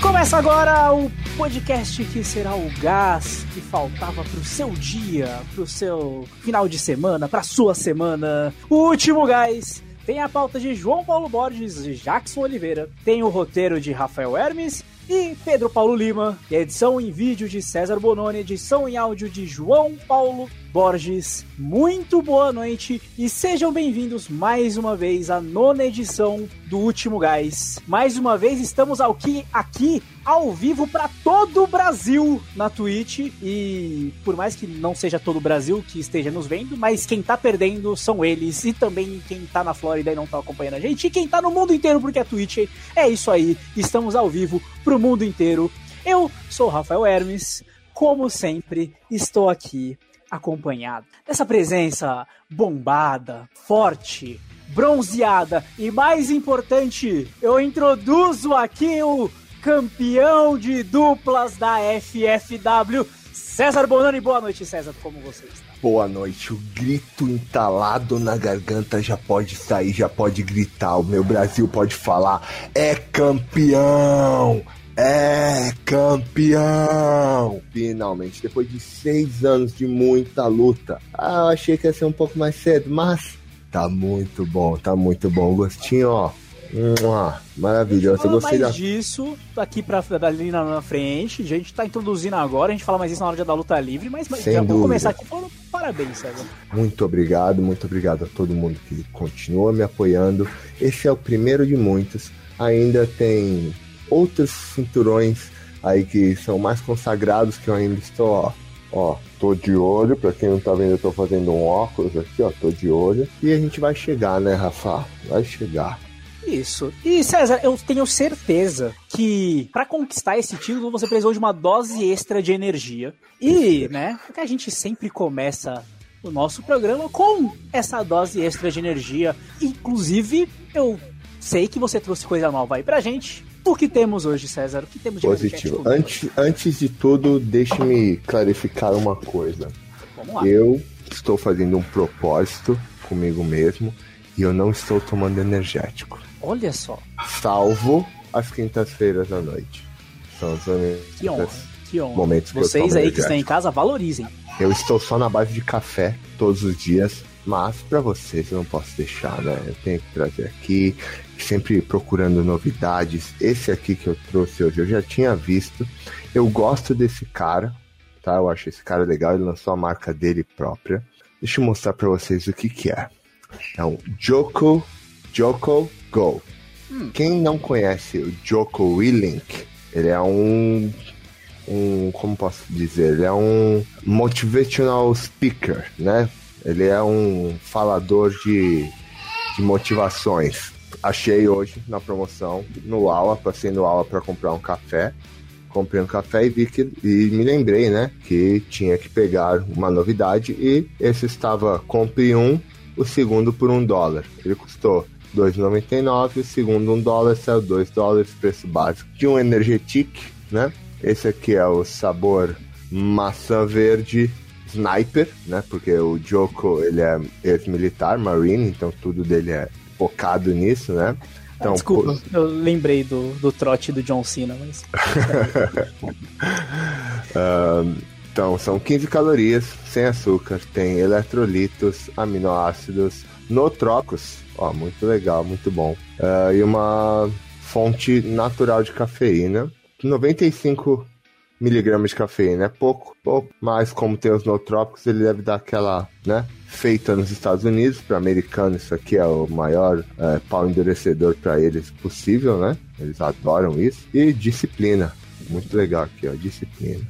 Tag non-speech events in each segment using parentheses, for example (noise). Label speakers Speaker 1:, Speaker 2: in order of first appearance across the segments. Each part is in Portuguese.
Speaker 1: Começa agora o podcast que será o gás que faltava pro seu dia, pro seu final de semana, pra sua semana. O último gás. Tem a pauta de João Paulo Borges e Jackson Oliveira. Tem o roteiro de Rafael Hermes e Pedro Paulo Lima. E a edição em vídeo de César Bononi, edição em áudio de João Paulo Borges. Muito boa noite e sejam bem-vindos mais uma vez à nona edição do Último Gás. Mais uma vez estamos aqui, aqui ao vivo para todo o Brasil na Twitch e por mais que não seja todo o Brasil que esteja nos vendo, mas quem tá perdendo são eles e também quem tá na Flórida e não tá acompanhando a gente e quem tá no mundo inteiro porque a Twitch é isso aí. Estamos ao vivo pro mundo inteiro. Eu sou o Rafael Hermes, como sempre, estou aqui acompanhado dessa presença bombada, forte, bronzeada e mais importante, eu introduzo aqui o campeão de duplas da FFW, César Bonani. Boa noite, César. Como você está?
Speaker 2: Boa noite. O grito entalado na garganta já pode sair, já pode gritar. O meu Brasil pode falar: é campeão! É campeão! Finalmente, depois de seis anos de muita luta. Ah, eu achei que ia ser um pouco mais cedo, mas tá muito bom, tá muito bom. Gostinho, ó. Mua, maravilhoso. Eu gostei
Speaker 1: mais
Speaker 2: da.
Speaker 1: disso aqui pra, ali na, na frente. A gente tá introduzindo agora. A gente fala mais isso na hora da luta livre, mas, mas já
Speaker 2: dúvida.
Speaker 1: começar aqui falando parabéns, César.
Speaker 2: Muito obrigado, muito obrigado a todo mundo que continua me apoiando. Esse é o primeiro de muitos. Ainda tem outros cinturões aí que são mais consagrados que eu ainda estou, ó. Ó, tô de olho, pra quem não tá vendo, eu tô fazendo um óculos aqui, ó, tô de olho. E a gente vai chegar, né, Rafa? Vai chegar.
Speaker 1: Isso. E César, eu tenho certeza que pra conquistar esse título você precisou de uma dose extra de energia. E, né, porque a gente sempre começa o nosso programa com essa dose extra de energia. Inclusive, eu sei que você trouxe coisa nova aí pra gente. O que temos hoje, César? O que temos de
Speaker 2: Positivo. Antes, antes de tudo, deixe-me clarificar uma coisa. Eu estou fazendo um propósito comigo mesmo e eu não estou tomando energético.
Speaker 1: Olha só,
Speaker 2: Salvo as quintas-feiras à noite. São os
Speaker 1: que honra. Que honra.
Speaker 2: momentos que
Speaker 1: Vocês aí que estão em casa, valorizem.
Speaker 2: Eu estou só na base de café todos os dias, mas para vocês eu não posso deixar, né? Eu tenho que trazer aqui, sempre procurando novidades. Esse aqui que eu trouxe hoje eu já tinha visto. Eu gosto desse cara, tá? Eu acho esse cara legal, ele lançou a marca dele própria. Deixa eu mostrar para vocês o que que é. É um Joko Joko Go. Quem não conhece o Joko Willink, ele é um um, como posso dizer, ele é um motivational speaker, né? Ele é um falador de, de motivações. Achei hoje na promoção no Aula, passei no Aula para comprar um café. Comprei um café e vi que e me lembrei, né, que tinha que pegar uma novidade e esse estava compre um, o segundo por um dólar. Ele custou 2,99, o segundo um dólar, saiu 2 dólares, preço básico. De um Energetic, né? Esse aqui é o sabor maçã verde sniper, né? Porque o Joko, ele é ex-militar, marine, então tudo dele é focado nisso, né? Então,
Speaker 1: Ah, Desculpa,
Speaker 2: pô-
Speaker 1: eu lembrei do, do trote do John Cena, mas. (laughs)
Speaker 2: Ahn, então, são 15 calorias, sem açúcar, tem eletrolitos, aminoácidos, nootrópicos, ó, muito legal, muito bom. Ah, e uma fonte natural de cafeína, 95 miligramas de cafeína, é pouco, pouco, mas como tem os nootrópicos, ele deve dar aquela, né, feita nos Estados Unidos, para americano isso aqui é o maior eh, pau endurecedor para eles possível, né, eles adoram isso, e disciplina, muito legal aqui, ó, disciplina.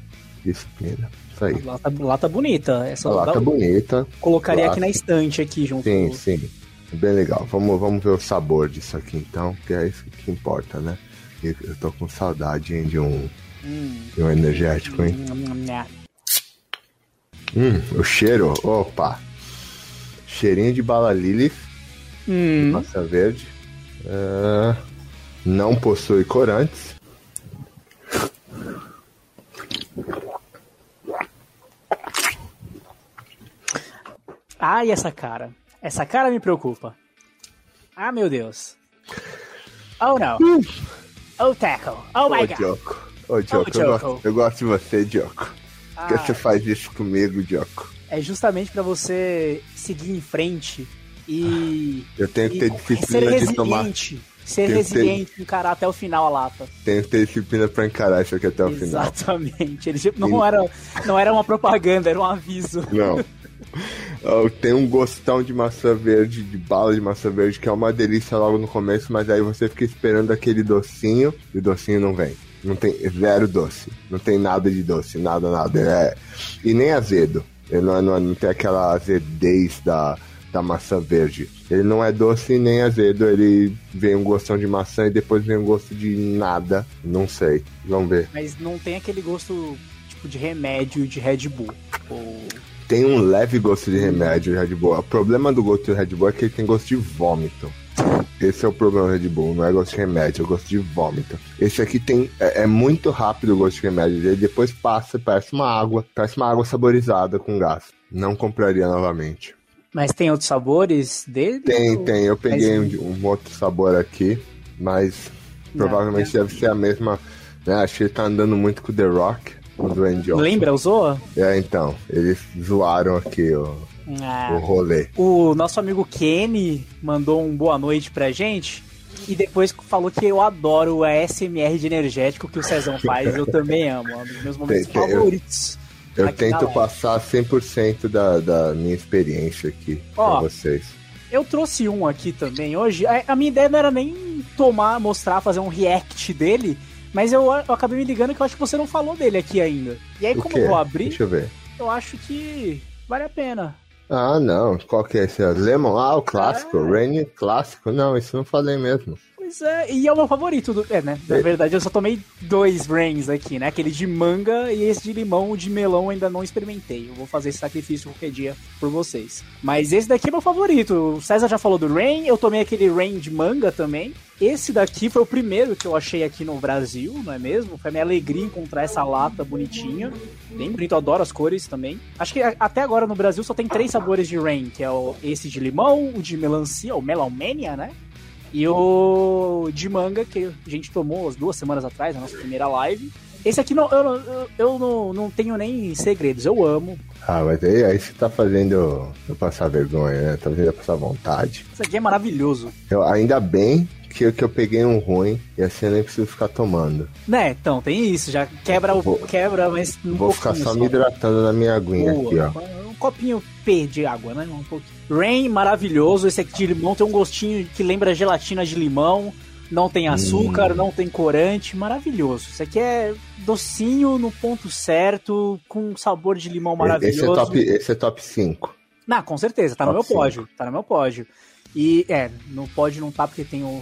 Speaker 2: Disciplina. Isso aí.
Speaker 1: Lá tá, lá tá bonita. Essa
Speaker 2: A lata
Speaker 1: dá-
Speaker 2: bonita.
Speaker 1: Colocaria
Speaker 2: Lata.
Speaker 1: aqui na estante aqui junto.
Speaker 2: Sim,
Speaker 1: com-
Speaker 2: sim. Bem legal. Vamos, vamos ver o sabor disso aqui então, que é isso que importa, né? Eu tô com saudade, hein, de um,
Speaker 1: Hum.
Speaker 2: de um energético, hein? Hum, o cheiro, opa! Cheirinho de bala Lilith,
Speaker 1: Hum.
Speaker 2: massa verde. Ah, não possui corantes.
Speaker 1: Ai, essa cara. Essa cara me preocupa. Ah, meu Deus. Oh, não. Oh, tackle. Oh, my God.
Speaker 2: Dioco. Ô, Dioco, eu, gosto, eu gosto de você, Dioco. Por que
Speaker 1: Ah,
Speaker 2: você faz isso comigo, Dioco?
Speaker 1: é justamente pra você seguir em frente e,
Speaker 2: Eu tenho que ter
Speaker 1: ser
Speaker 2: disciplina de tomar.
Speaker 1: resiliente. Ser
Speaker 2: Tenho que ter-
Speaker 1: resiliente, encarar até o final a lata.
Speaker 2: Tenho que ter disciplina pra encarar isso aqui até o final.
Speaker 1: Exatamente. Ele não era, não era uma propaganda, era um aviso.
Speaker 2: Não. (laughs) Eu tenho um gostão de maçã verde, de bala de maçã verde, que é uma delícia logo no começo, mas aí você fica esperando aquele docinho e o docinho não vem. Não tem zero doce. Não tem nada de doce, nada, nada. É, e nem azedo. Ele não, é- não, é- não tem aquela azedez da, da maçã verde. Ele não é doce nem azedo, ele vem um gostão de maçã e depois vem um gosto de nada. Não sei. Vamos ver.
Speaker 1: Mas não tem aquele gosto tipo de remédio de Red Bull. Ou...
Speaker 2: tem um leve gosto de remédio Red Bull. O problema do gosto de Red Bull é que ele tem gosto de vômito. Esse é o problema do Red Bull, não é gosto de remédio, é gosto de vômito. Esse aqui tem é, é muito rápido o gosto de remédio, ele depois passa, parece uma água, parece uma água saborizada com gás. Não compraria novamente.
Speaker 1: Mas tem outros sabores dele?
Speaker 2: Tem,
Speaker 1: Ou-
Speaker 2: tem. Eu peguei
Speaker 1: Mas-
Speaker 2: um, um outro sabor aqui, mas provavelmente deve ser a mesma. Né? Acho que ele tá andando muito com o The Rock, o Dwayne Johnson.
Speaker 1: Lembra, usou?
Speaker 2: É, então. Eles zoaram aqui o,
Speaker 1: Ah.
Speaker 2: o rolê.
Speaker 1: O nosso amigo Kenny mandou um boa noite pra gente. E depois falou que eu adoro o ASMR de energético que o Cezão faz. Eu também amo. É um dos meus momentos
Speaker 2: eu-
Speaker 1: favoritos.
Speaker 2: Eu tento passar 100% da, da minha experiência aqui
Speaker 1: Ó.
Speaker 2: pra vocês.
Speaker 1: Eu trouxe um aqui também hoje. A, a minha ideia não era nem tomar, mostrar, fazer um react dele. Mas eu, eu acabei me ligando que eu acho que você não falou dele aqui ainda. E aí,
Speaker 2: O
Speaker 1: como
Speaker 2: quê?
Speaker 1: eu vou abrir,
Speaker 2: Deixa eu ver.
Speaker 1: eu acho que vale a pena.
Speaker 2: Ah, não. Qual que é esse? Lemon? Ah, o clássico.
Speaker 1: Ah.
Speaker 2: Rain clássico. Não, isso não falei mesmo.
Speaker 1: Pois é, e é o meu favorito. Do, é, né? Na
Speaker 2: É.
Speaker 1: verdade, eu só tomei dois rains aqui, né? Aquele de manga e esse de limão. O de melão eu ainda não experimentei. Eu vou fazer esse sacrifício qualquer dia por vocês. Mas esse daqui é meu favorito. O César já falou do rain, eu tomei aquele rain de manga também. Esse daqui foi o primeiro que eu achei aqui no Brasil, não é mesmo? Foi a minha alegria encontrar essa lata bonitinha. Bem bonito, eu adoro as cores também. Acho que até agora no Brasil só tem três sabores de rain, que é o, esse de limão, o de melancia, o Melomania, né? E o de manga, que a gente tomou as duas semanas atrás, na nossa primeira live. Esse aqui não, eu, não- eu, eu não, não tenho nem segredos, eu amo.
Speaker 2: Ah, mas aí, aí você tá fazendo eu passar vergonha, né? Tá fazendo eu passar vontade.
Speaker 1: Isso aqui é maravilhoso.
Speaker 2: Eu, ainda bem que, eu- que eu peguei um ruim e assim eu nem preciso ficar tomando.
Speaker 1: Né, então, tem isso, já quebra o.
Speaker 2: Vou-
Speaker 1: quebra, mas um
Speaker 2: Vou ficar só me hidratando na minha aguinha
Speaker 1: Boa.
Speaker 2: aqui, ó.
Speaker 1: Copinho P de água, né? Um pouquinho. Rain, maravilhoso. Esse aqui de limão tem um gostinho que lembra gelatina de limão. Não tem açúcar,
Speaker 2: Hum.
Speaker 1: não tem corante. Maravilhoso. Isso aqui é docinho no ponto certo, com sabor de limão maravilhoso.
Speaker 2: Esse é top, esse é top 5.
Speaker 1: Não, com certeza, tá no
Speaker 2: Top
Speaker 1: meu
Speaker 2: cinco.
Speaker 1: pódio. Tá no meu pódio. E, é, no pódio não tá porque tem o.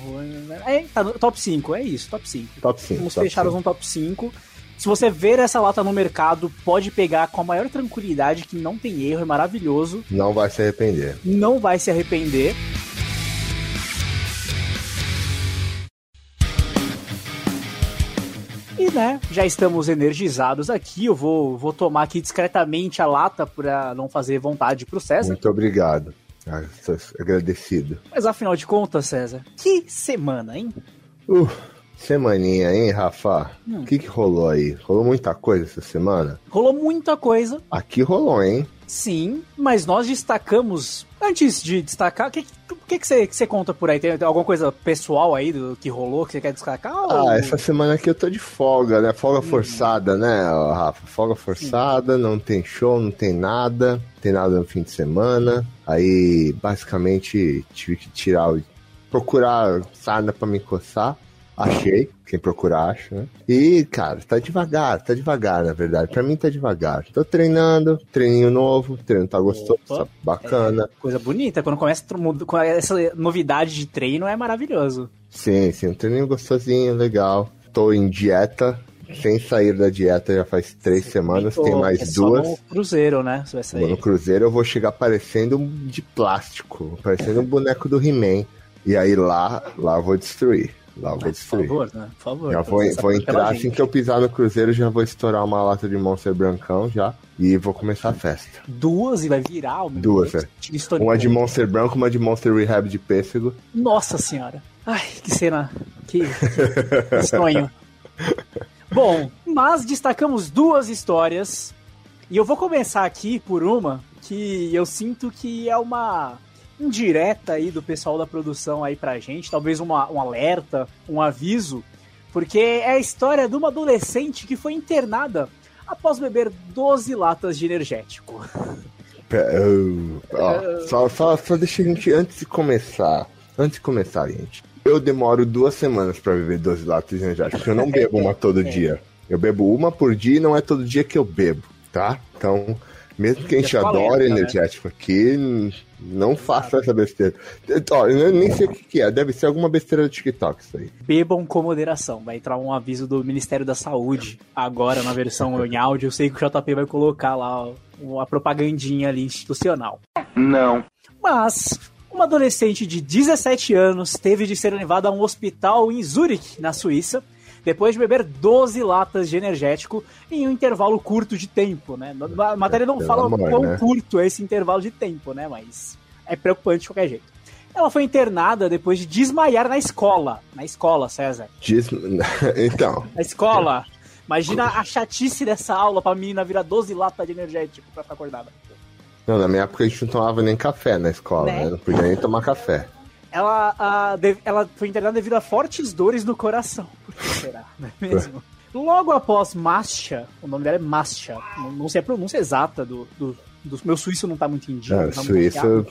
Speaker 1: É, tá no top 5, é isso, top 5.
Speaker 2: Top 5.
Speaker 1: Vamos
Speaker 2: top
Speaker 1: fechar
Speaker 2: cinco.
Speaker 1: um top 5. Se você ver essa lata no mercado, pode pegar com a maior tranquilidade, que não tem erro, é maravilhoso.
Speaker 2: Não vai se arrepender.
Speaker 1: Não vai se arrepender. E né, já estamos energizados aqui. Eu vou, vou tomar aqui discretamente a lata para não fazer vontade pro César.
Speaker 2: Muito obrigado. Ah, agradecido.
Speaker 1: Mas afinal de contas, César, que semana, hein?
Speaker 2: Uh, semaninha, hein, Rafa? O
Speaker 1: Hum.
Speaker 2: que, que rolou aí? Rolou muita coisa essa semana?
Speaker 1: Rolou muita coisa,
Speaker 2: Aqui rolou, hein?
Speaker 1: sim, mas nós destacamos. Antes de destacar, o que, que, que, você, que você conta por aí? Tem, alguma coisa pessoal aí do que rolou que você quer destacar? ou-
Speaker 2: Ah, essa semana aqui eu tô de folga, né? Folga forçada, né, Rafa? Folga forçada, não tem show, não tem nada, não tem nada no fim de semana. Aí, basicamente, tive que tirar o. procurar sarna pra me coçar. Achei, quem procurar acha, né? E, cara, tá devagar, tá devagar, na verdade. Pra mim tá devagar. Tô treinando, treininho novo, treino tá gostoso,
Speaker 1: Opa.
Speaker 2: tá bacana.
Speaker 1: Coisa bonita, quando começa com essa novidade de treino é maravilhoso.
Speaker 2: Sim, sim, um treininho gostosinho, legal. Tô em dieta, sem sair da dieta já faz três semanas, tem mais
Speaker 1: é só
Speaker 2: duas.
Speaker 1: no Cruzeiro, né? Você vai sair.
Speaker 2: No Cruzeiro eu vou chegar parecendo de plástico, parecendo um boneco do He-Man. E aí lá, lá eu vou destruir. Lá eu vou
Speaker 1: Por
Speaker 2: destruir.
Speaker 1: favor, né? Por favor.
Speaker 2: Já vou, vou
Speaker 1: pela
Speaker 2: entrar,
Speaker 1: gente.
Speaker 2: assim que eu pisar no Cruzeiro, já vou estourar uma lata de Monster Brancão já. E vou começar a festa.
Speaker 1: Duas e vai virar o
Speaker 2: Duas, é. Uma de Monster Branco, uma de Monster Rehab de pêssego.
Speaker 1: Nossa senhora. Ai, que cena Que, que (laughs) sonho. Bom, mas destacamos duas histórias. E eu vou começar aqui por uma que eu sinto que é uma indireta aí do pessoal da produção aí pra gente, talvez uma, um alerta, um aviso, porque é a história de uma adolescente que foi internada após beber 12 latas de energético. (laughs)
Speaker 2: Ó, só, só, só deixa a gente, antes de começar, antes de começar, gente, eu demoro duas semanas para beber 12 latas de energético, porque eu não bebo uma todo (laughs) é. dia. Eu bebo uma por dia e não é todo dia que eu bebo, tá? Então, mesmo que a gente adore né? energético aqui, não faça essa besteira. Ó, eu nem sei o que, que, é, deve ser alguma besteira do TikTok isso aí.
Speaker 1: Bebam com moderação. Vai entrar um aviso do Ministério da Saúde agora na versão em áudio. Eu sei que o JP vai colocar lá uma propagandinha ali institucional.
Speaker 2: Não.
Speaker 1: Mas uma adolescente de 17 anos teve de ser levada a um hospital em Zurich, na Suíça, depois de beber 12 latas de energético em um intervalo curto de tempo, né? A matéria não fala amor, quão né? curto é esse intervalo de tempo, né? Mas é preocupante de qualquer jeito. Ela foi internada depois de desmaiar na escola. Na escola, César.
Speaker 2: Des... (laughs) então.
Speaker 1: Na escola. Imagina a chatice dessa aula pra menina virar 12 latas de energético pra ficar acordada.
Speaker 2: Não, na minha época a gente não tomava nem café na escola, né? né? Não podia nem tomar café
Speaker 1: ela, a, ela foi internada devido a fortes dores no coração. Por que será? Não é mesmo? Logo após Mascha, o nome dela é Mascha, não, não sei a pronúncia exata do, do, do meu suíço não tá muito indígena.
Speaker 2: É, tá suíço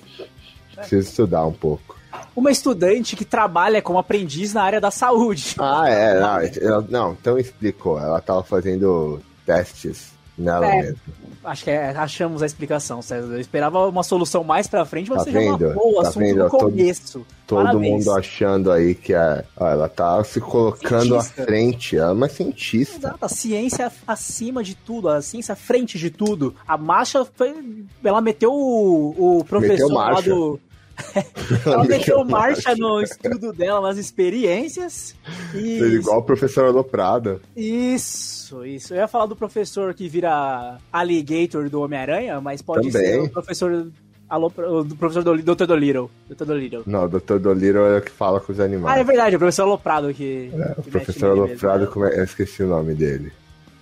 Speaker 2: precisa estudar um pouco.
Speaker 1: Uma estudante que trabalha como aprendiz na área da saúde.
Speaker 2: Ah, é, não, ela, não então explicou, ela tava fazendo testes nela é, mesmo.
Speaker 1: Acho que é, achamos a explicação, César. Eu esperava uma solução mais pra frente, mas tá você vendo? já matou o tá assunto vendo? no começo.
Speaker 2: Todo, todo mundo achando aí que é, ó, ela tá se colocando cientista. à frente. Ela é uma cientista.
Speaker 1: Exato, a ciência acima de tudo, a ciência à frente de tudo. A Masha foi. Ela meteu o, o professor meteu lá do ela meteu marcha no estudo dela, nas experiências.
Speaker 2: E... Igual o professor Aloprada.
Speaker 1: Isso, isso. Eu ia falar do professor que vira alligator do Homem-Aranha, mas pode Também. ser o professor Alô, do professor do, Dr. Dolittle. Dr. Dolittle.
Speaker 2: Não, o Dr. Dolittle é o que fala com os animais.
Speaker 1: Ah, é verdade, o professor Aloprado que.
Speaker 2: É, que o professor Aloprado, mesmo, como é, eu esqueci o nome dele.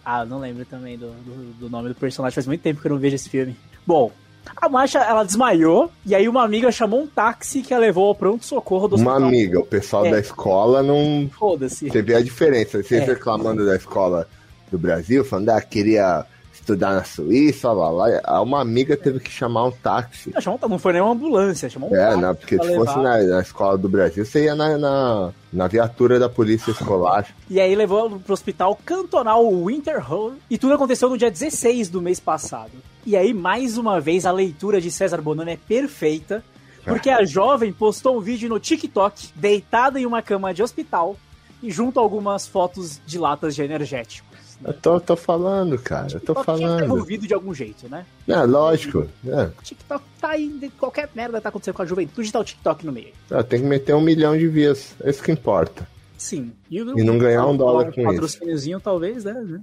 Speaker 1: Ah, não lembro também do, do, do, nome do personagem, faz muito tempo que eu não vejo esse filme. Bom, a Masha, ela desmaiou, e aí uma amiga chamou um táxi que a levou ao pronto-socorro do
Speaker 2: hospital. Uma amiga, o pessoal é. da escola não...
Speaker 1: Foda-se.
Speaker 2: Você vê a diferença, vocês é. reclamando da escola do Brasil, falando, ah, queria estudar na Suíça, lá, lá. Uma amiga teve que chamar um táxi.
Speaker 1: Não, não foi nem uma ambulância, chamou um é, táxi.
Speaker 2: É, porque se levar. fosse na, na, escola do Brasil, você ia na, na, na viatura da polícia escolar. (laughs)
Speaker 1: e aí levou pro hospital cantonal Winterhall. E tudo aconteceu no dia 16 do mês passado. E aí, mais uma vez, a leitura de César Bononi é perfeita. Porque a jovem postou um vídeo no TikTok, deitada em uma cama de hospital, e junto a algumas fotos de latas de energético.
Speaker 2: Eu tô, tô falando, cara. Eu tô TikTok falando. Tá
Speaker 1: envolvido de algum jeito, né?
Speaker 2: É, lógico. É.
Speaker 1: TikTok tá aí, qualquer merda tá acontecendo com a juventude, tá o TikTok no meio.
Speaker 2: É, tem que meter um milhão de views. É isso que importa.
Speaker 1: Sim.
Speaker 2: E, e não ganhar um dólar com um isso.
Speaker 1: Patrocíniozinho, talvez, né?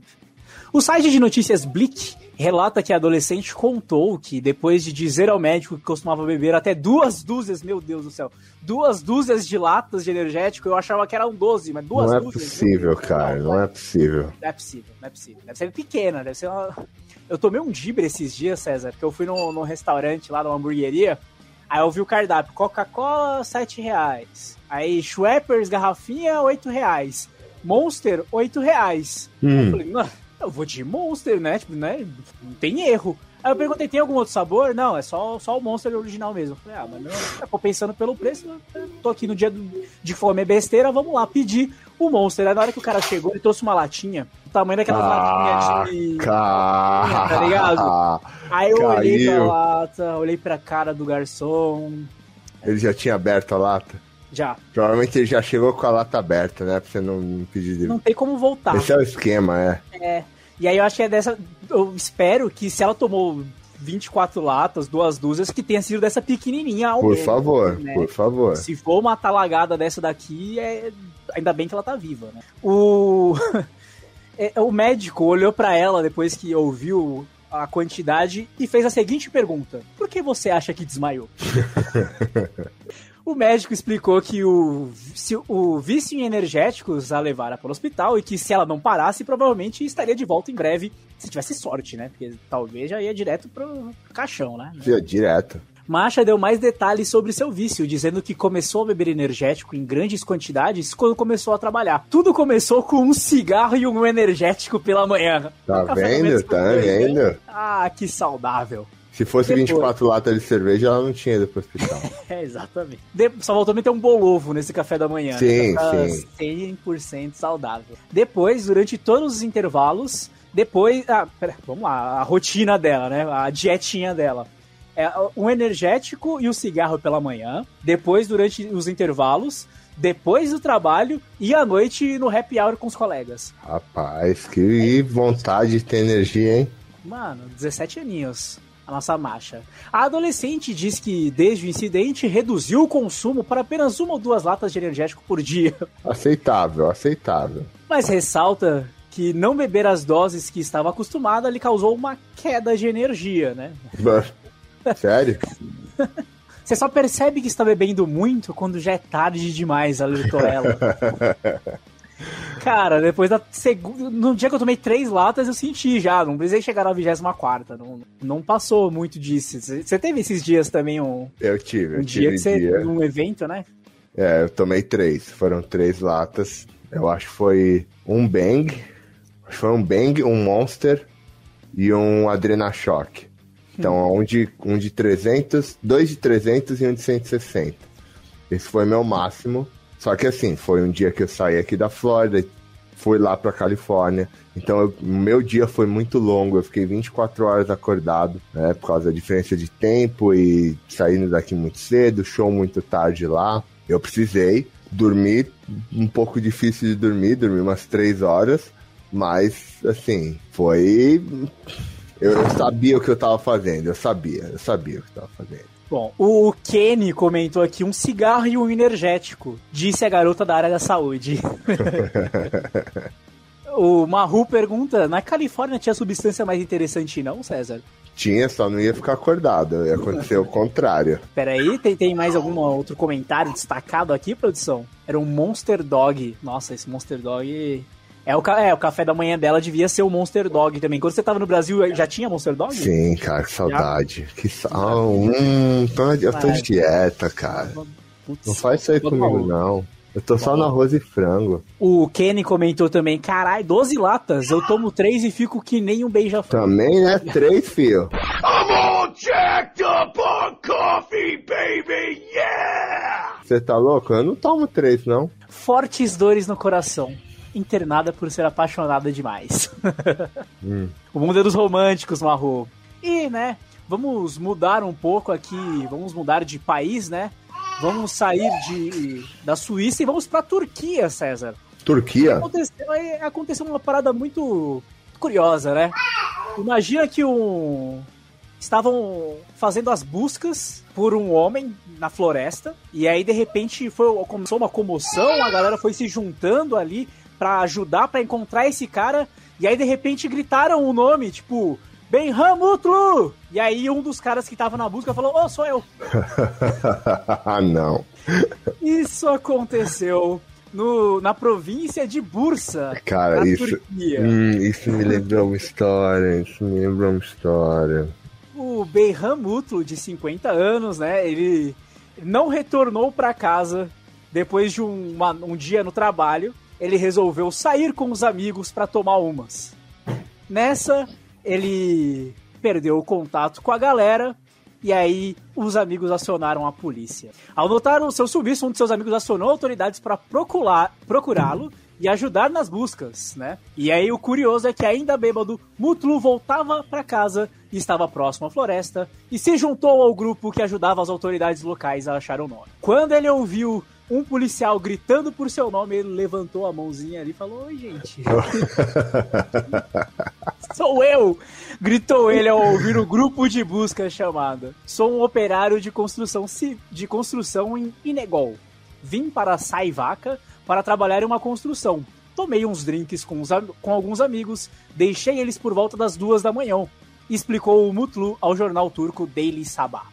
Speaker 1: O site de notícias Blick relata que a adolescente contou que depois de dizer ao médico que costumava beber até duas dúzias, meu Deus do céu, duas dúzias de latas de energético, eu achava que eram 12, mas duas
Speaker 2: não é
Speaker 1: dúzias.
Speaker 2: Não é possível, cara, não, não é possível.
Speaker 1: Não é possível, não é possível. Deve ser pequena, deve ser uma... Eu tomei um dibre esses dias, César, que eu fui num, num restaurante lá, numa hamburgueria, aí eu vi o cardápio, Coca-Cola, 7 reais. Aí Schweppers, garrafinha, 8 reais. Monster, 8 reais. Hum. Eu falei, mano eu vou de Monster, né? Tipo, né? Não tem erro. Aí eu perguntei, tem algum outro sabor? Não, é só, só o Monster original mesmo. Eu falei, ah, mas não, tá compensando pelo preço, tô aqui no dia do, de fome é besteira, vamos lá, pedir o Monster. Aí na hora que o cara chegou, ele trouxe uma latinha, do tamanho daquelas ah, latinhas de... Tá ligado? Aí eu Caiu. olhei pra lata, olhei pra cara do garçom.
Speaker 2: Ele já tinha aberto a lata?
Speaker 1: Já.
Speaker 2: Provavelmente ele já chegou com a lata aberta, né? Pra você não pedir.
Speaker 1: Não tem como voltar.
Speaker 2: Esse é o esquema, é.
Speaker 1: É. E aí eu acho que é dessa. Eu espero que se ela tomou 24 latas, duas dúzias, que tenha sido dessa pequenininha ao
Speaker 2: Por menos, favor, né? por favor.
Speaker 1: Se for uma talagada dessa daqui, é... ainda bem que ela tá viva, né? O. (laughs) É, o médico olhou para ela depois que ouviu a quantidade e fez a seguinte pergunta: Por que você acha que desmaiou? (laughs) O médico explicou que o, se, o vício em energéticos a levara para o hospital e que se ela não parasse, provavelmente estaria de volta em breve, se tivesse sorte, né? Porque talvez já ia direto pro caixão, né?
Speaker 2: Ia direto.
Speaker 1: Masha deu mais detalhes sobre seu vício, dizendo que começou a beber energético em grandes quantidades quando começou a trabalhar. Tudo começou com um cigarro e um energético pela manhã.
Speaker 2: Tá (laughs) vendo? Tá vendo?
Speaker 1: Ah, que saudável.
Speaker 2: Se fosse Depois. 24 latas de cerveja, ela não tinha ido pro hospital. (laughs)
Speaker 1: é, exatamente. De... Só voltou a meter um bolovo nesse café da manhã.
Speaker 2: Sim, né? sim.
Speaker 1: 100% saudável. Depois, durante todos os intervalos, depois... Ah, pera, vamos lá. A rotina dela, né? A dietinha dela. É um energético e o um cigarro pela manhã. Depois, durante os intervalos depois do trabalho e à noite no happy hour com os colegas.
Speaker 2: Rapaz, que vontade de ter energia, hein?
Speaker 1: Mano, 17 aninhos a nossa marcha. A adolescente diz que, desde o incidente, reduziu o consumo para apenas uma ou duas latas de energético por dia. (laughs)
Speaker 2: Aceitável, aceitável.
Speaker 1: Mas ressalta que não beber as doses que estava acostumada lhe causou uma queda de energia, né?
Speaker 2: Sério? (laughs)
Speaker 1: Você só percebe que está bebendo muito quando já é tarde demais, (laughs) alertou ela. Cara, depois da segunda. No dia que eu tomei três latas, eu senti já. Não precisei chegar na 24. Não, não passou muito disso. Você teve esses dias também um.
Speaker 2: Eu tive.
Speaker 1: Um
Speaker 2: eu
Speaker 1: dia
Speaker 2: tive
Speaker 1: que você. Dia. Um evento, né?
Speaker 2: É, eu tomei três. Foram três latas. Eu acho que foi um Bang. Acho que foi um Bang, um Monster e um Adrena Shock. Então, hum. um, de, um de 300, dois de 300 e um de 160. Esse foi meu máximo. Só que assim, foi um dia que eu saí aqui da Flórida, fui lá pra Califórnia. Então, o meu dia foi muito longo. Eu fiquei 24 horas acordado, né? Por causa da diferença de tempo e saindo daqui muito cedo, show muito tarde lá. Eu precisei dormir, um pouco difícil de dormir, dormi umas 3 horas. Mas, assim, foi. Eu, eu sabia o que eu tava fazendo, eu sabia, eu sabia o que eu tava fazendo.
Speaker 1: Bom, o Kenny comentou aqui um cigarro e um energético, disse a garota da área da saúde. (laughs) o Maru pergunta: na Califórnia tinha substância mais interessante, não, César?
Speaker 2: Tinha, só não ia ficar acordado. Ia acontecer o contrário.
Speaker 1: Peraí, tem, tem mais algum outro comentário destacado aqui, produção? Era um Monster Dog. Nossa, esse Monster Dog é o, é, o café da manhã dela devia ser o Monster Dog também. Quando você tava no Brasil, já tinha Monster Dog?
Speaker 2: Sim, cara, que saudade. Já? Que sa... hum, tô, eu tô de dieta, cara. Putz, não faz isso aí comigo, bom. não. Eu tô só no arroz e frango.
Speaker 1: O Kenny comentou também, carai, 12 latas, eu tomo 3 e fico que nem um beija-flor.
Speaker 2: Também, né? 3, filho.
Speaker 3: I'm all jacked up on coffee, baby, yeah!
Speaker 2: Você tá louco? Eu não tomo 3, não.
Speaker 1: Fortes dores no coração internada por ser apaixonada demais. (laughs) hum. O mundo é dos românticos, Marro. E, né, vamos mudar um pouco aqui, vamos mudar de país, né? Vamos sair de, da Suíça e vamos pra Turquia, César.
Speaker 2: Turquia?
Speaker 1: Aconteceu, aconteceu uma parada muito curiosa, né? Imagina que um. Estavam fazendo as buscas por um homem na floresta, e aí de repente foi, começou uma comoção, a galera foi se juntando ali para ajudar para encontrar esse cara. E aí de repente gritaram o nome, tipo, Benham Mutlu! E aí um dos caras que tava na busca falou: Ô, oh, sou eu. (laughs)
Speaker 2: ah, não.
Speaker 1: Isso aconteceu no, na província de Bursa.
Speaker 2: Cara, isso, hum, isso me lembrou uma história. Isso me lembrou uma história.
Speaker 1: O Benham Mutlu, de 50 anos, né? Ele não retornou para casa depois de um, uma, um dia no trabalho ele resolveu sair com os amigos para tomar umas. Nessa, ele perdeu o contato com a galera e aí os amigos acionaram a polícia. Ao notar o seu sumiço, um de seus amigos acionou autoridades para procurá-lo e ajudar nas buscas, né? E aí o curioso é que ainda bêbado, Mutlu voltava para casa e estava próximo à floresta e se juntou ao grupo que ajudava as autoridades locais a achar o nome. Quando ele ouviu um policial gritando por seu nome, ele levantou a mãozinha ali e falou: Oi, gente. (laughs) Sou eu! Gritou ele ao ouvir o grupo de busca chamada. Sou um operário de construção, de construção em Inegol. Vim para Saivaca para trabalhar em uma construção. Tomei uns drinks com, os, com alguns amigos, deixei eles por volta das duas da manhã. Explicou o Mutlu ao jornal turco Daily Sabah.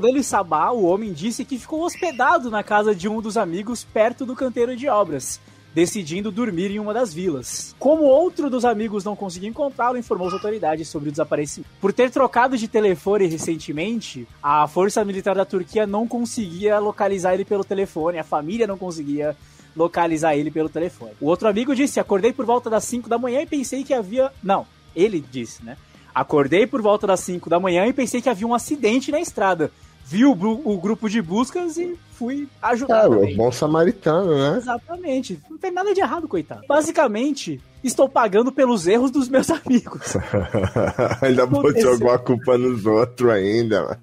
Speaker 1: Dele Sabá, o homem disse que ficou hospedado na casa de um dos amigos perto do canteiro de obras, decidindo dormir em uma das vilas. Como outro dos amigos não conseguiu encontrá-lo, informou as autoridades sobre o desaparecimento. Por ter trocado de telefone recentemente, a força militar da Turquia não conseguia localizar ele pelo telefone, a família não conseguia localizar ele pelo telefone. O outro amigo disse: Acordei por volta das 5 da manhã e pensei que havia. Não, ele disse, né? Acordei por volta das 5 da manhã e pensei que havia um acidente na estrada. Vi o, o grupo de buscas e fui ajudar.
Speaker 2: É,
Speaker 1: também.
Speaker 2: o bom samaritano, né?
Speaker 1: Exatamente. Não tem nada de errado, coitado. Basicamente, estou pagando pelos erros dos meus amigos. (laughs)
Speaker 2: ainda botou alguma culpa nos outros ainda.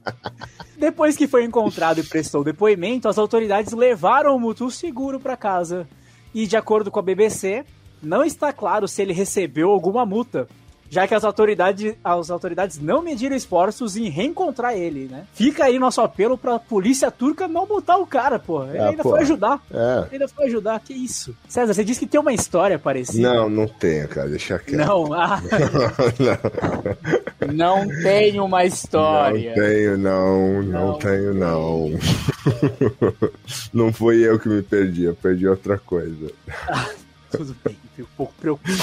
Speaker 1: Depois que foi encontrado e prestou depoimento, as autoridades levaram o Mutu seguro para casa. E, de acordo com a BBC, não está claro se ele recebeu alguma multa, já que as autoridades, as autoridades não mediram esforços em reencontrar ele, né? Fica aí nosso apelo pra polícia turca não multar o cara, pô. Ele
Speaker 2: Ah,
Speaker 1: ainda
Speaker 2: pô.
Speaker 1: foi ajudar.
Speaker 2: É.
Speaker 1: Ele ainda foi ajudar. Que isso? César, você disse que tem uma história parecida.
Speaker 2: Não, não tem, cara. Deixa quieto.
Speaker 1: Não, (laughs) ah,
Speaker 2: não,
Speaker 1: não tem uma história.
Speaker 2: não tenho, não. Não,
Speaker 1: Não.
Speaker 2: tenho, não. (laughs) não foi eu que me perdi, eu perdi outra coisa. (laughs)
Speaker 1: Tudo bem, fico um pouco preocupado.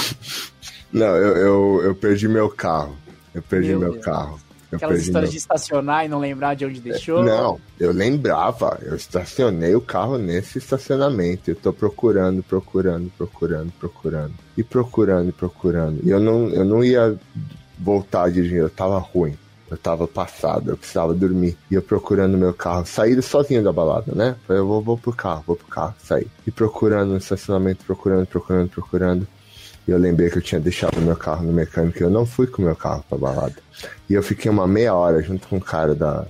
Speaker 2: Não, eu, eu, eu perdi meu carro. Eu perdi
Speaker 1: Meu
Speaker 2: meu, carro. Eu
Speaker 1: Aquelas histórias
Speaker 2: meu-
Speaker 1: de estacionar e não lembrar de onde deixou.
Speaker 2: Não, eu lembrava. Eu estacionei o carro nesse estacionamento. Eu tô procurando, procurando, procurando, procurando. E procurando, procurando. E eu não, eu não ia voltar a dirigir, eu tava ruim. Eu tava passado, eu precisava dormir. E eu procurando meu carro, saí sozinho da balada, né? Falei, eu vou, vou pro carro, vou pro carro, saí. E procurando no estacionamento, procurando, procurando, procurando. E eu lembrei que eu tinha deixado meu carro no mecânico e eu não fui com o meu carro pra balada. E eu fiquei uma meia hora junto com o cara da,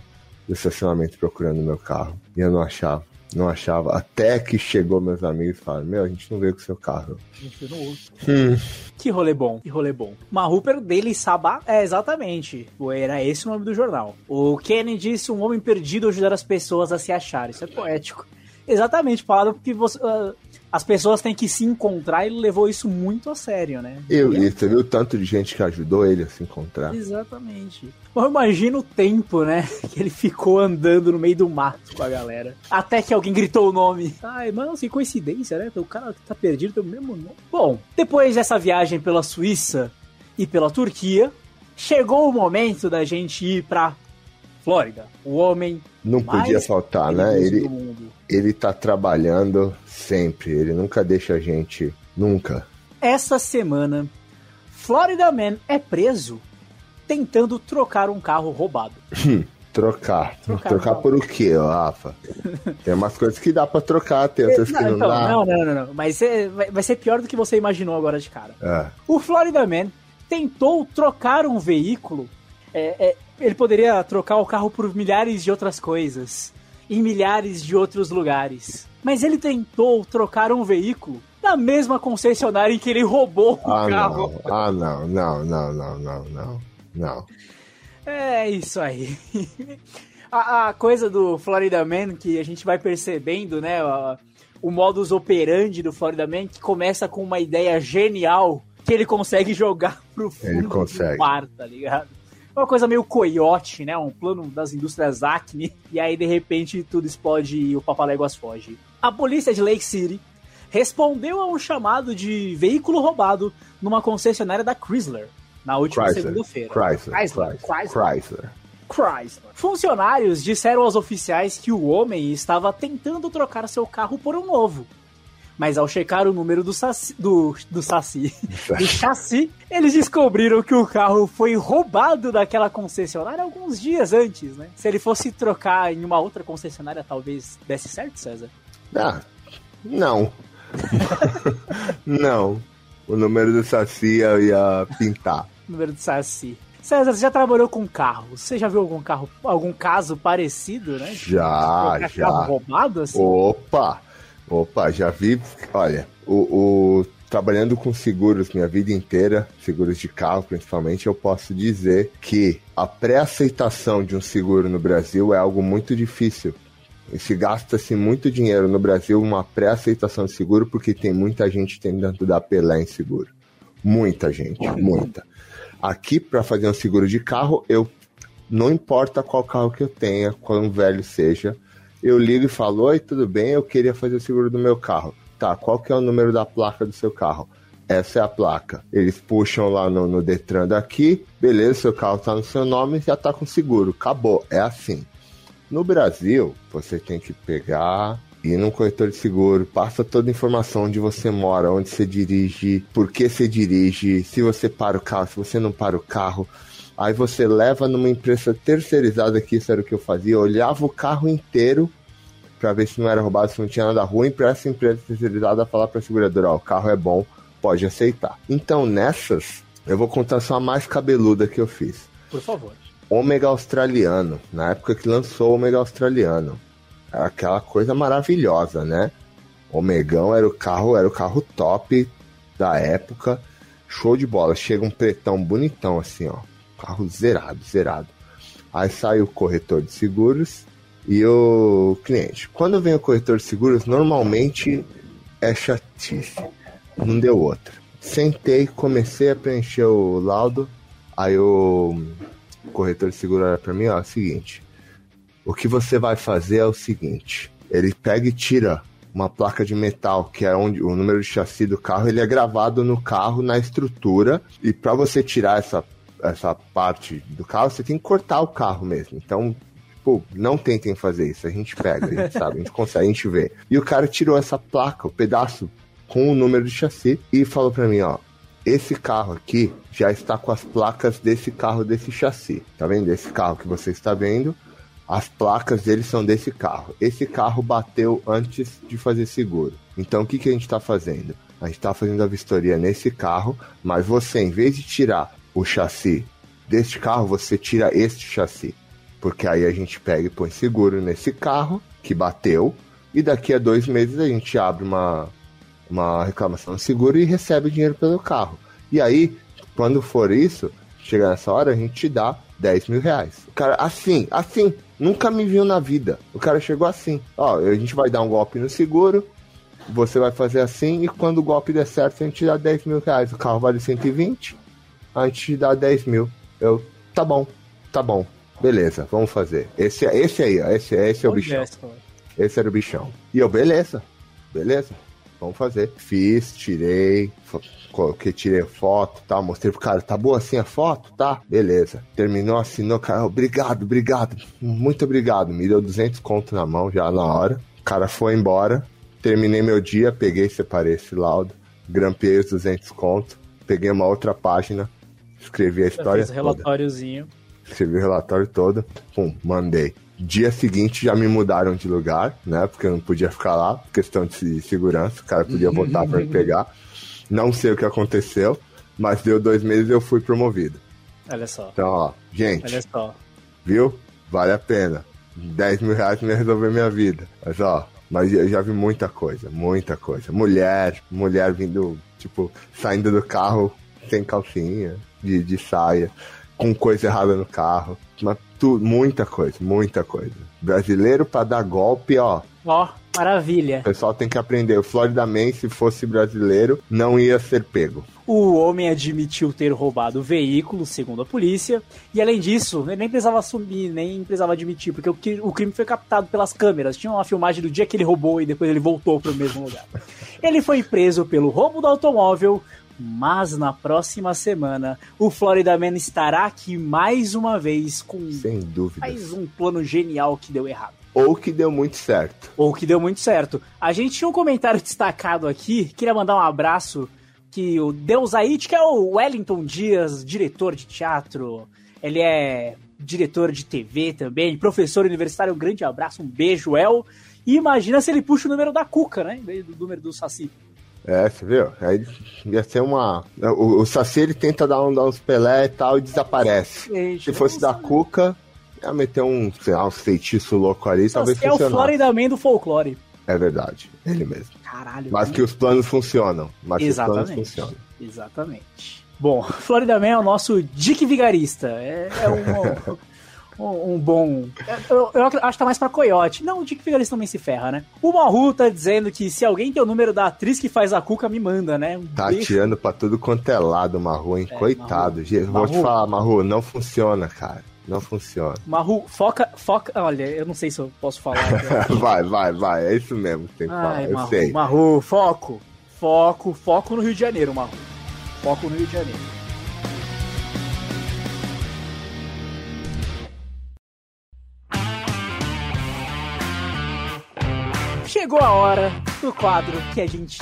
Speaker 2: do estacionamento procurando meu carro. E eu não achava, não achava. Até que chegou meus amigos e falaram: Meu, a gente não veio com o seu carro.
Speaker 1: Enfio no outro.
Speaker 2: Hum,
Speaker 1: Que rolê bom, que rolê bom. Mahuper Daily Sabah, é exatamente. Era esse o nome do jornal. O Kenny disse um homem perdido ajudar as pessoas a se achar. Isso é poético. Exatamente, falado porque você, ah, as pessoas têm que se encontrar e ele levou isso muito a sério, né?
Speaker 2: eu,
Speaker 1: E
Speaker 2: você viu o tanto de gente que ajudou ele a se encontrar?
Speaker 1: Exatamente. Mas imagino o tempo, né? (laughs) Que ele ficou andando no meio do mato com a galera. Até que alguém gritou o nome. Ai, mano, que coincidência, né? O cara que tá perdido tem o mesmo nome. Bom, depois dessa viagem pela Suíça e pela Turquia, chegou o momento da gente ir pra Flórida. O homem
Speaker 2: Não podia faltar, né? Ele,
Speaker 1: do mundo.
Speaker 2: Ele tá trabalhando sempre. Ele nunca deixa a gente. Nunca.
Speaker 1: Essa semana, Florida Man é preso tentando trocar um carro roubado.
Speaker 2: Trocar.
Speaker 1: Trocar,
Speaker 2: Trocar,
Speaker 1: não.
Speaker 2: por o quê, Rafa? (laughs) Tem umas coisas que dá pra trocar, tem outras que
Speaker 1: Não,
Speaker 2: não
Speaker 1: então,
Speaker 2: dá.
Speaker 1: não, não, não, não. Mas é- vai, vai ser pior do que você imaginou agora de cara.
Speaker 2: É.
Speaker 1: O Florida Man tentou trocar um veículo. é, é, ele poderia trocar o carro por milhares de outras coisas. Em milhares de outros lugares. Mas ele tentou trocar um veículo na mesma concessionária em que ele roubou o
Speaker 2: Ah,
Speaker 1: carro.
Speaker 2: não. Ah, não, não, não, não, não, não. Não.
Speaker 1: É isso aí. a, a coisa do Florida Man que a gente vai percebendo, né? a- o modus operandi do Florida Man que começa com uma ideia genial que ele consegue jogar pro
Speaker 2: Ele
Speaker 1: fundo
Speaker 2: consegue.
Speaker 1: do mar, tá ligado? É Uma coisa meio coiote, né? Um plano das indústrias Acme. E aí, de repente, tudo explode e o Papaléguas foge. A polícia de Lake City respondeu a um chamado de veículo roubado numa concessionária da Chrysler na última segunda-feira.
Speaker 2: Chrysler.
Speaker 1: Chrysler.
Speaker 2: Chrysler.
Speaker 1: Chrysler.
Speaker 2: Chrysler.
Speaker 1: Chrysler. Funcionários disseram aos oficiais que o homem estava tentando trocar seu carro por um novo. Mas ao checar o número do saci, do, do saci, (laughs) do chassi, eles descobriram que o carro foi roubado daquela concessionária alguns dias antes, né? Se ele fosse trocar em uma outra concessionária, talvez desse certo, César?
Speaker 2: Ah, não. (laughs) não. O número do Saci eu ia pintar.
Speaker 1: Número do saci. César, você já trabalhou com carro? Você já viu algum carro, algum caso parecido, né?
Speaker 2: Já, já.
Speaker 1: carro roubado, assim?
Speaker 2: Opa! Opa, já vi. Olha, o, o- trabalhando com seguros minha vida inteira, seguros de carro principalmente, eu posso dizer que a pré-aceitação de um seguro no Brasil é algo muito difícil. E se gasta-se muito dinheiro no Brasil uma pré-aceitação de seguro porque tem muita gente tentando dar pelé em seguro. Muita gente, muita. Aqui, para fazer um seguro de carro, eu não importa qual carro que eu tenha, quão velho seja, eu ligo e falo, oi, tudo bem? Eu queria fazer o seguro do meu carro. Tá, qual que é o número da placa do seu carro? Essa é a placa. Eles puxam lá no, no Detran daqui, beleza, seu carro tá no seu nome, já tá com seguro. Acabou, é assim. No Brasil, você tem que pegar, ir num corretor de seguro, passa toda a informação onde você mora, onde você dirige, por que você dirige, se você para o carro, se você não para o carro. Aí você leva numa empresa terceirizada, que isso era o que eu fazia, eu olhava o carro inteiro para ver se não era roubado, se não tinha nada ruim, para essa empresa terceirizada falar para a seguradora, ó, o carro é bom, pode aceitar. Então nessas, eu vou contar só a mais cabeluda que eu fiz.
Speaker 1: Por favor.
Speaker 2: Ômega australiano, na época que lançou o Ômega australiano. Era aquela coisa maravilhosa, né? Omegão era o carro, era o carro top da época. Show de bola. Chega um pretão bonitão assim, ó. Carro zerado, zerado. Aí sai o corretor de seguros e o cliente. Quando vem o corretor de seguros, normalmente é chatice. Não deu outra. Sentei, comecei a preencher o laudo. Aí o corretor de seguro olha pra mim, ó, é o seguinte. O que você vai fazer é o seguinte. Ele pega e tira uma placa de metal, que é onde o número de chassi do carro, ele é gravado no carro, na estrutura. E para você tirar essa, essa parte do carro, você tem que cortar o carro mesmo. Então, Pô, não tentem fazer isso. A gente pega, a gente (laughs) sabe, a gente consegue, a gente vê. E o cara tirou essa placa, o pedaço com o número de chassi e falou para mim, ó, esse carro aqui já está com as placas desse carro desse chassi. Tá vendo? Esse carro que você está vendo, as placas dele são desse carro. Esse carro bateu antes de fazer seguro. Então o que, que a gente está fazendo? A gente está fazendo a vistoria nesse carro, mas você, em vez de tirar o chassi deste carro, você tira este chassi. Porque aí a gente pega e põe seguro nesse carro que bateu, e daqui a dois meses a gente abre uma, uma reclamação de seguro e recebe dinheiro pelo carro. E aí, quando for isso, chega nessa hora, a gente te dá 10 mil reais. O cara, assim, assim, nunca me viu na vida. O cara chegou assim: ó, a gente vai dar um golpe no seguro, você vai fazer assim, e quando o golpe der certo, a gente te dá 10 mil reais. O carro vale 120, a gente te dá 10 mil. Eu, tá bom, tá bom. Beleza, vamos fazer. Esse, esse aí, ó, esse, esse é o bichão. Esse era o bichão. E eu, beleza, beleza, vamos fazer. Fiz, tirei, coloquei, tirei foto, tá? Mostrei pro cara, tá boa assim a foto? Tá, beleza. Terminou, assinou, cara, obrigado, obrigado, muito obrigado. Me deu 200 conto na mão já na hora. O cara foi embora, terminei meu dia, peguei, separei esse laudo, grampeei os 200 conto, peguei uma outra página, escrevi a
Speaker 1: Já
Speaker 2: história
Speaker 1: fez o
Speaker 2: toda
Speaker 1: relatóriozinho.
Speaker 2: escrevi o relatório todo, pum, mandei. Dia seguinte já me mudaram de lugar, né? Porque eu não podia ficar lá, questão de segurança, o cara podia voltar pra me pegar. Não sei o que aconteceu, mas deu dois meses e eu fui promovido.
Speaker 1: Olha só.
Speaker 2: Então, ó, gente,
Speaker 1: Olha só.
Speaker 2: viu? Vale a pena. 10 mil reais não ia resolver minha vida. Mas ó, mas eu já vi muita coisa, muita coisa. Mulher, mulher vindo, tipo, saindo do carro sem calcinha, de, de saia, com coisa errada no carro. Mas tu, muita coisa, muita coisa. Brasileiro pra dar golpe, ó.
Speaker 1: Ó, maravilha.
Speaker 2: O pessoal tem que aprender. O Florida Man, se fosse brasileiro, não ia ser pego.
Speaker 1: O homem admitiu ter roubado o veículo, segundo a polícia, e além disso, ele nem precisava assumir, nem precisava admitir, porque o, cri- o crime foi captado pelas câmeras. Tinha uma filmagem do dia que ele roubou e depois ele voltou pro mesmo lugar. Ele foi preso pelo roubo do automóvel, mas na próxima semana o Florida Man estará aqui mais uma vez com
Speaker 2: Sem dúvida.
Speaker 1: mais um plano genial que deu errado.
Speaker 2: Ou que deu muito certo.
Speaker 1: Ou que deu muito certo. A gente tinha um comentário (laughs) destacado aqui, queria mandar um abraço que o Deus que é o Wellington Dias, diretor de teatro, ele é diretor de TV também, professor universitário, um grande abraço, um beijo, El. E imagina se ele puxa o número da Cuca, né? Em vez do número do Saci.
Speaker 2: É, você viu? Aí ia ser uma. O, o Saci ele tenta dar, um, dar uns Pelé e tal e desaparece. Se fosse da Cuca, ia meter um, sei lá, um feitiço louco ali, talvez
Speaker 1: Saci é o
Speaker 2: funcionasse.
Speaker 1: Florida Man do folclore.
Speaker 2: É verdade, ele mesmo.
Speaker 1: Caralho.
Speaker 2: Mas que os planos funcionam. Mas que os planos
Speaker 1: Exatamente.
Speaker 2: funcionam.
Speaker 1: Exatamente. Bom, (laughs) Florida Man é o nosso Dick Vigarista. É, é um, (laughs) um, um bom. Eu, eu acho que tá mais pra coiote. Não, o Dick Vigarista também se ferra, né? O Maru tá dizendo que se alguém tem o número da atriz que faz a cuca, me manda, né? Um
Speaker 2: Tá
Speaker 1: beijo.
Speaker 2: atirando pra tudo quanto é lado, Marru, hein?
Speaker 1: É,
Speaker 2: Coitado.
Speaker 1: Maru.
Speaker 2: Gente, Vou te
Speaker 1: Maru.
Speaker 2: falar, Marru, não funciona, cara. Não funciona.
Speaker 1: Marru, foca, foca. Olha, eu não sei se eu posso falar. (laughs)
Speaker 2: vai, vai, vai. É isso mesmo que tem que
Speaker 1: Ai,
Speaker 2: falar. Eu sei.
Speaker 1: Marru, foco. Foco, foco no Rio de Janeiro, Marru. Foco no Rio de Janeiro. Chegou a hora do quadro que a gente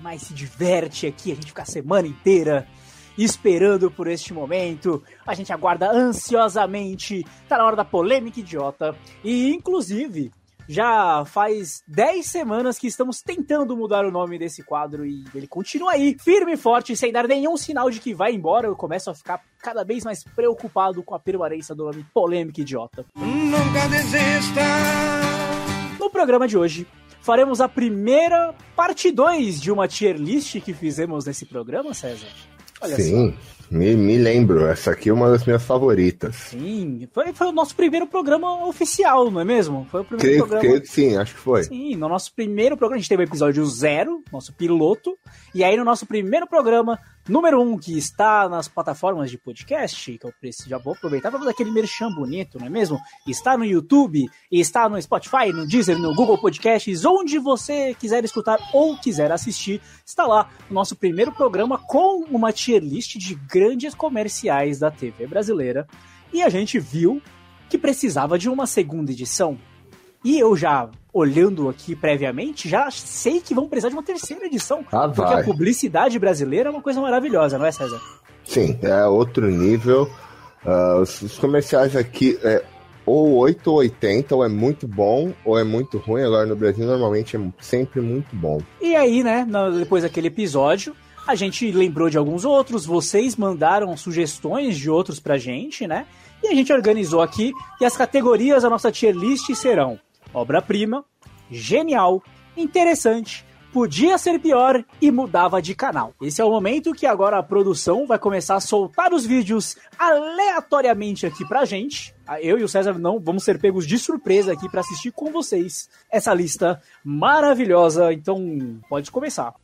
Speaker 1: mais se diverte aqui, a gente fica a semana inteira esperando por este momento. A gente aguarda ansiosamente. Tá na hora da polêmica idiota. E, inclusive, já faz 10 semanas que estamos tentando mudar o nome desse quadro e ele continua aí, firme e forte, sem dar nenhum sinal de que vai embora. Eu começo a ficar cada vez mais preocupado com a permanência do nome polêmica idiota.
Speaker 3: Nunca desista.
Speaker 1: No programa de hoje, faremos a primeira parte 2 de uma tier list que fizemos nesse programa, César. Olha
Speaker 2: Sim, me, me lembro. Essa aqui é uma das minhas favoritas.
Speaker 1: Sim, foi, foi o nosso primeiro programa oficial, não é mesmo? Foi o primeiro
Speaker 2: Creio,
Speaker 1: programa.
Speaker 2: creio que sim, acho que foi.
Speaker 1: Sim, no nosso primeiro programa, a gente teve o episódio zero, nosso piloto, e aí no nosso primeiro programa, número um, que está nas plataformas de podcast, que eu preciso, já vou aproveitar para fazer aquele merchan bonito, não é mesmo? Está no YouTube, está no Spotify, no Deezer, no Google Podcasts, onde você quiser escutar ou quiser assistir, está lá o nosso primeiro programa com uma tier list de grandes comerciais da TV brasileira, e a gente viu que precisava de uma segunda edição. E eu já, olhando aqui previamente, já sei que vão precisar de uma terceira edição.
Speaker 2: Ah,
Speaker 1: porque
Speaker 2: vai.
Speaker 1: a publicidade brasileira é uma coisa maravilhosa, não é, César?
Speaker 2: Sim, é outro nível. Ah, os, comerciais aqui é ou 8 ou 80, ou é muito bom, ou é muito ruim. Agora no Brasil normalmente é sempre muito bom.
Speaker 1: E aí, né, depois daquele episódio, a gente lembrou de alguns outros, vocês mandaram sugestões de outros pra gente, né? E a gente organizou aqui, e as categorias da nossa tier list serão obra-prima, genial, interessante, podia ser pior e mudava de canal. Esse é o momento que agora a produção vai começar a soltar os vídeos aleatoriamente aqui pra gente. Ah, Eu e o César não vamos ser pegos de surpresa aqui pra assistir com vocês essa lista maravilhosa. Então, pode começar.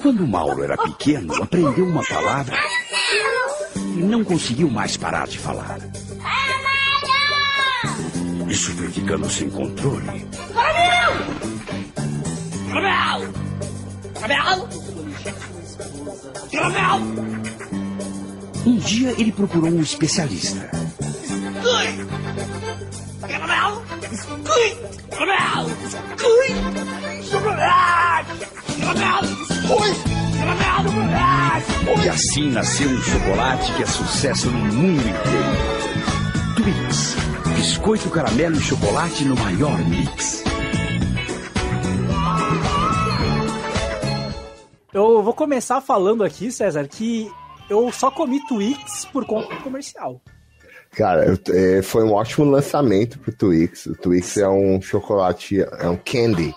Speaker 4: Quando o Mauro era pequeno, aprendeu uma palavra e não conseguiu mais parar de falar. Isso foi ficando sem controle. Um dia ele procurou um especialista. E assim nasceu um chocolate que é sucesso no mundo inteiro. Twix. Biscoito, caramelo e chocolate no maior mix.
Speaker 1: Eu vou começar falando aqui, César, que eu só comi Twix por conta do comercial.
Speaker 2: Cara, é, foi um ótimo lançamento pro Twix. O Twix é um chocolate, é um candy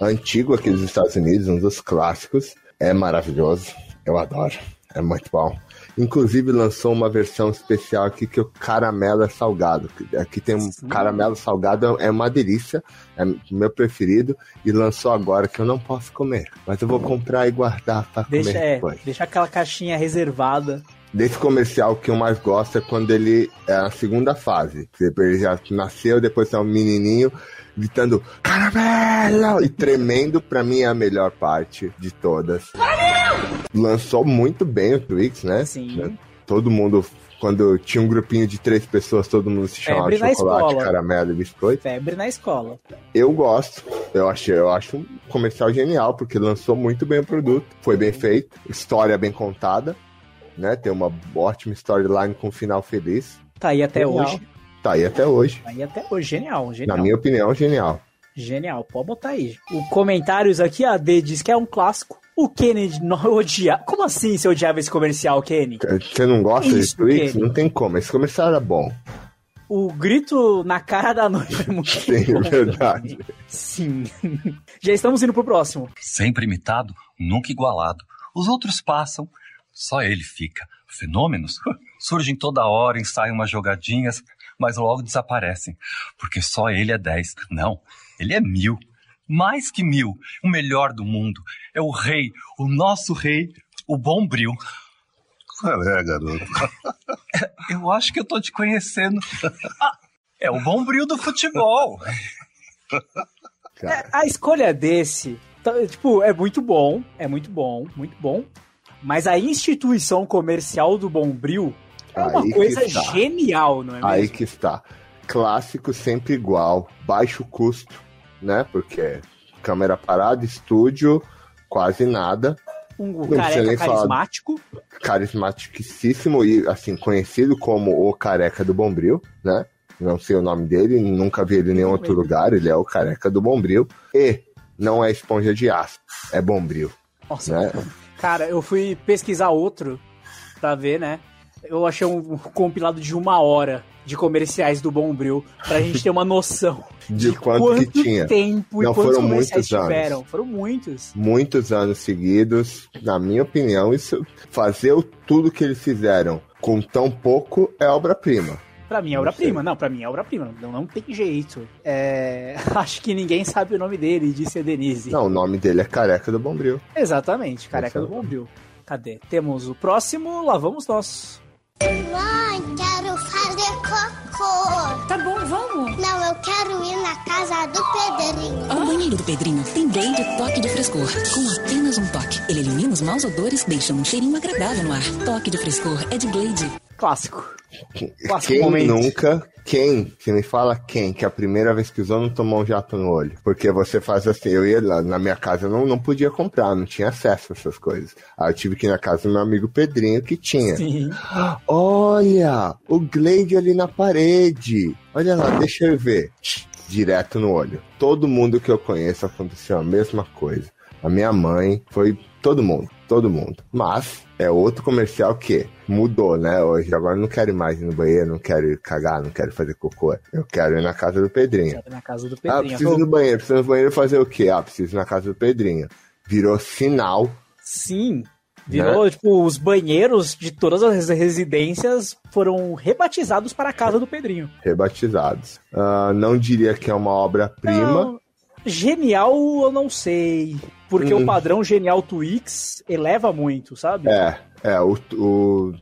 Speaker 2: antigo aqui dos Estados Unidos, um dos clássicos. É maravilhoso, eu adoro, é muito bom. Inclusive lançou uma versão especial aqui que o caramelo é salgado. Aqui tem um caramelo salgado, é uma delícia, é meu preferido. E lançou agora que eu não posso comer, mas eu vou comprar e guardar pra
Speaker 1: Deixa,
Speaker 2: comer
Speaker 1: é, deixa aquela caixinha reservada.
Speaker 2: Desse comercial, que eu mais gosto é quando ele é a segunda fase. Ele já nasceu, depois é um menininho gritando caramelo e tremendo, pra mim é a melhor parte de todas. Lançou muito bem o Twix, né?
Speaker 1: Sim.
Speaker 2: Todo mundo, quando tinha um grupinho de três pessoas, todo mundo se chamava
Speaker 1: Febre
Speaker 2: chocolate,
Speaker 1: escola.
Speaker 2: caramelo e biscoito.
Speaker 1: Febre na escola.
Speaker 2: Eu gosto, eu achei, eu acho um comercial genial, porque lançou muito bem o produto, foi bem feito, história bem contada, né? Tem uma ótima storyline com um final feliz.
Speaker 1: Tá aí até
Speaker 2: Genial.
Speaker 1: hoje.
Speaker 2: Tá aí até hoje.
Speaker 1: Tá aí até hoje. Genial, genial.
Speaker 2: Na minha opinião, genial.
Speaker 1: Genial, pode botar aí. O comentários aqui, a D diz que é um clássico. O Kennedy não (laughs) odia. Como assim você odiava esse comercial, Kenny?
Speaker 2: Você não gosta
Speaker 1: Isso,
Speaker 2: de Twix?
Speaker 1: Kenny.
Speaker 2: Não tem como. Esse comercial era bom.
Speaker 1: O grito na cara da noiva é muito (laughs)
Speaker 2: Sim,
Speaker 1: bom.
Speaker 2: verdade.
Speaker 1: Sim. (laughs) Já estamos indo pro próximo.
Speaker 5: Sempre imitado, nunca igualado. Os outros passam, só ele fica. Fenômenos (laughs) surgem toda hora, ensaiam umas jogadinhas, mas logo desaparecem. Porque só ele é 10. Não, ele é mil. Mais que mil. O melhor do mundo. É o rei, o nosso rei, o bom bril.
Speaker 2: Qual é, garoto? (laughs)
Speaker 5: Eu acho que eu tô te conhecendo. Ah, é o bombril do futebol.
Speaker 1: É, a escolha desse, tipo, é muito bom, é muito bom, muito bom. Mas a instituição comercial do Bombril é uma
Speaker 2: Aí
Speaker 1: coisa
Speaker 2: está.
Speaker 1: genial, não é mesmo?
Speaker 2: Aí que está. Clássico sempre igual, baixo custo, né? Porque câmera parada, estúdio, quase nada.
Speaker 1: Um
Speaker 2: precisa
Speaker 1: careca
Speaker 2: nem falar.
Speaker 1: carismático.
Speaker 2: Carismaticíssimo e, assim, conhecido como o careca do Bombril, né? Não sei o nome dele, nunca vi ele em nenhum outro lugar, ele é o careca do Bombril. E não é esponja de aço, é Bombril,
Speaker 1: Nossa,
Speaker 2: né?
Speaker 1: Cara, eu fui pesquisar outro pra ver, né? Eu achei um compilado de uma hora de comerciais do Bombril pra gente ter uma noção (laughs)
Speaker 2: De quanto que tinha.
Speaker 1: tempo
Speaker 2: Não,
Speaker 1: e quantos
Speaker 2: foram
Speaker 1: comerciais
Speaker 2: muitos anos.
Speaker 1: tiveram. Foram muitos.
Speaker 2: muitos anos seguidos. Na minha opinião, isso fazer o- tudo que eles fizeram com tão pouco é obra-prima.
Speaker 1: Pra mim é obra-prima. Não, pra mim é obra-prima. Não, não tem jeito. É, (laughs) Acho que ninguém sabe o nome dele, disse a Denise.
Speaker 2: Não, o nome dele é Careca do Bombril.
Speaker 1: Exatamente, careca do
Speaker 2: Exato.
Speaker 1: Bombril. Cadê? Temos o próximo, lá vamos nós.
Speaker 6: Mãe, quero fazer cocô.
Speaker 7: Tá bom, vamos.
Speaker 6: Não, eu quero ir na casa do Pedrinho.
Speaker 7: O banheiro do Pedrinho tem Glade Toque de Frescor. Com apenas um toque, ele elimina os maus odores, deixando um cheirinho agradável no ar. Toque de Frescor é de Glade.
Speaker 1: Clássico. Clássico
Speaker 2: Quem nunca, quem, se me fala quem, que a primeira vez que usou não tomou um jato no olho. Porque você faz assim, eu ia lá, na minha casa eu não, não podia comprar, não tinha acesso a essas coisas. Aí eu tive que ir na casa do meu amigo Pedrinho que tinha.
Speaker 1: Sim.
Speaker 2: Olha, o Glade ali na parede. Olha lá, deixa eu ver. Direto no olho. Todo mundo que eu conheço aconteceu a mesma coisa. A minha mãe foi todo mundo, todo mundo. Mas é outro comercial que mudou, né? Hoje agora eu não quero ir mais ir no banheiro, não quero ir cagar, não quero fazer cocô. Eu quero ir na casa do Pedrinho.
Speaker 1: Na casa do
Speaker 2: Ah,
Speaker 1: Pedrinho.
Speaker 2: preciso ir no banheiro, preciso no banheiro fazer o quê? Ah, preciso ir na casa do Pedrinho. Virou sinal
Speaker 1: Sim. Virou, tipo, os banheiros de todas as residências foram rebatizados para a casa do Pedrinho.
Speaker 2: rebatizados. Ah, não diria que é uma obra-prima.
Speaker 1: Genial, eu não sei. Porque
Speaker 2: Hum.
Speaker 1: o padrão genial Twix eleva muito, sabe?
Speaker 2: É, é, o, o-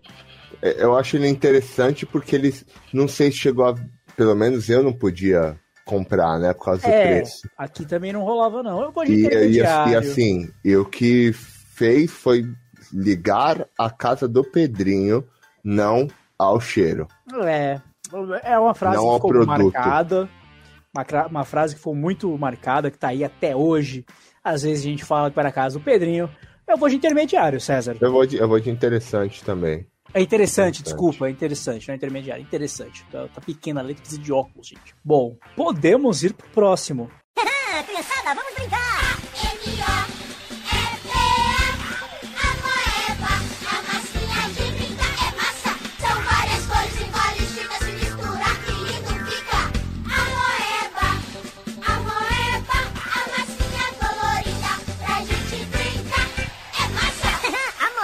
Speaker 2: é, Eu acho ele interessante porque ele. Não sei se chegou a. Pelo menos eu não podia comprar, né? Por causa do
Speaker 1: É,
Speaker 2: preço.
Speaker 1: aqui também não rolava, não. Eu de
Speaker 2: E, e,
Speaker 1: intermediário.
Speaker 2: e assim, e o que fez foi ligar a casa do Pedrinho, não ao cheiro.
Speaker 1: É, é uma frase
Speaker 2: Não
Speaker 1: que ficou
Speaker 2: produto.
Speaker 1: marcada. Uma, uma frase que foi muito marcada, que tá aí até hoje. Às vezes a gente fala para casa do Pedrinho. Eu vou de intermediário, César.
Speaker 2: Eu vou de, eu vou de interessante também.
Speaker 1: É interessante,
Speaker 2: Interessante.
Speaker 1: desculpa, é interessante, não é intermediário. Interessante. Tá, tá pequena a letra, precisa de óculos, gente. Bom, podemos ir pro próximo. (laughs)
Speaker 6: Criançada, vamos brincar!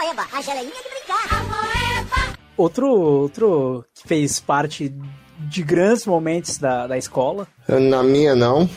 Speaker 6: Moeba, a geleinha de brincar A moeba
Speaker 1: Outro, outro que fez parte de grandes momentos da, da escola.
Speaker 2: Na minha, não.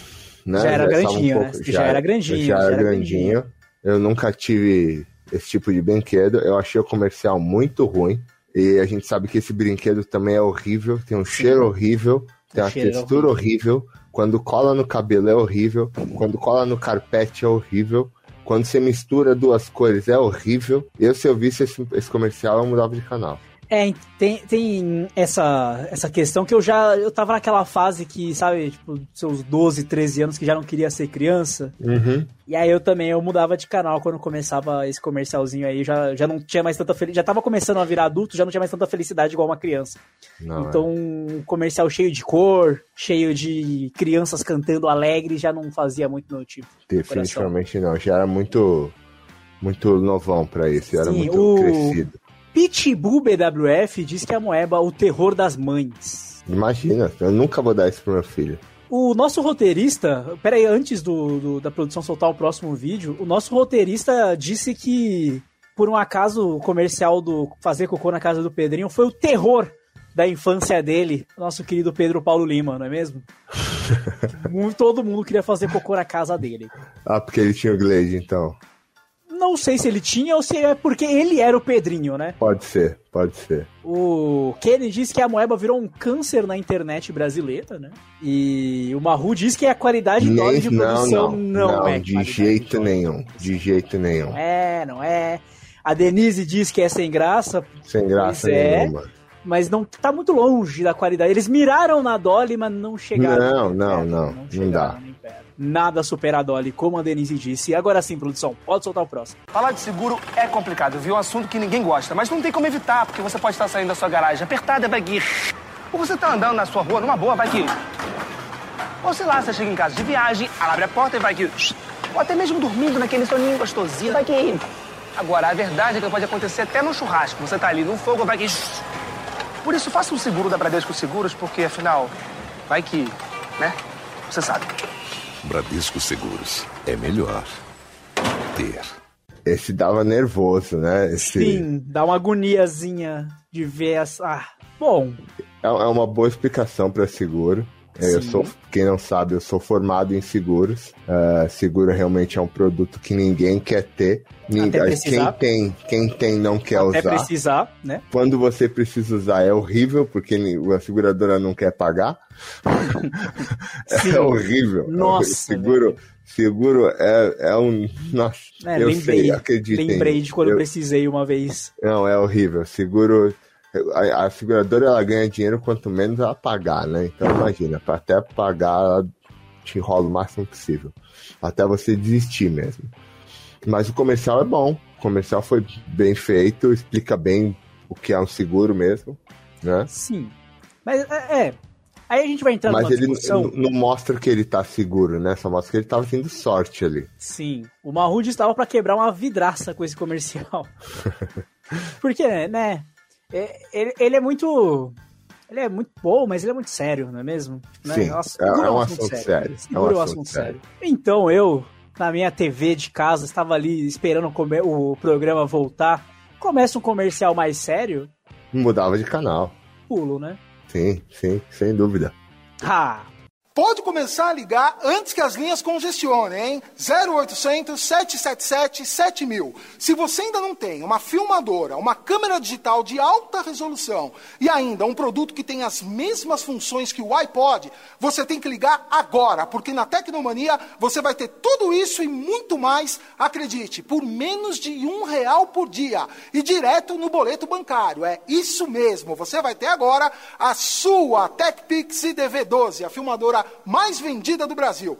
Speaker 2: Né?
Speaker 1: Já era
Speaker 2: estava
Speaker 1: grandinho, né? Já era grandinho,
Speaker 2: Já
Speaker 1: já
Speaker 2: era
Speaker 1: era
Speaker 2: grandinho. Eu nunca tive esse tipo de brinquedo. Eu achei o comercial muito ruim. E a gente sabe que esse brinquedo também é horrível. Tem um cheiro horrível. Tem
Speaker 1: O
Speaker 2: uma textura horrível. Quando cola no cabelo é horrível. Quando cola no carpete é horrível. Quando você mistura duas cores é horrível. Eu, se eu visse esse, esse comercial, eu mudava de canal.
Speaker 1: É, tem, tem essa, essa questão que eu já. Eu tava naquela fase que, sabe, tipo, seus 12, 13 anos que já não queria ser criança.
Speaker 2: Uhum.
Speaker 1: E aí eu também eu mudava de canal quando começava esse comercialzinho aí. Já, já não tinha mais tanta felicidade. Já tava começando a virar adulto, já não tinha mais tanta felicidade igual uma criança.
Speaker 2: Não,
Speaker 1: então, um comercial cheio de cor, cheio de crianças cantando alegre, já não fazia muito meu tipo.
Speaker 2: Definitivamente não. Já era muito, muito novão pra isso. Já era muito
Speaker 1: o-
Speaker 2: crescido.
Speaker 1: Pitbull BWF diz que a moeba é o terror das mães.
Speaker 2: Imagina, eu nunca vou dar isso pro meu filho.
Speaker 1: O nosso roteirista, peraí, antes do, do- da produção soltar o próximo vídeo, o nosso roteirista disse que, por um acaso, o comercial do Fazer Cocô na Casa do Pedrinho foi o terror da infância dele, nosso querido Pedro Paulo Lima, não é mesmo? (laughs) Todo mundo queria fazer cocô na casa dele.
Speaker 2: Ah, porque ele tinha o Glade, então.
Speaker 1: Não não sei se ele tinha ou se é porque ele era o Pedrinho, né?
Speaker 2: Pode ser, pode ser.
Speaker 1: O Kenny diz que a moeba virou um câncer na internet brasileira, né? E o Maru diz que a qualidade óleo de
Speaker 2: não,
Speaker 1: produção
Speaker 2: não,
Speaker 1: não,
Speaker 2: não,
Speaker 1: é.
Speaker 2: de jeito nenhum, de jeito nenhum.
Speaker 1: Não é, não é. A Denise diz que é sem graça,
Speaker 2: Sem graça
Speaker 1: Pois é.
Speaker 2: nenhuma.
Speaker 1: mas não tá muito longe da qualidade. Eles miraram na Dolly, mas não chegaram.
Speaker 2: Não,
Speaker 1: nem
Speaker 2: não,
Speaker 1: perto,
Speaker 2: não, não
Speaker 1: chegaram
Speaker 2: dá.
Speaker 1: Nada supera a Dolly, como a Denise disse. E agora sim, produção, pode soltar o próximo.
Speaker 8: Falar de seguro é complicado, viu? Um assunto que ninguém gosta, mas não tem como evitar, porque você pode estar saindo da sua garagem apertada, vai que. Ou você tá andando na sua rua, numa boa, vai que. Ou sei lá, você chega em casa de viagem, abre a porta e vai que. Ou até mesmo dormindo naquele soninho gostosinho, vai que. Agora, a verdade é que pode acontecer até no churrasco. Você tá ali no fogo, vai que. Por isso, faça um seguro da Bradesco Seguros, porque afinal, vai que. né? Você sabe.
Speaker 3: Bradesco Seguros. É melhor ter.
Speaker 2: Esse dava nervoso, né? Esse
Speaker 1: Sim, dá uma agoniazinha de ver essa. Ah, bom,
Speaker 2: é, é uma boa explicação para seguro. É, Eu
Speaker 1: Sim.
Speaker 2: sou, quem não sabe, eu sou formado em seguros. Ah, seguro realmente é um produto que ninguém quer ter. Quem
Speaker 1: precisar.
Speaker 2: tem, quem tem não quer
Speaker 1: até
Speaker 2: usar.
Speaker 1: precisar, né?
Speaker 2: Quando você precisa usar é horrível, porque a seguradora não quer pagar. (laughs)
Speaker 1: Sim.
Speaker 2: É horrível.
Speaker 1: Nossa,
Speaker 2: seguro, seguro é, é um. Nossa,
Speaker 1: É,
Speaker 2: eu
Speaker 1: lembrei,
Speaker 2: sei, acreditem.
Speaker 1: lembrei de quando eu
Speaker 2: Eu-
Speaker 1: precisei uma vez.
Speaker 2: Não, é horrível. Seguro. A, a seguradora ela ganha dinheiro quanto menos ela pagar, né? Então imagina, para até pagar, ela te enrola o máximo possível. Até você desistir mesmo. Mas o comercial é bom. O comercial foi bem feito, explica bem o que é um seguro mesmo, né?
Speaker 1: Sim. Mas é. é. Aí a gente vai entrar
Speaker 2: Mas ele
Speaker 1: discussão.
Speaker 2: não mostra que ele tá seguro, né? Só mostra que ele tava tendo sorte ali.
Speaker 1: Sim. O Mahmoud estava pra quebrar uma vidraça com esse comercial. (laughs) Porque, né? é- Ele, ele é muito. Ele é muito bom, mas ele é muito sério, não é mesmo? Né?
Speaker 2: Sim,
Speaker 1: Nossa,
Speaker 2: é-
Speaker 1: segura
Speaker 2: é um assunto sério,
Speaker 1: Segura
Speaker 2: é um assunto
Speaker 1: assunto sério. Então eu, na minha TV de casa, estava ali esperando o programa voltar. Começa um comercial mais sério,
Speaker 2: Mudava de canal.
Speaker 1: pulo, né?
Speaker 2: Sim, sim, sem dúvida.
Speaker 1: Ah,
Speaker 9: Pode começar a ligar antes que as linhas congestionem, hein? 0800 777 7000. Se você ainda não tem uma filmadora, uma câmera digital de alta resolução e ainda um produto que tem as mesmas funções que o iPod, você tem que ligar agora, porque na Tecnomania você vai ter tudo isso e muito mais, acredite, por menos de um real por dia e direto no boleto bancário. É isso mesmo, você vai ter agora a sua TechPix IDV12, a filmadora mais vendida do Brasil.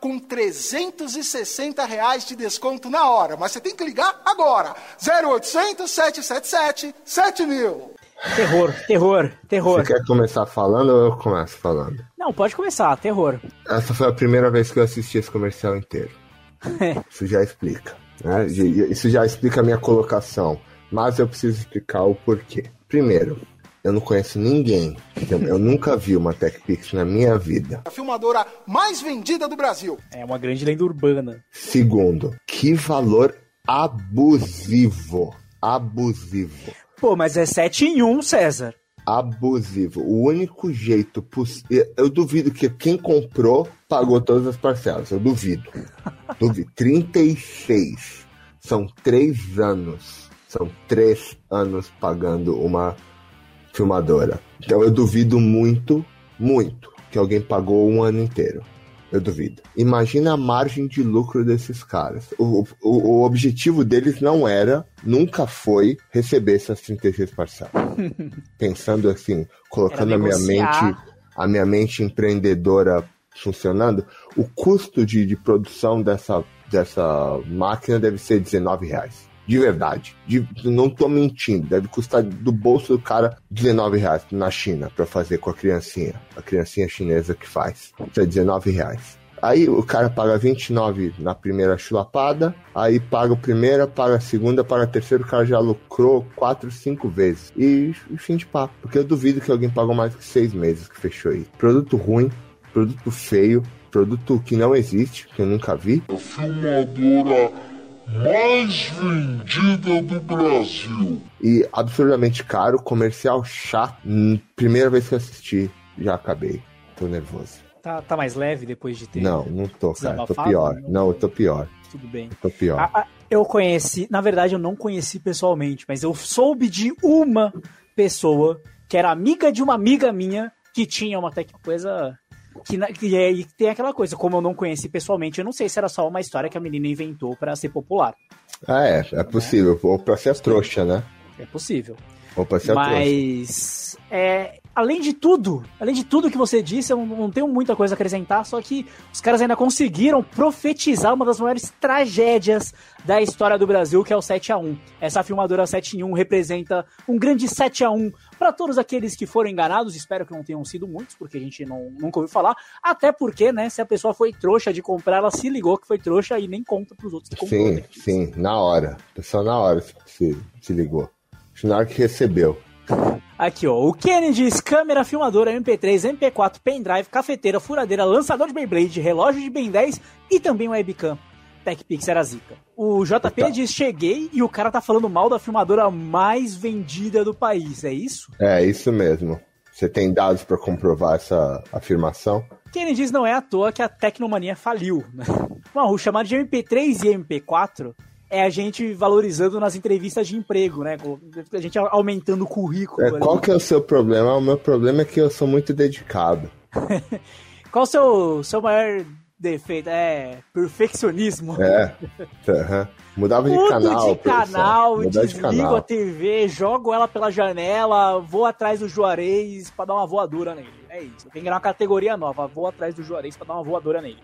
Speaker 9: Com 360 reais de desconto na hora, mas você tem que ligar agora. 0800 777 7000.
Speaker 1: terror, terror, terror.
Speaker 2: Você quer começar falando ou eu começo falando?
Speaker 1: Não, pode começar, terror.
Speaker 2: Essa foi a primeira vez que eu assisti esse comercial inteiro. Isso já explica. Né? Isso já explica a minha colocação. Mas eu preciso explicar o porquê. Primeiro, eu não conheço ninguém. Eu, eu nunca vi uma TechPix na minha vida.
Speaker 9: A filmadora mais vendida do Brasil.
Speaker 1: É uma grande lenda urbana.
Speaker 2: Segundo, que valor abusivo. Abusivo.
Speaker 1: Pô, mas é 7 em 1, César.
Speaker 2: abusivo. O único jeito possível. Eu duvido que quem comprou pagou todas as parcelas. Eu duvido. (laughs) duvido. 36. São três anos. São três anos pagando uma filmadora. Então eu duvido muito, muito que alguém pagou um ano inteiro. Eu duvido. Imagina a margem de lucro desses caras. O, o, o objetivo deles não era, nunca foi, receber essas 36 parcelas. (laughs) Pensando assim, colocando a minha mente, a minha mente empreendedora funcionando, o custo de, de produção dessa, dessa máquina deve ser 19 reais. De verdade. De- não tô mentindo. Deve custar do bolso do cara 19 reais na China pra fazer com a criancinha. A criancinha chinesa que faz. Isso é 19 reais. Aí o cara paga 29 na primeira chulapada, aí paga a primeira, paga a segunda, paga a terceira, o cara já lucrou 4, 5 vezes. E, e fim de papo. Porque eu duvido que alguém pagou mais que 6 meses que fechou aí. Produto ruim, produto feio, produto que não existe, que eu nunca vi.
Speaker 3: Filmadora mais vendida do Brasil.
Speaker 2: E absurdamente caro, comercial chato. Hum, Primeira vez que eu assisti, já acabei. Tô nervoso.
Speaker 1: tá, tá mais leve depois de ter.
Speaker 2: Não, não tô, cara. Tô pior. Não, eu tô pior.
Speaker 1: Tudo bem.
Speaker 2: Tô pior.
Speaker 1: Ah, ah, eu conheci, na verdade eu não conheci pessoalmente, mas eu soube de uma pessoa que era amiga de uma amiga minha que tinha uma tec coisa que, na- que é, e tem aquela coisa, como eu não conheci pessoalmente, eu não sei se era só uma história que a menina inventou pra ser popular.
Speaker 2: Ah, é, é possível. Ou pra ser trouxa, né?
Speaker 1: É possível.
Speaker 2: Ou pra ser trouxa.
Speaker 1: Mas é, além de tudo, além de tudo que você disse, eu não, tenho muita coisa a acrescentar, só que os caras ainda conseguiram profetizar uma das maiores tragédias da história do Brasil, que é o 7 a 1. Essa filmadora 7 em 1 representa um grande 7 a 1 para todos aqueles que foram enganados, espero que não tenham sido muitos, porque a gente não, nunca ouviu falar, até porque, né, se a pessoa foi trouxa de comprar, ela se ligou que foi trouxa e nem conta pros outros que comprou.
Speaker 2: Sim, sim, na hora. Pessoal, na hora se, se ligou. Na hora que recebeu.
Speaker 1: Aqui, ó. O Kennedy, câmera, filmadora, MP3, MP4, pendrive, cafeteira, furadeira, lançador de Beyblade, relógio de Ben 10 e também webcam. TechPix era zica. O JP diz: cheguei e o cara tá falando mal da filmadora mais vendida do país, é isso?
Speaker 2: É, isso mesmo. Você tem dados pra comprovar essa afirmação?
Speaker 1: Kennedy diz: não é à toa que a Tecnomania faliu. Né? Bom, o chamado de MP3 e MP4 é a gente valorizando nas entrevistas de emprego, né? A gente aumentando o currículo.
Speaker 2: É,
Speaker 1: ali.
Speaker 2: qual que é o seu problema? O meu problema é que eu sou muito dedicado. (laughs)
Speaker 1: Qual o seu, seu maior defeito? É perfeccionismo.
Speaker 2: É. aham. Mudava de
Speaker 1: Mudo
Speaker 2: canal,
Speaker 1: de canal.
Speaker 2: Mudar de
Speaker 1: desligo
Speaker 2: canal.
Speaker 1: a TV, jogo ela pela janela, vou atrás do Juarez pra dar uma voadora nele. É isso. Tem que ganhar uma categoria nova, vou atrás do Juarez pra dar uma voadora nele.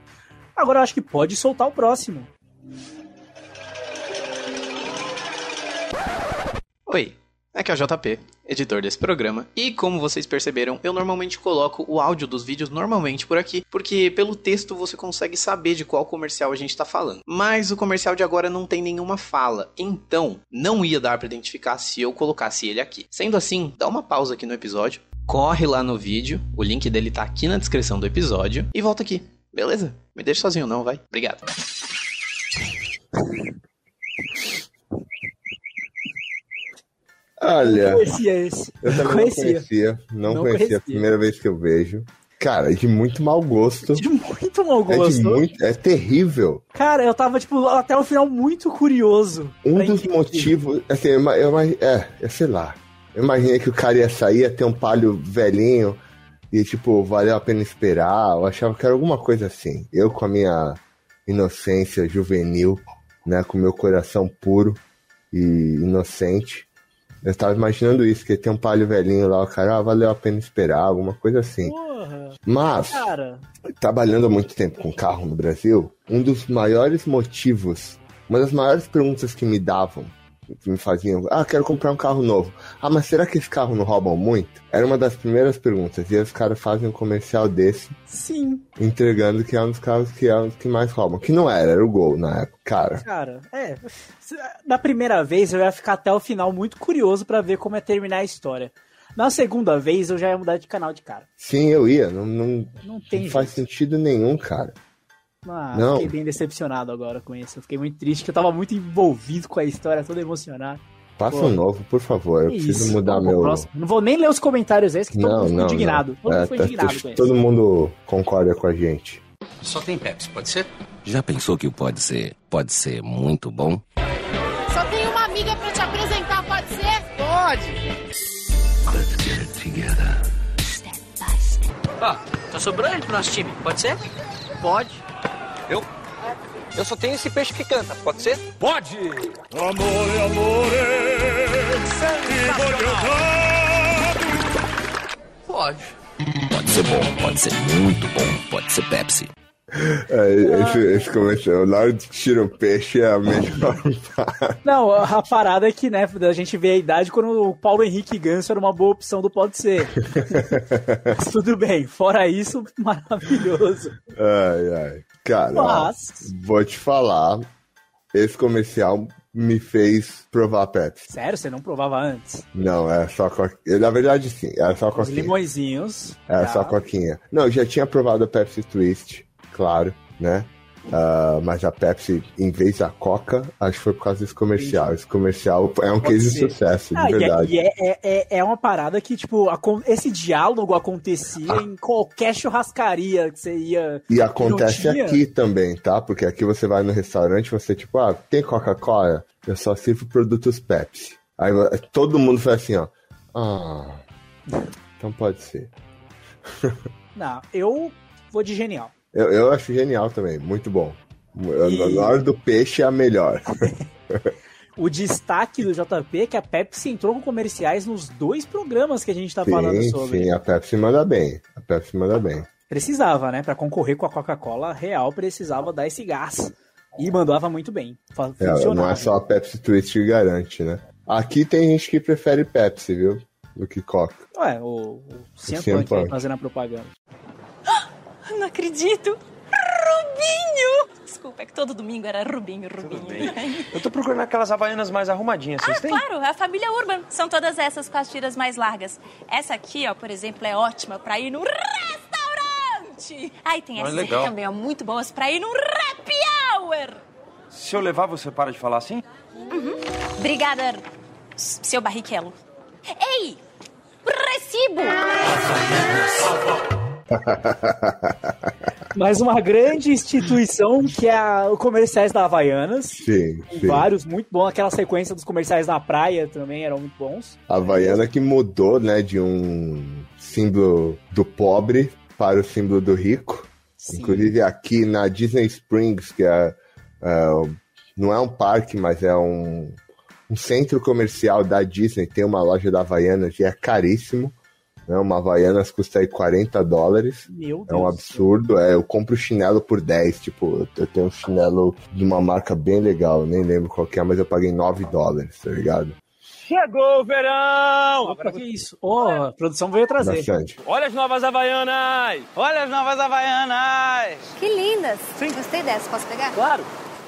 Speaker 1: Agora eu acho que pode soltar o próximo.
Speaker 10: Oi, aqui é o JP, editor desse programa, e como vocês perceberam, eu normalmente coloco o áudio dos vídeos normalmente por aqui, porque pelo texto você consegue saber de qual comercial a gente tá falando. Mas o comercial de agora não tem nenhuma fala, então não ia dar pra identificar se eu colocasse ele aqui. Sendo assim, dá uma pausa aqui no episódio, corre lá no vídeo, o link dele tá aqui na descrição do episódio, e volta aqui, beleza? Me deixa sozinho não, vai? Obrigado.
Speaker 2: Olha,
Speaker 1: Conhecia esse.
Speaker 2: eu também não
Speaker 1: Conhecia.
Speaker 2: conhecia. Não,
Speaker 1: Não
Speaker 2: conhecia.
Speaker 1: conhecia.
Speaker 2: a primeira vez que eu vejo. Cara, é de muito mau gosto.
Speaker 1: De muito mau
Speaker 2: É de
Speaker 1: gosto.
Speaker 2: muito. É terrível.
Speaker 1: Cara, eu tava, tipo, até o final muito curioso.
Speaker 2: Um dos
Speaker 1: entender.
Speaker 2: motivos. Assim, eu, eu, é, eu sei lá. Eu imaginei que o cara ia sair, ia ter um palio velhinho. E, tipo, valeu a pena esperar. Eu achava que era alguma coisa assim. Eu, com a minha inocência juvenil, né? Com meu coração puro e inocente. Eu tava imaginando isso, que ter um palio velhinho lá, o cara, ah, valeu a pena esperar, alguma coisa assim.
Speaker 1: Porra.
Speaker 2: Mas,
Speaker 1: Cara,
Speaker 2: trabalhando há muito tempo com carro no Brasil, um dos maiores motivos, uma das maiores perguntas que me davam, que me faziam, ah, quero comprar um carro novo. Ah, mas será que esse carro não roubam muito? Era uma das primeiras perguntas. E os caras fazem um comercial desse,
Speaker 1: sim.
Speaker 2: entregando que é um dos carros que é um dos que mais roubam. Que não era, era o Gol na época. Cara,
Speaker 1: Cara, é. Na primeira vez eu ia ficar até o final muito curioso pra ver como ia terminar a história. Na segunda vez eu já ia mudar de canal de cara.
Speaker 2: sim, eu ia. Não, não,
Speaker 1: Não tem
Speaker 2: não faz sentido nenhum, cara.
Speaker 1: Ah,
Speaker 2: Não.
Speaker 1: Fiquei bem decepcionado agora com isso. Eu fiquei muito triste, que eu tava muito envolvido com a história, todo emocionado.
Speaker 2: Faça
Speaker 1: Pô.
Speaker 2: um novo, por favor. Eu preciso
Speaker 1: isso,
Speaker 2: mudar meu.
Speaker 1: próximo. Não vou nem ler os comentários esse, que todo
Speaker 2: Não,
Speaker 1: mundo ficou
Speaker 2: não,
Speaker 1: indignado. Todo mundo
Speaker 2: É,
Speaker 1: ficou
Speaker 2: tá-
Speaker 1: indignado
Speaker 2: tá-
Speaker 1: com isso.
Speaker 2: todo mundo concorda com a gente.
Speaker 11: Só tem Pepsi, pode ser?
Speaker 12: Já pensou que pode ser, pode ser muito bom?
Speaker 6: Só tenho uma amiga pra te apresentar, pode ser?
Speaker 12: Let's get it together.
Speaker 11: Ó, tá sobrando ele pro nosso time, pode ser? Pode. Eu? Eu só tenho esse peixe que canta, pode ser? Pode!
Speaker 3: Amore, amore,
Speaker 11: Pode.
Speaker 12: Pode ser bom, pode ser muito bom, pode ser Pepsi.
Speaker 2: É, esse, esse comercial, na hora de tirar o peixe é a melhor (laughs) parte.
Speaker 1: Não, a a parada é que, né, a gente vê a idade quando o Paulo Henrique Ganso era uma boa opção do Pode Ser. (laughs) Mas tudo bem, fora isso, maravilhoso.
Speaker 2: Ai, ai. Cara,
Speaker 1: Mas-
Speaker 2: vou te falar, esse comercial me fez provar Pepsi.
Speaker 1: Sério, você não provava antes?
Speaker 2: Não, é só coquinha. Na verdade, sim, era só
Speaker 1: Os
Speaker 2: coquinha.
Speaker 1: limõezinhos.
Speaker 2: Era
Speaker 1: tá?
Speaker 2: só coquinha. Não, eu já tinha provado a Pepsi Twist, claro, né? Ah, mas a Pepsi, em vez da Coca, acho que foi por causa desse comercial. Esse comercial é um case de
Speaker 1: ser.
Speaker 2: sucesso, de
Speaker 1: Ah, e é-
Speaker 2: verdade.
Speaker 1: E é, é, é, é uma parada que, tipo, esse diálogo acontecia em qualquer churrascaria que você ia.
Speaker 2: E acontece aqui também, tá? Porque aqui você vai no restaurante, você tipo, ah, tem Coca-Cola? Eu só sirvo produtos Pepsi. Aí todo mundo faz assim, ó. Ah, então pode ser. (laughs)
Speaker 1: Não, eu vou de genial.
Speaker 2: Eu, eu acho genial também, muito bom.
Speaker 1: E-
Speaker 2: Na hora do peixe é a melhor.
Speaker 1: O destaque do JP é que a Pepsi entrou com comerciais nos dois programas que a gente tá falando sobre.
Speaker 2: sim, a Pepsi manda bem. A Pepsi manda bem.
Speaker 1: Precisava, né? Pra concorrer com a Coca-Cola real, precisava dar esse gás. E mandava muito bem. Fa-
Speaker 2: É, não
Speaker 1: Funcionava.
Speaker 2: é só a Pepsi Twist que garante, né? Aqui tem gente que prefere Pepsi, viu? Do que Coca.
Speaker 1: Ué, o, o Punk aí
Speaker 2: Punk.
Speaker 1: fazendo a propaganda.
Speaker 13: Não acredito! Rubinho! Desculpa, é que todo domingo era Rubinho, Rubinho. (laughs)
Speaker 14: Eu tô procurando aquelas havaianas mais arrumadinhas. Vocês
Speaker 13: Ah,
Speaker 14: têm?
Speaker 13: claro, a família Urban. São todas essas com as tiras mais largas. Essa aqui, ó, por exemplo, é ótima pra ir no restaurante. Aí tem essas
Speaker 14: legal.
Speaker 13: aqui também, ó, muito boas pra ir no happy hour.
Speaker 14: Se eu levar, você para de falar assim?
Speaker 13: Uhum. Obrigada, seu barriquelo. Ei! Recibo! (laughs)
Speaker 1: Mais uma grande instituição que é a, o Comerciais da Havaianas.
Speaker 2: Sim, sim.
Speaker 1: Vários, muito bom. Aquela sequência dos comerciais na praia também eram muito bons.
Speaker 2: A Havaiana que mudou, né, de um símbolo do pobre para o símbolo do rico. Inclusive aqui na Disney Springs, que é, é, não é um parque, mas é um, um centro comercial da Disney, tem uma loja da Havaianas e é caríssimo. Né, uma Havaianas custa aí 40 dólares.
Speaker 1: Meu
Speaker 2: É um absurdo. É, eu compro chinelo por 10. Tipo, eu tenho um chinelo de uma marca bem legal, nem lembro qual que é, mas eu paguei 9 dólares, tá ligado?
Speaker 14: Chegou o verão!
Speaker 1: Opa, que isso? Ó, a produção veio trazer.
Speaker 2: Bastante.
Speaker 14: Olha as novas havaianas! Olha as novas havaianas!
Speaker 15: Que lindas! Gostei dessa, posso pegar?
Speaker 16: Claro.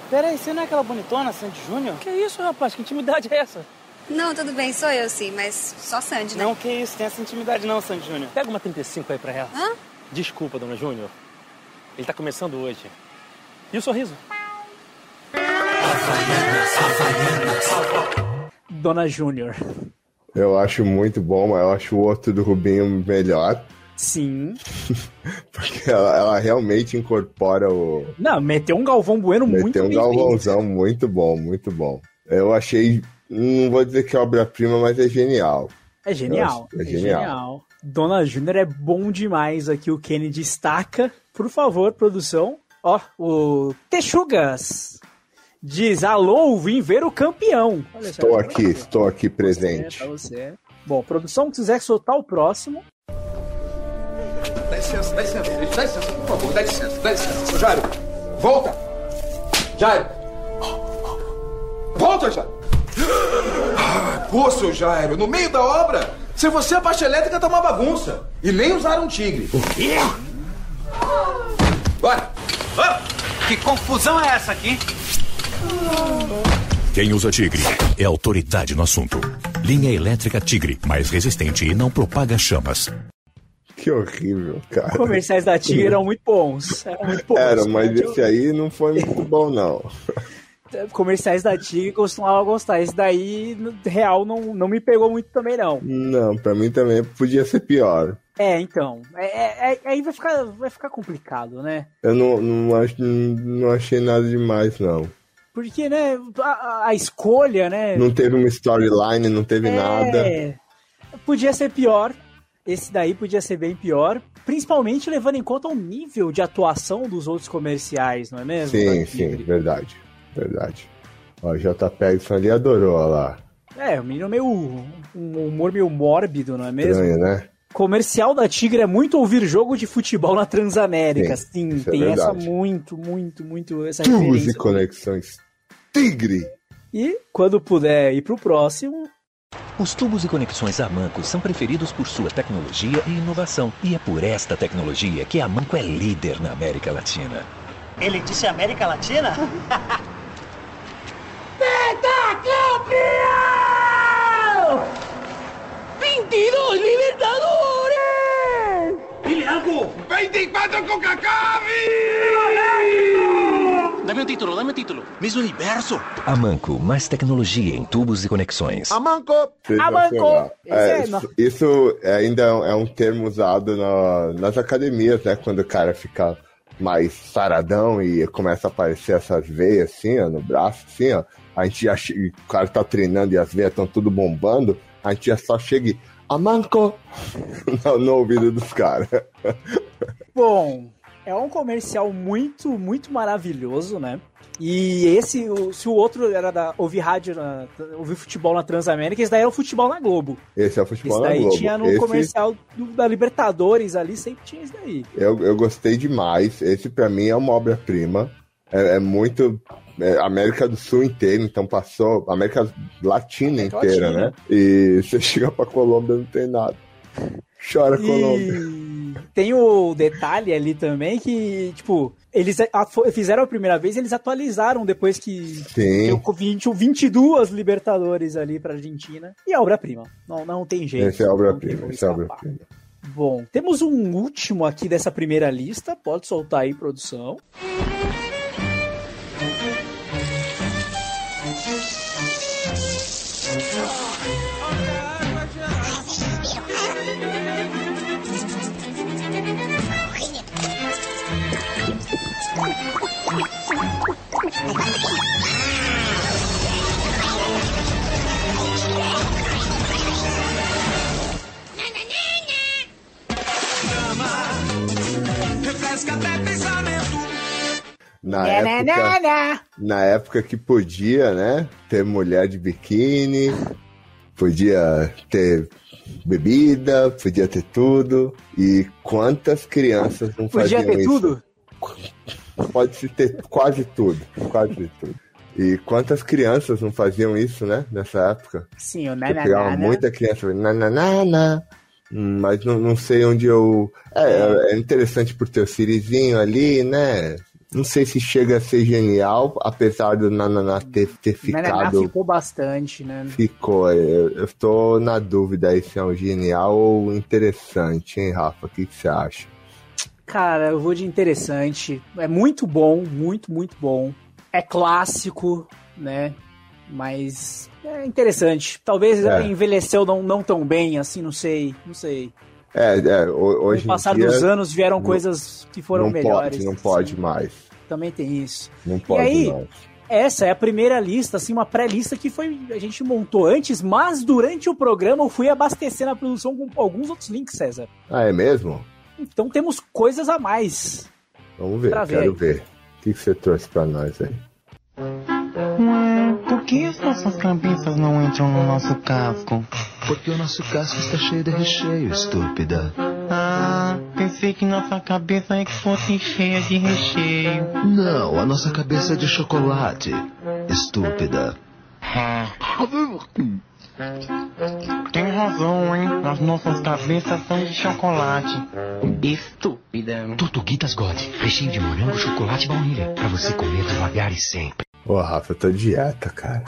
Speaker 16: Peraí, você não é aquela bonitona, Sandy Júnior? Que isso, rapaz? Que intimidade é essa?
Speaker 15: Não, tudo bem, sou eu sim, mas só Sandy, né?
Speaker 16: Não, que isso, tem essa intimidade não, Sandy Júnior. Pega uma 35 aí pra ela.
Speaker 15: Hã?
Speaker 16: Desculpa, dona Júnior. Ele tá começando hoje. E o sorriso?
Speaker 1: Dona Júnior.
Speaker 2: Eu acho muito bom, mas eu acho o outro do Rubinho melhor.
Speaker 1: Sim. (laughs)
Speaker 2: Porque ela, ela realmente incorpora o.
Speaker 1: Não, meteu um Galvão Bueno muito
Speaker 2: Tem um
Speaker 1: bem
Speaker 2: galvãozão muito bom, muito bom. Eu achei. Não vou dizer que é obra-prima, mas é genial.
Speaker 1: É genial.
Speaker 2: Eu
Speaker 1: É
Speaker 2: acho-
Speaker 1: genial. Dona Júnior é bom demais aqui. O Kenny destaca. Por favor, produção. Ó, o Texugas diz: Alô, vim ver o campeão. Olha
Speaker 2: Estou
Speaker 1: pra
Speaker 2: aqui,
Speaker 1: você,
Speaker 2: estou aqui
Speaker 1: pra você,
Speaker 2: presente.
Speaker 1: pra você. Bom, produção, se quiser soltar o próximo.
Speaker 17: Dá licença, dá licença, dá licença, por favor, dá licença, dá licença. Jairo, volta! Jairo! Volta, Jairo! Ah, Pô, seu Jairo, no meio da obra, se você a parte elétrica tá uma bagunça. E nem usaram um tigre. O quê? Bora! Bora!
Speaker 11: Que confusão é essa aqui?
Speaker 18: Quem usa Tigre é autoridade no assunto. Linha elétrica Tigre, mais resistente e não propaga chamas.
Speaker 2: Que horrível, cara.
Speaker 1: Os comerciais da Tigre eram muito bons. Eram muito bons.
Speaker 2: Era, mas esse aí não foi muito bom, não.
Speaker 1: Comerciais da Tigre costumava gostar. Esse daí, no real, não, não me pegou muito também, não.
Speaker 2: Não, pra mim também podia ser pior.
Speaker 1: É, então. É, é- é- aí vai ficar, vai ficar complicado, né?
Speaker 2: Eu não, não, ach- não achei nada demais, não.
Speaker 1: Porque, né, a, a- escolha, né?
Speaker 2: Não teve uma storyline, não teve nada.
Speaker 1: É, podia ser pior. Esse daí podia ser bem pior. Principalmente levando em conta o nível de atuação dos outros comerciais, não é mesmo?
Speaker 2: Sim, sim, verdade. Verdade. Ó, o J. Pegson ali adorou, ó lá.
Speaker 1: É, o menino meio. Um humor meio mórbido, não é mesmo?
Speaker 2: Estranho, né?
Speaker 1: Comercial da Tigre é muito ouvir jogo de futebol na Transamérica.
Speaker 2: Sim,
Speaker 1: Sim,
Speaker 2: isso é
Speaker 1: tem essa
Speaker 2: verdade.
Speaker 1: muito, muito, muito essa
Speaker 2: Tubos e conexões. Tigre!
Speaker 1: E quando puder ir pro próximo,
Speaker 12: Os tubos e conexões Amanco são preferidos por sua tecnologia e inovação. E é por esta tecnologia que a Amanco é líder na América Latina.
Speaker 19: Ele disse América Latina? (laughs)
Speaker 3: ¡Pentacampeón! ¡22 Libertadores!
Speaker 17: Dile algo! ¡24 Coca-Cola!
Speaker 20: Dame un título, dame un título. Miss Universo.
Speaker 12: Amanco, mais tecnologia em tubos e conexões.
Speaker 2: Amanco!
Speaker 1: Amanco!
Speaker 2: É,
Speaker 1: é-
Speaker 2: isso, isso ainda é um termo usado na- nas academias, né? Quando o cara fica mais saradão e começa a aparecer essas veias assim, ó, no braço, assim, ó. A gente já che- o cara tá treinando e as veias estão tudo bombando, a gente já só chega e. Amanco! (laughs) no, no ouvido dos caras. (laughs)
Speaker 1: Bom, é um comercial muito, muito maravilhoso, né? E esse, o- se o outro era da ouvir rádio, na, ouvir futebol na Transamérica, esse daí era o futebol na Globo.
Speaker 2: Esse é o futebol
Speaker 1: esse
Speaker 2: na
Speaker 1: daí
Speaker 2: Globo.
Speaker 1: tinha no
Speaker 2: Esse-
Speaker 1: comercial do- da Libertadores ali, sempre tinha isso daí.
Speaker 2: Eu, eu gostei demais. Esse pra mim é uma obra-prima. É, é muito. É, América do Sul inteira, então passou. América Latina inteira,
Speaker 1: Latina.
Speaker 2: né? E você (laughs) chega pra Colômbia não tem nada. Chora Colômbia.
Speaker 1: E tem o detalhe ali também que, tipo, eles fizeram a primeira vez, eles atualizaram depois que deu 20, 22 Libertadores ali pra Argentina. E é obra-prima. Não, não tem jeito.
Speaker 2: Esse é obra-prima. Esse é obra-prima.
Speaker 1: Bom, temos um último aqui dessa primeira lista. Pode soltar aí, produção.
Speaker 3: Refresca
Speaker 2: Na época, na época que podia, né? Ter mulher de biquíni, podia ter bebida, podia ter tudo. E quantas crianças não
Speaker 1: Podia
Speaker 2: faziam
Speaker 1: ter
Speaker 2: isso?
Speaker 1: tudo?
Speaker 2: Pode-se ter quase tudo. Quase tudo. E quantas crianças não faziam isso, né? Nessa época?
Speaker 1: Sim, o nananana.
Speaker 2: pegava muita criança nananana. Hum, Mas não, não sei onde eu. É, é interessante por ter o Sirizinho ali, né? Não sei se chega a ser genial, apesar do Nananá ter, ter
Speaker 1: Nananá
Speaker 2: ficado.
Speaker 1: ficou bastante, né?
Speaker 2: Ficou. Eu, eu tô na dúvida aí se é um genial ou interessante, hein, Rafa? O que, que você acha?
Speaker 1: Cara, eu vou de interessante. É muito bom, muito, muito bom. É clássico, né? Mas é interessante. Talvez
Speaker 2: É.
Speaker 1: envelheceu não, não tão bem, assim, não sei. Não sei.
Speaker 2: É, é hoje
Speaker 1: o
Speaker 2: em
Speaker 1: passar
Speaker 2: dia,
Speaker 1: dos anos vieram
Speaker 2: não-
Speaker 1: coisas que foram
Speaker 2: não
Speaker 1: melhores.
Speaker 2: Pode, não pode mais.
Speaker 1: Também tem isso.
Speaker 2: Não pode
Speaker 1: aí,
Speaker 2: mais.
Speaker 1: Essa é a primeira lista, assim, uma pré-lista que foi a gente montou antes, mas durante o programa eu fui abastecer na produção com alguns outros links, César.
Speaker 2: Ah, é mesmo?
Speaker 1: Então temos coisas a mais.
Speaker 2: Vamos ver,
Speaker 1: ver
Speaker 2: quero
Speaker 1: aí.
Speaker 2: ver. O que, que você trouxe pra nós aí?
Speaker 21: Por que as nossas cabeças não entram no nosso casco?
Speaker 22: Porque o nosso casco está cheio de recheio, estúpida.
Speaker 21: Ah, pensei que nossa cabeça é que fosse cheia de recheio.
Speaker 22: Não, a nossa cabeça é de chocolate, estúpida.
Speaker 21: Tem razão, hein? As nossas cabeças são de chocolate. Estúpida.
Speaker 22: Tortuguitas God, recheio de morango, chocolate e baunilha. Pra você comer devagar e sempre.
Speaker 2: Ô, Rafa, eu tô dieta, cara.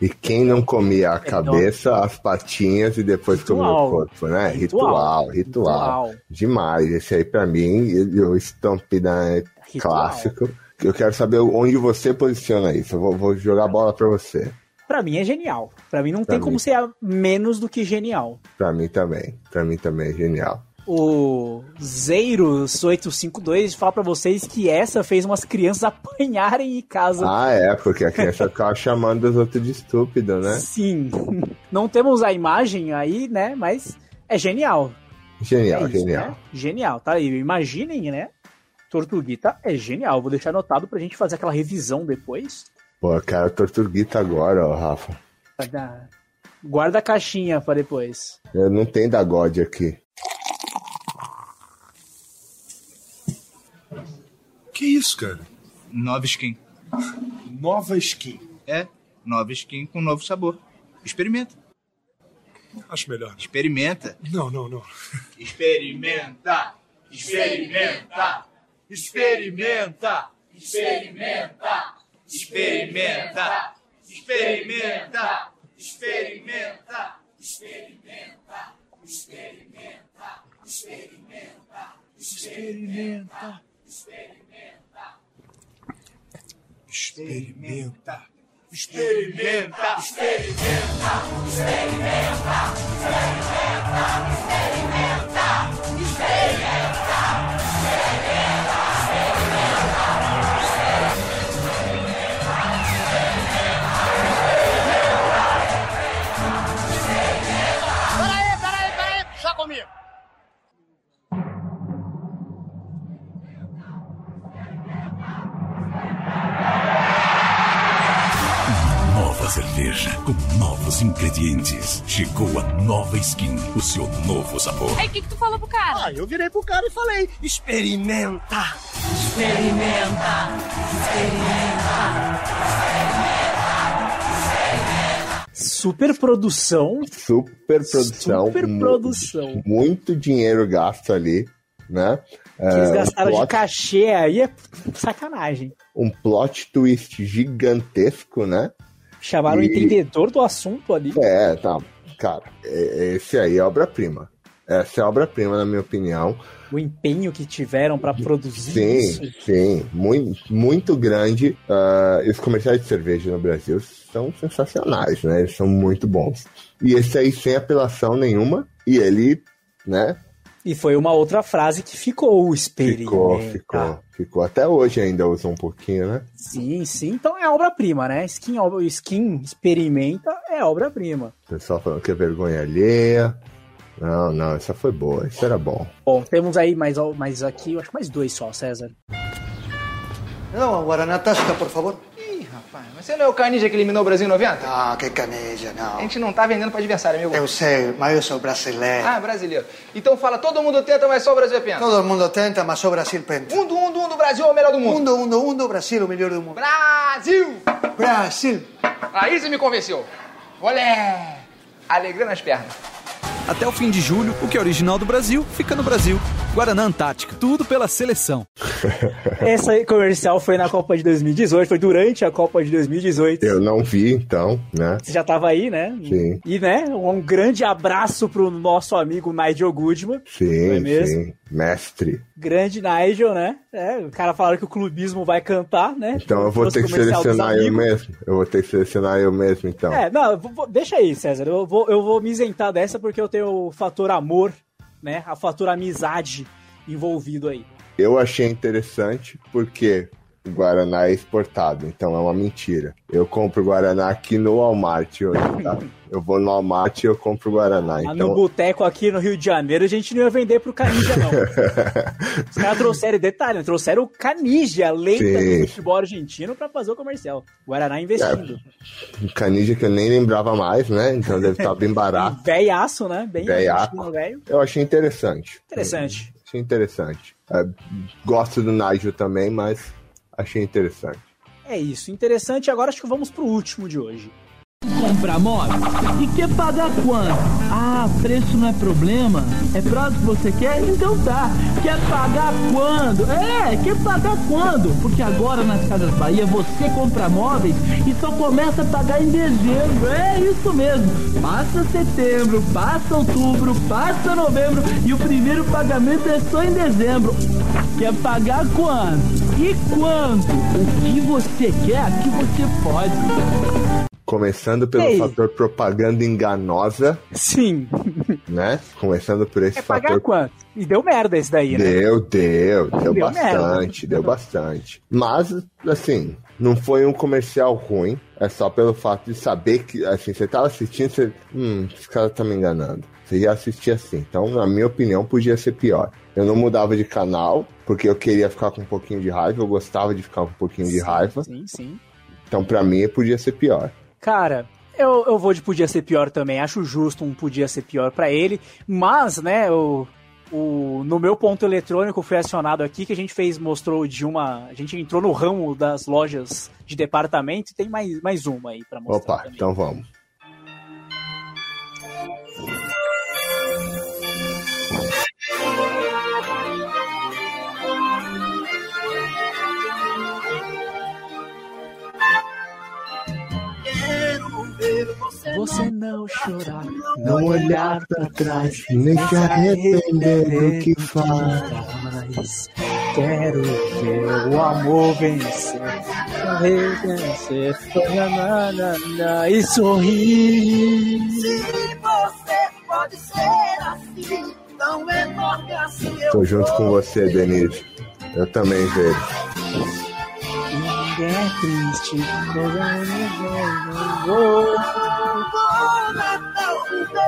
Speaker 2: E quem não comia a cabeça, as patinhas e depois comia o corpo, né?
Speaker 1: Ritual.
Speaker 2: Ritual, ritual. Demais. Esse aí, pra mim, o Stampida é clássico. Eu quero saber onde você posiciona isso. Eu vou, vou jogar a bola pra você.
Speaker 1: Pra mim é genial. Pra mim não
Speaker 2: Pra
Speaker 1: tem como
Speaker 2: mim.
Speaker 1: ser a- menos do que genial.
Speaker 2: Pra mim também. Pra mim também é genial.
Speaker 1: O Zeiros852 fala pra vocês que essa fez umas crianças apanharem em casa.
Speaker 2: Ah, é, porque a criança ficava chamando os outros de estúpido, né?
Speaker 1: Sim. Não temos a imagem aí, né? Mas é genial.
Speaker 2: Genial,
Speaker 1: É isso,
Speaker 2: genial.
Speaker 1: né? Genial, tá aí. Imaginem, né? Tortuguita é genial. Vou deixar anotado pra gente fazer aquela revisão depois.
Speaker 2: Pô, cara, tortuguita agora, ó, Rafa.
Speaker 1: Guarda a caixinha pra depois.
Speaker 2: Eu não tenho da God aqui.
Speaker 23: Que isso, cara?
Speaker 24: Nova skin.
Speaker 23: Nova skin.
Speaker 24: É, nova skin com novo sabor. Experimenta.
Speaker 23: Acho melhor. Experimenta. Não, não, não.
Speaker 3: Experimenta! Experimenta! Experimenta! Experimenta! Experimenta! Experimenta! Experimenta! Experimenta! Experimenta! Experimenta! Experimenta! Experimenta!
Speaker 23: Experimenta.
Speaker 3: Experimenta, experimenta, experimenta, experimenta, experimenta, experimenta,
Speaker 25: Peraí,
Speaker 18: Nova cerveja com novos ingredientes. Chegou a nova skin, o seu novo sabor.
Speaker 13: Aí, o que, que tu falou pro cara?
Speaker 25: Ah, eu virei pro cara e falei: experimenta.
Speaker 3: experimenta,
Speaker 1: Super produção.
Speaker 2: Super produção.
Speaker 1: Super produção.
Speaker 2: Muito dinheiro gasto ali, né?
Speaker 1: Que eles
Speaker 2: É, um
Speaker 1: gastaram de
Speaker 2: plot-
Speaker 1: cachê aí é sacanagem.
Speaker 2: um plot twist gigantesco, né?
Speaker 1: Chamaram o
Speaker 2: E-
Speaker 1: entendedor do assunto ali.
Speaker 2: É, tá. Cara, esse aí é obra-prima. Essa é obra-prima, na minha opinião.
Speaker 1: O empenho que tiveram pra produzir
Speaker 2: Sim,
Speaker 1: isso.
Speaker 2: sim. Muito, muito grande. E os comerciais de cerveja no Brasil são sensacionais, né? Eles são muito bons. E esse aí sem apelação nenhuma. E ele, né?
Speaker 1: E foi uma outra frase que ficou, o experimenta.
Speaker 2: Ficou, ficou. Ficou. Até hoje ainda usa um pouquinho, né?
Speaker 1: Sim, sim. Então é obra-prima, né? Skin, skin experimenta é obra-prima.
Speaker 2: O pessoal falando que é vergonha alheia. Não, não, essa foi boa. Isso era bom.
Speaker 1: Bom, temos aí mais, mais aqui, eu acho que mais dois só, César.
Speaker 26: Não, Guaraná Tasca, por favor.
Speaker 27: Rapaz, mas você não é o Canija que eliminou o Brasil em 90?
Speaker 26: Ah, que caneja, não.
Speaker 27: A gente não tá vendendo pra adversário, amigo.
Speaker 26: Eu sei, mas eu sou brasileiro.
Speaker 27: Ah, brasileiro. Então fala, todo mundo tenta, mas só o Brasil é pena.
Speaker 26: Todo mundo tenta, mas só o Brasil penta.
Speaker 27: Um do um do um do Brasil é o melhor do mundo.
Speaker 26: Um do um do um do Brasil, o melhor do mundo.
Speaker 27: Brasil!
Speaker 26: Brasil!
Speaker 27: Aí você me convenceu. Olé! Alegrando as pernas.
Speaker 28: Até o fim de julho, o que é original do Brasil fica no Brasil. Guaraná Antártica, tudo pela seleção. (laughs)
Speaker 1: Essa aí, comercial foi na Copa de 2018, foi durante a Copa de 2018.
Speaker 2: Eu não vi, então, né?
Speaker 1: Você já tava aí, né?
Speaker 2: Sim.
Speaker 1: E, né, um grande abraço pro nosso amigo Nigel Goodman.
Speaker 2: Sim,
Speaker 1: é mesmo?
Speaker 2: sim. Mestre.
Speaker 1: Grande Nigel, né? É, o cara falaram que o clubismo vai cantar, né?
Speaker 2: Então eu vou
Speaker 1: Trouxe
Speaker 2: ter que selecionar eu mesmo. Eu vou ter que selecionar eu mesmo, então.
Speaker 1: É, não, vou- deixa aí, César. Eu vou, eu vou me isentar dessa porque eu tenho o fator amor, né? A fator amizade envolvido aí.
Speaker 2: Eu achei interessante porque Guaraná é exportado, então é uma mentira. Eu compro Guaraná aqui no Walmart hoje, tá? (laughs) Eu vou no Walmart e eu compro Guaraná.
Speaker 1: No
Speaker 2: Então,
Speaker 1: boteco aqui no Rio de Janeiro, a gente não ia vender pro Canija, não. (laughs) Os caras trouxeram, detalhe, trouxeram o Canija, a lenda
Speaker 2: Sim.
Speaker 1: do futebol argentino, pra fazer o comercial. Guaraná investindo.
Speaker 2: um canija que eu nem lembrava mais, né? Então deve estar bem barato. (laughs)
Speaker 1: Velhaço, né? Bem velho.
Speaker 2: Eu achei interessante.
Speaker 1: Interessante.
Speaker 2: Achei interessante. É, gosto do Nigel também, mas achei interessante.
Speaker 1: É isso, interessante. Agora acho que vamos pro último de hoje.
Speaker 29: Comprar moto? E quer pagar quanto? Ah, preço não é problema? É prazo que você quer? Então tá. Quer pagar quando? É, quer pagar quando? Porque agora nas Casas Bahia você compra móveis e só começa a pagar em dezembro. É isso mesmo. Passa setembro, passa outubro, passa novembro e o primeiro pagamento é só em dezembro. Quer pagar quando? E quanto? O que você quer, aqui você pode.
Speaker 2: Começando pelo
Speaker 1: Ei.
Speaker 2: fator propaganda enganosa.
Speaker 1: Sim. (laughs)
Speaker 2: Né? Começando por esse
Speaker 1: pagar
Speaker 2: fator.
Speaker 1: quanto? E deu merda esse daí, né?
Speaker 2: Deu, deu, deu,
Speaker 1: Deu
Speaker 2: bastante,
Speaker 1: merda.
Speaker 2: deu bastante. Mas, assim, não foi um comercial ruim. É só pelo fato de saber que, assim, você tava assistindo, você. Hum, esse cara tá me enganando. Você ia assistir assim. Então, na minha opinião, podia ser pior. Eu não mudava de canal, porque eu queria ficar com um pouquinho de raiva, eu gostava de ficar com um pouquinho de raiva.
Speaker 1: Sim, sim.
Speaker 2: Então, pra mim, podia ser pior.
Speaker 1: Cara, eu, eu vou de podia ser pior também. Acho justo um podia ser pior pra ele. Mas, né, o, o, no meu ponto eletrônico foi acionado aqui que a gente fez, mostrou de uma. A gente entrou no ramo das lojas de departamento e tem mais, mais uma aí pra mostrar.
Speaker 2: Opa, então vamos.
Speaker 1: Você não chorar,
Speaker 2: Não olhar pra trás, nem se arrepender do que faz.
Speaker 1: Quero ver o amor vencer, vencer, na, na, na, e sorrir.
Speaker 25: Se você pode ser assim, tão enorme assim. eu
Speaker 2: Tô junto com você, Denise. Eu também vejo.
Speaker 1: Ninguém é triste.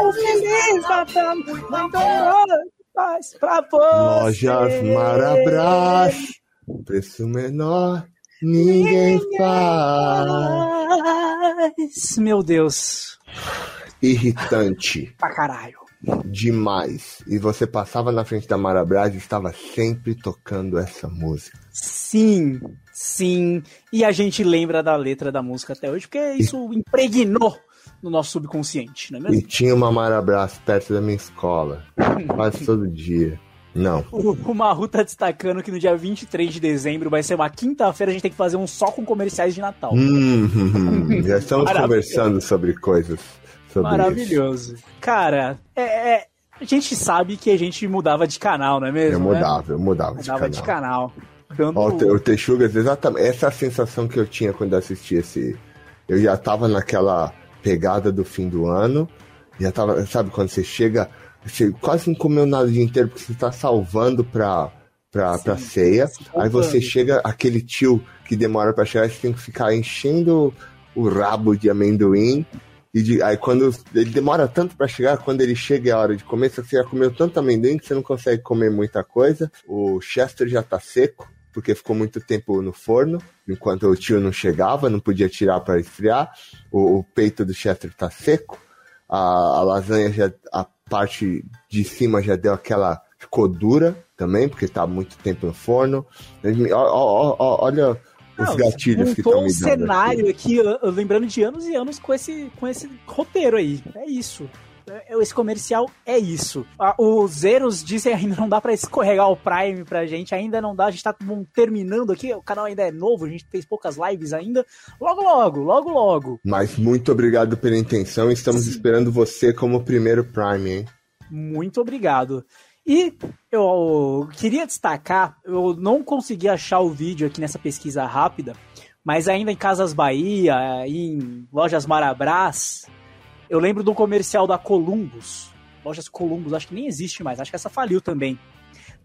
Speaker 1: O feliz Natal, muito paz pra você.
Speaker 2: Lojas Marabras, preço menor, ninguém faz.
Speaker 1: Meu Deus,
Speaker 2: Irritante
Speaker 1: pra caralho.
Speaker 2: demais. E você passava na frente da Marabras e estava sempre tocando essa música.
Speaker 1: Sim, sim. E a gente lembra da letra da música até hoje, porque isso impregnou no nosso subconsciente, não é
Speaker 2: E
Speaker 1: mesmo?
Speaker 2: tinha uma Marabras perto da minha escola. (laughs) Quase todo dia. Não.
Speaker 1: O, o Maru tá destacando que no dia 23 de dezembro vai ser uma quinta-feira, a gente tem que fazer um só com comerciais de Natal.
Speaker 2: Hum, hum, hum. Já estamos conversando sobre coisas. Sobre isso.
Speaker 1: Maravilhoso. Cara, é, é- a gente sabe que a gente mudava de canal, não é mesmo?
Speaker 2: Eu
Speaker 1: né?
Speaker 2: mudava, eu mudava de
Speaker 1: Mudava
Speaker 2: canal.
Speaker 1: de canal. Dando...
Speaker 2: Ó, o Texugas, exatamente. Essa é a sensação que eu tinha quando assisti esse. Eu já tava naquela pegada do fim do ano. Já tava, sabe, quando você chega. Você quase não comeu nada o dia inteiro porque você tá salvando pra, pra, pra ceia. Aí você chega, aquele tio que demora pra chegar, você tem que ficar enchendo o rabo de amendoim. E de- aí quando ele demora tanto pra chegar, quando ele chega é a hora de comer, você já comeu tanto amendoim que você não consegue comer muita coisa. O Chester já tá seco, porque ficou muito tempo no forno, enquanto o tio não chegava, não podia tirar para esfriar. O, o peito do Chester tá seco. A, a lasanha já, a parte de cima já deu aquela ficou dura também, porque tá muito tempo no forno. Ó, ó, ó, ó, olha os
Speaker 1: Não,
Speaker 2: gatilhos que estão
Speaker 1: um
Speaker 2: me dando. aqui.
Speaker 1: cenário aqui, eu lembrando de anos e anos com esse, com esse roteiro aí. É isso. É- Esse comercial é isso. Os Zeros dizem ainda não dá pra escorregar o Prime pra gente, ainda não dá. A gente tá terminando aqui, o canal ainda é novo, a gente fez poucas lives ainda. Logo, logo, logo, logo.
Speaker 2: Mas muito obrigado pela intenção. Estamos esperando você como primeiro Prime, hein?
Speaker 1: Muito obrigado. E eu queria destacar, eu não consegui achar o vídeo aqui nessa pesquisa rápida, mas ainda em Casas Bahia, em Lojas Marabras, eu lembro do comercial da Columbus. Lojas Columbus, acho que nem existe mais, acho que essa faliu também.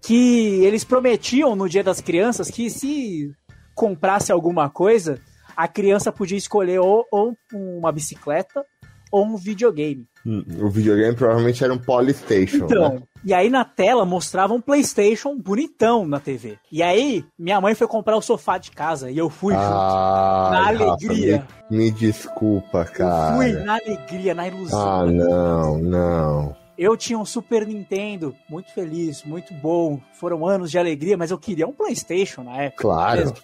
Speaker 1: Que eles prometiam no Dia das Crianças que se comprasse alguma coisa, a criança podia escolher ou, ou uma bicicleta ou um videogame.
Speaker 2: Hum, O videogame provavelmente era um Polystation.
Speaker 1: Então,
Speaker 2: né?
Speaker 1: E aí na tela mostrava um PlayStation bonitão na TV. E aí minha mãe foi comprar o sofá de casa e eu fui junto.
Speaker 2: Ah,
Speaker 1: Na alegria.
Speaker 2: me, me desculpa, cara.
Speaker 1: Fui na alegria, na ilusão.
Speaker 2: Ah, não, não.
Speaker 1: Eu tinha um Super Nintendo, muito feliz, muito bom. Foram anos de alegria, mas eu queria um PlayStation na época.
Speaker 2: Claro.
Speaker 1: mesmo.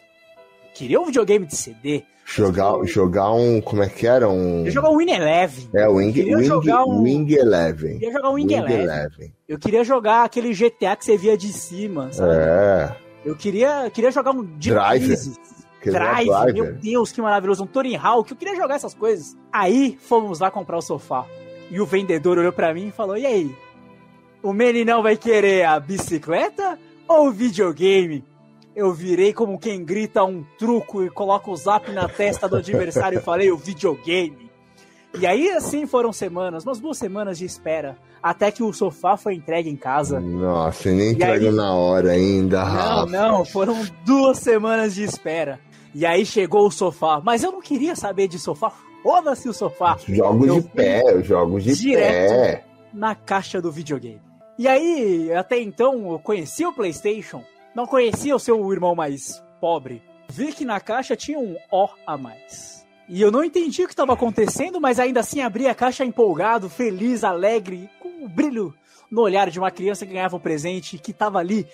Speaker 1: Queria um videogame de CD.
Speaker 2: Jogar, jogar um. Como é que era? Um.
Speaker 1: Eu jogar um Win Eleven.
Speaker 2: É, o Wing, Wing,
Speaker 1: jogar um-
Speaker 2: Wing Eleven.
Speaker 1: Queria jogar um Wing Eleven.
Speaker 2: Eleven.
Speaker 1: Eu queria jogar aquele GTA que você via de cima, sabe?
Speaker 2: É.
Speaker 1: Eu queria, queria jogar um
Speaker 2: Driver. Queria
Speaker 1: Drive,
Speaker 2: Driver.
Speaker 1: meu Deus, que maravilhoso. Um Tony Hawk, eu queria jogar essas coisas. Aí fomos lá comprar o sofá. E o vendedor olhou pra mim e falou: E aí? O meninão vai querer a bicicleta ou o videogame? Eu virei como quem grita um truco e coloca o zap na testa do adversário e falei: O videogame. E aí, assim foram semanas, umas duas semanas de espera, até que o sofá foi entregue em casa.
Speaker 2: Nossa, nem entregou
Speaker 1: aí-
Speaker 2: na hora ainda,
Speaker 1: Não,
Speaker 2: Rafa.
Speaker 1: não, foram duas semanas de espera. E aí chegou o sofá. Mas eu não queria saber de sofá. Foda-se o sofá.
Speaker 2: Jogos
Speaker 1: Eu
Speaker 2: de pé, jogos de
Speaker 1: direto
Speaker 2: pé.
Speaker 1: na caixa do videogame. E aí, até então, eu conhecia o PlayStation, não conhecia o seu irmão mais pobre. Vi que na caixa tinha um O a mais. E eu não entendi o que estava acontecendo, mas ainda assim abri a caixa empolgado, feliz, alegre, com um brilho no olhar de uma criança que ganhava um presente e que estava ali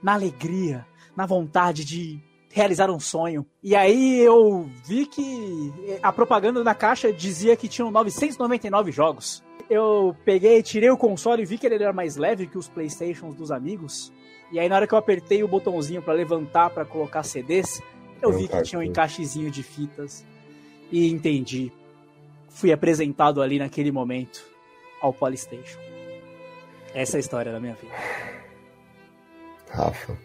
Speaker 1: na alegria, na vontade de realizar um sonho. E aí eu vi que a propaganda na caixa dizia que tinham 999 jogos. Eu peguei, tirei o console e vi que ele era mais leve que os Playstations dos amigos. E aí na hora que eu apertei o botãozinho para levantar para colocar CDs, eu vi que tinha um encaixezinho de fitas e entendi. Fui apresentado ali naquele momento ao Polystation. Essa é a história da minha vida.
Speaker 2: Rafa.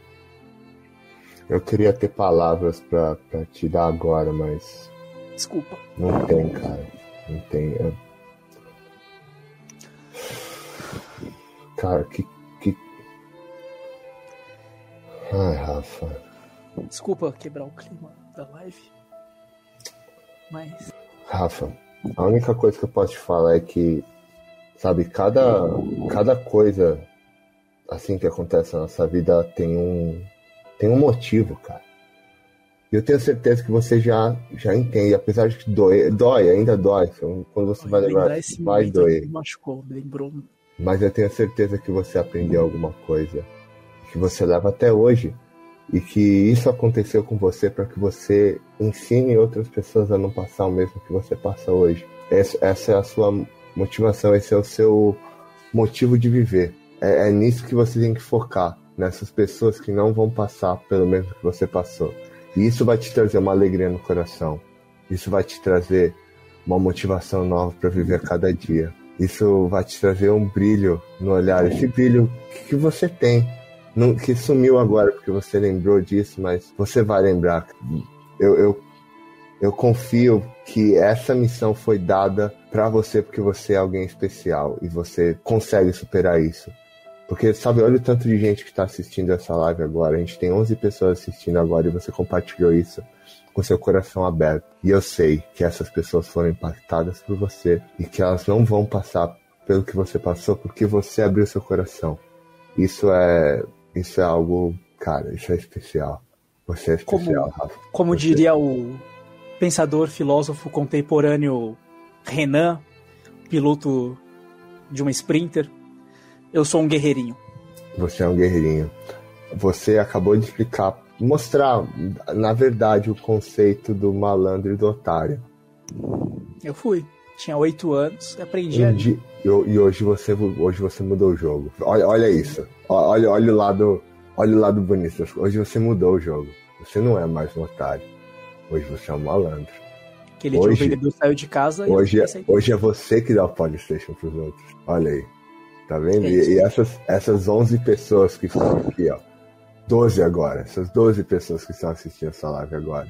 Speaker 2: Eu queria ter palavras pra, pra te dar agora, mas
Speaker 1: Desculpa.
Speaker 2: não tem, cara. Não tem. é. Cara, que. Ai, Rafa.
Speaker 1: Desculpa quebrar o clima da live. Mas.
Speaker 2: Rafa, a única coisa que eu posso te falar é que, sabe, cada, cada coisa assim que acontece na nossa vida tem um, tem um motivo, cara. E eu tenho certeza que você já, já entende, apesar de que dói, dói, ainda dói. Quando você vai lembrar, vai doer.
Speaker 1: me machucou, lembrou.
Speaker 2: Mas eu tenho certeza que você aprendeu alguma coisa que você leva até hoje e que isso aconteceu com você para que você ensine outras pessoas a não passar o mesmo que você passa hoje. Essa, é a sua motivação, esse é o seu motivo de viver. É, é nisso que você tem que focar, nessas pessoas que não vão passar pelo mesmo que você passou. E isso vai te trazer uma alegria no coração. Isso vai te trazer uma motivação nova para viver cada dia. Isso vai te trazer um brilho no olhar, esse brilho que você tem, não- que sumiu agora porque você lembrou disso, mas você vai lembrar. Eu, eu, eu confio que essa missão foi dada para você porque você é alguém especial e você consegue superar isso. Porque, sabe, olha o tanto de gente que está assistindo essa live agora. A gente tem 11 pessoas assistindo agora e você compartilhou isso com seu coração aberto. E eu sei que essas pessoas foram impactadas por você e que elas não vão passar pelo que você passou porque você abriu seu coração. Isso é, isso é algo, cara, isso é especial. Você é especial, Rafa.
Speaker 1: Como diria o pensador, filósofo contemporâneo Renan, piloto de uma Sprinter, eu sou um guerreirinho.
Speaker 2: Você é um guerreirinho. Você acabou de explicar, mostrar, na verdade, o conceito do malandro e do otário.
Speaker 1: Eu fui. Tinha oito anos, aprendi ali.
Speaker 2: E, hoje você hoje você mudou o jogo. Olha, olha isso. Olha, olha o lado, olha o lado bonito. Hoje você mudou o jogo. Você não é mais um otário. Hoje você é um malandro.
Speaker 1: Aquele dia o
Speaker 2: hoje-
Speaker 1: vendedor saiu de casa e
Speaker 2: Hoje é, hoje é você que dá o Polystation pros outros. Olha aí. Tá vendo?
Speaker 1: É.
Speaker 2: E, e essas, essas 11 pessoas que estão aqui, ó. 12 agora. Essas 12 pessoas que estão assistindo essa live agora.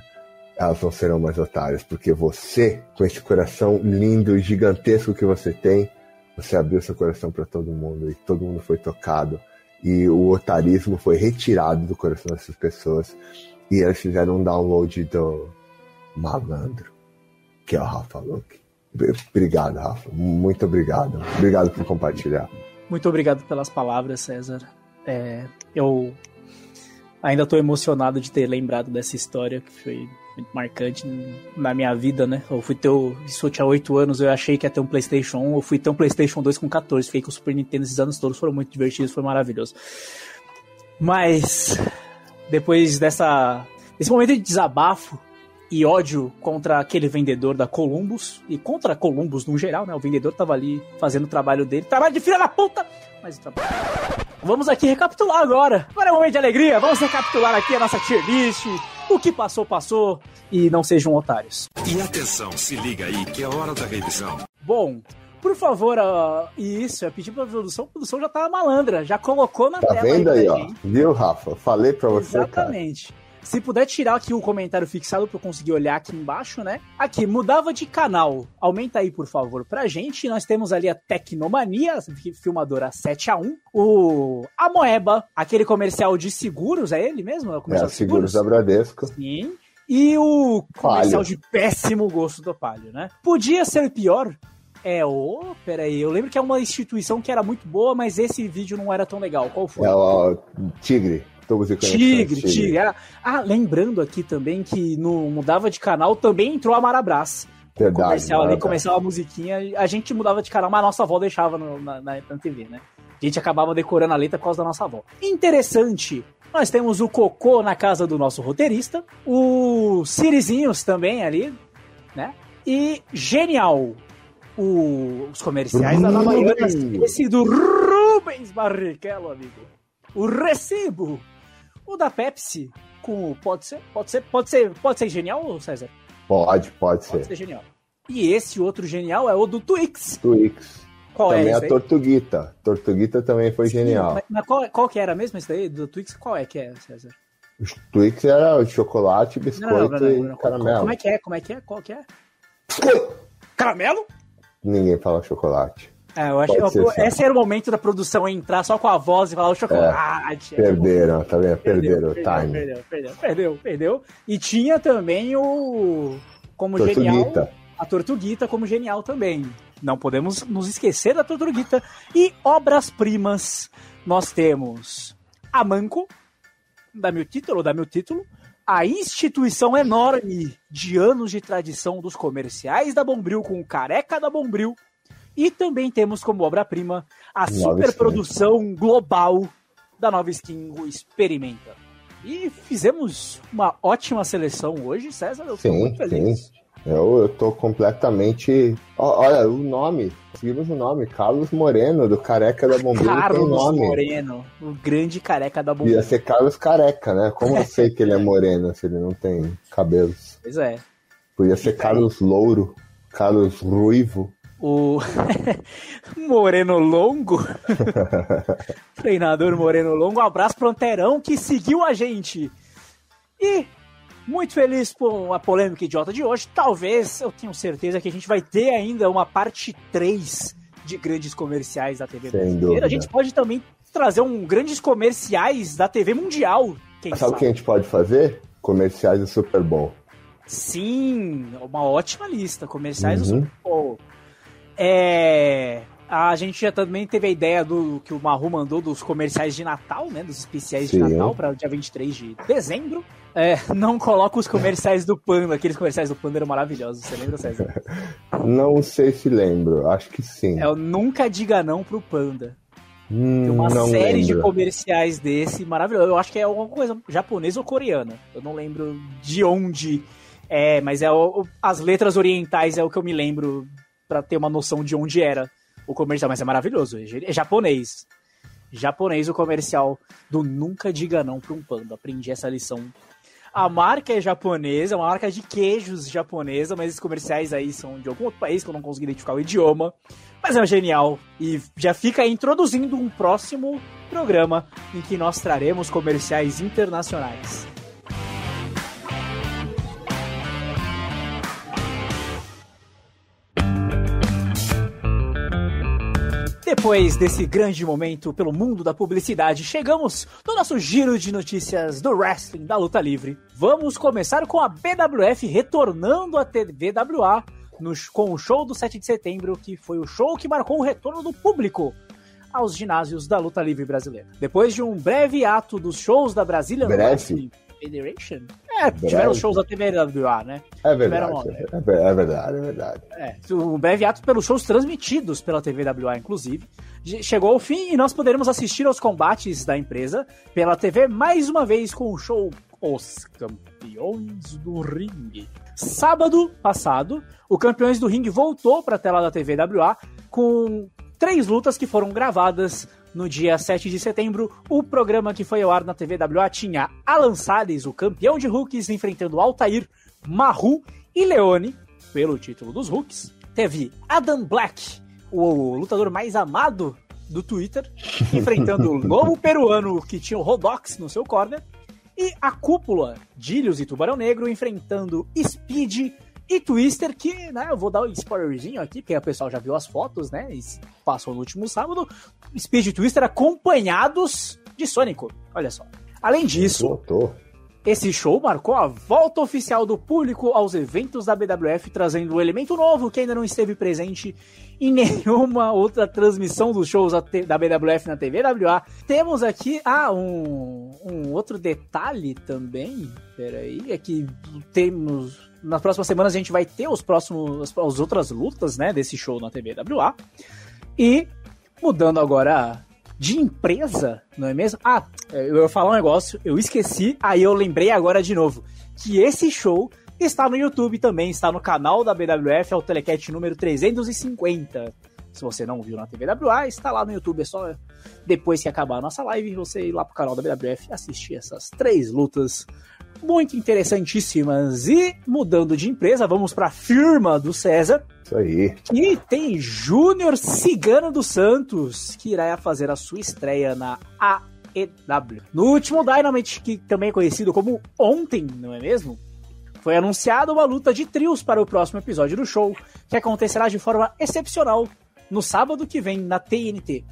Speaker 2: Elas não serão mais otárias, porque você, com esse coração lindo e gigantesco que você tem, você abriu seu coração para todo mundo e todo mundo foi tocado. E o otarismo foi retirado do coração dessas pessoas. E eles fizeram um download do malandro, que é o Rafa Luke. Obrigado, Rafa. Muito obrigado. Obrigado por compartilhar.
Speaker 1: Muito obrigado pelas palavras, César. É, eu ainda estou emocionado de ter lembrado dessa história que foi muito marcante na minha vida, né? Eu fui ter, isso eu tinha 8 anos, eu achei que ia ter um PlayStation 1, eu fui ter um PlayStation 2 com 14, fiquei com o Super Nintendo esses anos todos, foram muito divertidos, foi maravilhoso. Mas depois dessa desse momento de desabafo e ódio contra aquele vendedor da Columbus e contra Columbus no geral, né? O vendedor tava ali fazendo o trabalho dele, trabalho de filha da puta, mas o trabalho Vamos aqui recapitular agora. Agora é um momento de alegria. Vamos recapitular aqui a nossa tier list. O que passou, passou. E não sejam otários.
Speaker 18: E atenção, se liga aí que é hora da revisão.
Speaker 1: Bom, por favor, e isso, eu pedi pra produção. A produção já tá malandra. Já colocou na
Speaker 2: Tá
Speaker 1: tela
Speaker 2: vendo
Speaker 1: pra
Speaker 2: aí, ó? Viu, Rafa? Falei pra você, cara.
Speaker 1: Se puder tirar aqui o comentário fixado pra eu conseguir olhar aqui embaixo, né? Aqui, mudava de canal. Aumenta aí, por favor, pra gente. Nós temos ali a Tecnomania, fi- filmadora 7x1. O Amoeba, aquele comercial de seguros, é ele mesmo? É o
Speaker 2: É,
Speaker 1: comercial de
Speaker 2: seguros da Bradesco.
Speaker 1: Sim. E o comercial
Speaker 2: Palio.
Speaker 1: de péssimo gosto do Palio, né? Podia ser pior. É, ô, peraí, eu lembro que é uma instituição que era muito boa, mas esse vídeo não era tão legal. Qual foi?
Speaker 2: É o Tigre. E conexões,
Speaker 1: Tigre, Tigre. Era- Ah, lembrando aqui também que no Mudava de Canal também entrou a Marabras.
Speaker 2: Verdade,
Speaker 1: comercial ali, começava a musiquinha, a gente mudava de canal, mas a nossa avó deixava no- na, na, na TV, né? A gente acabava decorando a letra por causa da nossa avó. Interessante, nós temos o Cocô na casa do nosso roteirista, o Sirizinhos também ali, né? E genial, o- os comerciais da Havaianas, esse do Rubens Barrichello, amigo. O Recibo, o da Pepsi, com o pode ser, pode ser, pode ser, pode ser genial, César?
Speaker 2: Pode, pode
Speaker 1: Pode
Speaker 2: ser.
Speaker 1: ser genial. E esse outro genial é o do Twix.
Speaker 2: Twix.
Speaker 1: Qual
Speaker 2: também
Speaker 1: é
Speaker 2: a? Tortuguita. Tortuguita também foi genial.
Speaker 1: Mas, mas qual, qual que era mesmo esse daí? Do Twix, qual é que é, César?
Speaker 2: Os Twix era chocolate, biscoito
Speaker 1: Não, não, não,
Speaker 2: e caramelo.
Speaker 1: Como é que é? Como é que é? Qual que é? Caramelo?
Speaker 2: Ninguém fala chocolate.
Speaker 1: É, eu acho
Speaker 2: Pode
Speaker 1: que esse era o momento da produção entrar só com a voz e falar o chocolate.
Speaker 2: Perderam, tá vendo? Perderam o time.
Speaker 1: Perdeu, perdeu, perdeu, perdeu. E tinha também o. Como
Speaker 2: Tortuguita.
Speaker 1: genial. A Tortuguita como genial também. Não podemos nos esquecer da Tortuguita. E obras-primas, nós temos a Manco, dá meu título, dá meu título. A instituição enorme de anos de tradição dos comerciais da Bombril com o careca da Bombril. E também temos como obra-prima a superprodução global da nova skin, o Experimenta. E fizemos uma ótima seleção hoje, César. Eu
Speaker 2: Sim,
Speaker 1: muito feliz.
Speaker 2: sim. Eu, eu tô completamente. Olha, o nome. Seguimos o nome. Carlos Moreno, do Careca da Bombril. tem
Speaker 1: Carlos
Speaker 2: nome.
Speaker 1: Moreno, o grande careca da
Speaker 2: Ia
Speaker 1: Bombril.
Speaker 2: ser Carlos Careca, né? Como eu sei que ele é (laughs) moreno se ele não tem cabelos?
Speaker 1: Pois é.
Speaker 2: Podia ser Carlos Louro, Carlos Ruivo.
Speaker 1: O (laughs) Moreno Longo, (laughs) treinador Moreno Longo, um abraço pro Anterão que seguiu a gente. E muito feliz com a polêmica idiota de hoje. Talvez, eu tenho certeza que a gente vai ter ainda uma parte 3 de grandes comerciais da TV
Speaker 2: Sem
Speaker 1: brasileira.
Speaker 2: dúvida.
Speaker 1: A gente pode também trazer um grandes comerciais da TV mundial, quem
Speaker 2: Sabe o
Speaker 1: sabe?
Speaker 2: que a gente pode fazer? Comerciais do Super Bowl.
Speaker 1: Sim, uma ótima lista. Comerciais do
Speaker 2: Uhum.
Speaker 1: Super Bowl. É. A gente já também teve a ideia do que o Maru mandou dos comerciais de Natal, né? Dos especiais de
Speaker 2: Sim.
Speaker 1: Natal para o dia 23 de dezembro. É, não coloca os comerciais do Panda, aqueles comerciais do Panda eram maravilhosos, você lembra, César? (laughs)
Speaker 2: Não sei se lembro, acho que sim.
Speaker 1: É o Nunca Diga Não pro Panda.
Speaker 2: Hum,
Speaker 1: Tem uma série de
Speaker 2: lembro.
Speaker 1: comerciais desse maravilhoso. Eu acho que é alguma coisa japonesa ou coreana. Eu não lembro de onde é, mas é o- as letras orientais é o que eu me lembro pra ter uma noção de onde era o comercial. Mas é maravilhoso. É é japonês. Japonês o comercial do Nunca Diga Não pra um Panda. Aprendi essa lição. A marca é japonesa, é uma marca de queijos japonesa, mas esses comerciais aí são de algum outro país que eu não consegui identificar o idioma. Mas é genial. E já fica introduzindo um próximo programa em que nós traremos comerciais internacionais. Depois desse grande momento pelo mundo da publicidade, chegamos no nosso giro de notícias do wrestling da luta livre. Vamos começar com a BWF retornando à TVWA no- com o show do 7 de setembro, que foi o show que marcou o retorno do público aos ginásios da luta livre brasileira. Depois de um breve ato dos shows da Brazilian
Speaker 2: Breve?
Speaker 1: Wrestling Federation, é, tiveram
Speaker 2: Breve.
Speaker 1: shows da TVWA, né?
Speaker 2: É
Speaker 1: Tiveram,
Speaker 2: verdade, é, ver- é verdade, é verdade.
Speaker 1: é, um breve ato pelos shows transmitidos pela TVWA, inclusive. Chegou ao fim e nós poderemos assistir aos combates da empresa pela TV mais uma vez com o show Os Campeões do Ringue. Sábado passado, o Campeões do Ringue voltou para a tela da TVWA com três lutas que foram gravadas no dia 7 de setembro. O programa que foi ao ar na TVWA tinha Alan Salles, o campeão de Hulks, enfrentando Altair, Maru e Leone pelo título dos Hulks. Teve Adam Black, o lutador mais amado do Twitter, (laughs) enfrentando o lobo peruano que tinha o Rodox no seu corner. E a cúpula, Dílios e Tubarão Negro, enfrentando Speed e Twister, que, né, eu vou dar um spoilerzinho aqui, porque o pessoal já viu as fotos, né, e passou no último sábado. Speed e Twister acompanhados de Sônico, olha só. Além disso, esse show marcou a volta oficial do público aos eventos da BWF, trazendo um elemento novo que ainda não esteve presente em (laughs) nenhuma outra transmissão dos shows da BWF na TVWA. Temos aqui, ah, um, um outro detalhe também, peraí, é que temos, nas próximas semanas a gente vai ter os próximos, as outras lutas, né, desse show na TVWA. E, mudando agora de empresa, não é mesmo? Ah, eu ia falar um negócio, eu esqueci, aí eu lembrei agora de novo. Que esse show está no YouTube também, está no canal da BWF, é o Telecat número 350. Se você não viu na TVWA, está lá no YouTube, é só depois que acabar a nossa live, você ir lá pro canal da BWF assistir essas três lutas muito interessantíssimas. E mudando de empresa, vamos para a firma do César.
Speaker 2: Isso aí.
Speaker 1: E tem Júnior Cigano dos Santos, que irá fazer a sua estreia na AEW. No último Dynamite, que também é conhecido como Ontem, não é mesmo? Foi anunciada uma luta de trios para o próximo episódio do show, que acontecerá de forma excepcional no sábado que vem na TNT.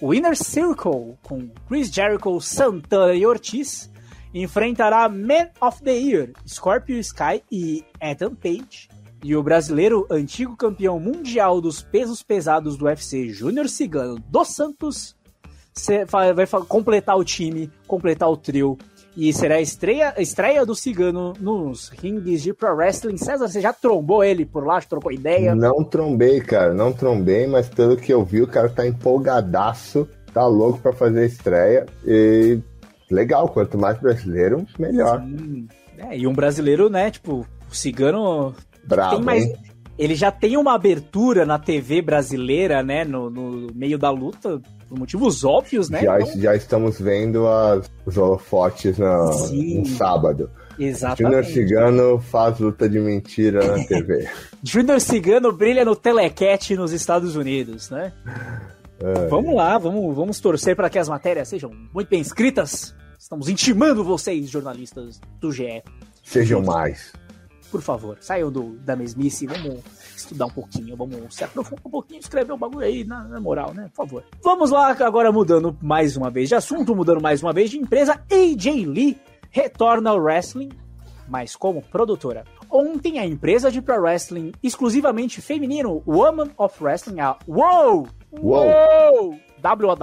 Speaker 1: O Inner Circle, com Chris Jericho, Santana e Ortiz, enfrentará Man of the Year, Scorpio Sky e Ethan Page. E o brasileiro antigo campeão mundial dos pesos pesados do UFC, Júnior Cigano dos Santos, vai completar o time, completar o trio. E será a estreia, estreia do Cigano nos rings de Pro Wrestling. César, você já trombou ele por lá? Trocou ideia?
Speaker 2: Não trombei, cara. Não trombei, mas pelo que eu vi, o cara tá empolgadaço. Tá louco pra fazer a estreia. E legal, quanto mais brasileiro, melhor.
Speaker 1: Sim. É, e um brasileiro, né, tipo, o Cigano
Speaker 2: Bravo,
Speaker 1: tem mais,
Speaker 2: hein?
Speaker 1: ele já tem uma abertura na TV brasileira, né, no, no meio da luta, por motivos óbvios, né?
Speaker 2: Já,
Speaker 1: Então,
Speaker 2: já estamos vendo as, os holofotes no,
Speaker 1: Sim.
Speaker 2: no sábado.
Speaker 1: Exatamente.
Speaker 2: Júnior Cigano faz luta de mentira na TV. (laughs)
Speaker 1: Júnior Cigano brilha no telecat nos Estados Unidos, né?
Speaker 2: É.
Speaker 1: Vamos lá, vamos, vamos torcer para que as matérias sejam muito bem escritas. Estamos intimando vocês, jornalistas do GE.
Speaker 2: Sejam mais.
Speaker 1: Por favor, saiam do, da mesmice, vamos estudar um pouquinho, vamos se aprofundar um pouquinho, escrever um bagulho aí, na, na moral, né? Por favor. Vamos lá, agora mudando mais uma vez de assunto, mudando mais uma vez de empresa, AJ Lee retorna ao wrestling, mas como produtora. Ontem, a empresa de pro wrestling exclusivamente feminino, Woman of Wrestling, a WOW!
Speaker 2: Uou!
Speaker 1: WOW,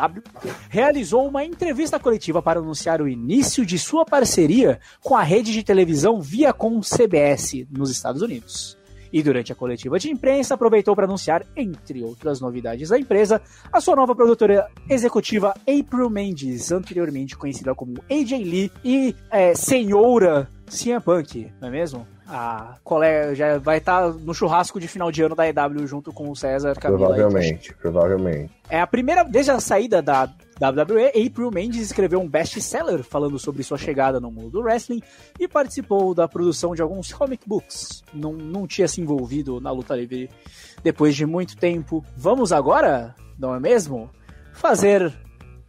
Speaker 1: realizou uma entrevista coletiva para anunciar o início de sua parceria com a rede de televisão Viacom CBS nos Estados Unidos. E durante a coletiva de imprensa, aproveitou para anunciar, entre outras novidades da empresa, a sua nova produtora executiva April Mendes, anteriormente conhecida como AJ Lee e é, senhora CM Punk, não é mesmo? A colega já vai estar no churrasco de final de ano da EW junto com o César Camila.
Speaker 2: Provavelmente, provavelmente.
Speaker 1: é a primeira, desde a saída da WWE, April Mendes escreveu um best-seller falando sobre sua chegada no mundo do wrestling e participou da produção de alguns comic books. Não, não tinha se envolvido na luta livre depois de muito tempo. Vamos agora, não é mesmo? Fazer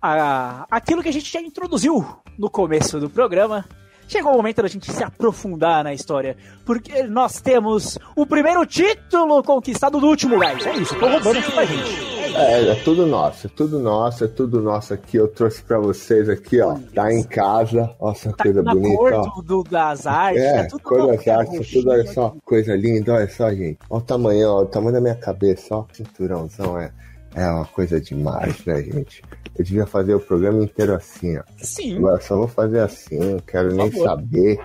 Speaker 1: a, aquilo que a gente já introduziu no começo do programa. Chegou o momento da gente se aprofundar na história, porque nós temos o primeiro título conquistado do último, guys. É isso, tô roubando aqui pra gente.
Speaker 2: É, é tudo nosso, é tudo nosso, é tudo nosso aqui. Eu trouxe pra vocês aqui, ó. Tá em casa. Nossa, coisa
Speaker 1: Na
Speaker 2: bonita,
Speaker 1: cor
Speaker 2: ó.
Speaker 1: do, do- das artes,
Speaker 2: É,
Speaker 1: tá tudo
Speaker 2: cor das artes, tudo, olha só, coisa linda, olha só, gente. Olha o tamanho, ó, o tamanho da minha cabeça, ó, cinturãozão, é, é uma coisa demais, né, gente? Eu devia fazer o programa inteiro assim, ó.
Speaker 1: Sim.
Speaker 2: Agora só vou fazer assim, não quero nem saber.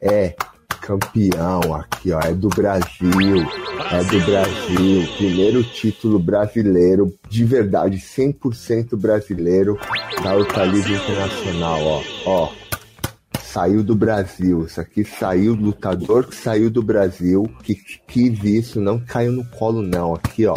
Speaker 2: É campeão aqui, ó, é do Brasil, é do Brasil, primeiro título brasileiro, de verdade, 100% brasileiro da livre internacional, ó, ó saiu do Brasil. Isso aqui saiu, lutador que saiu do Brasil, que quis isso, não caiu no colo, não. Aqui, ó.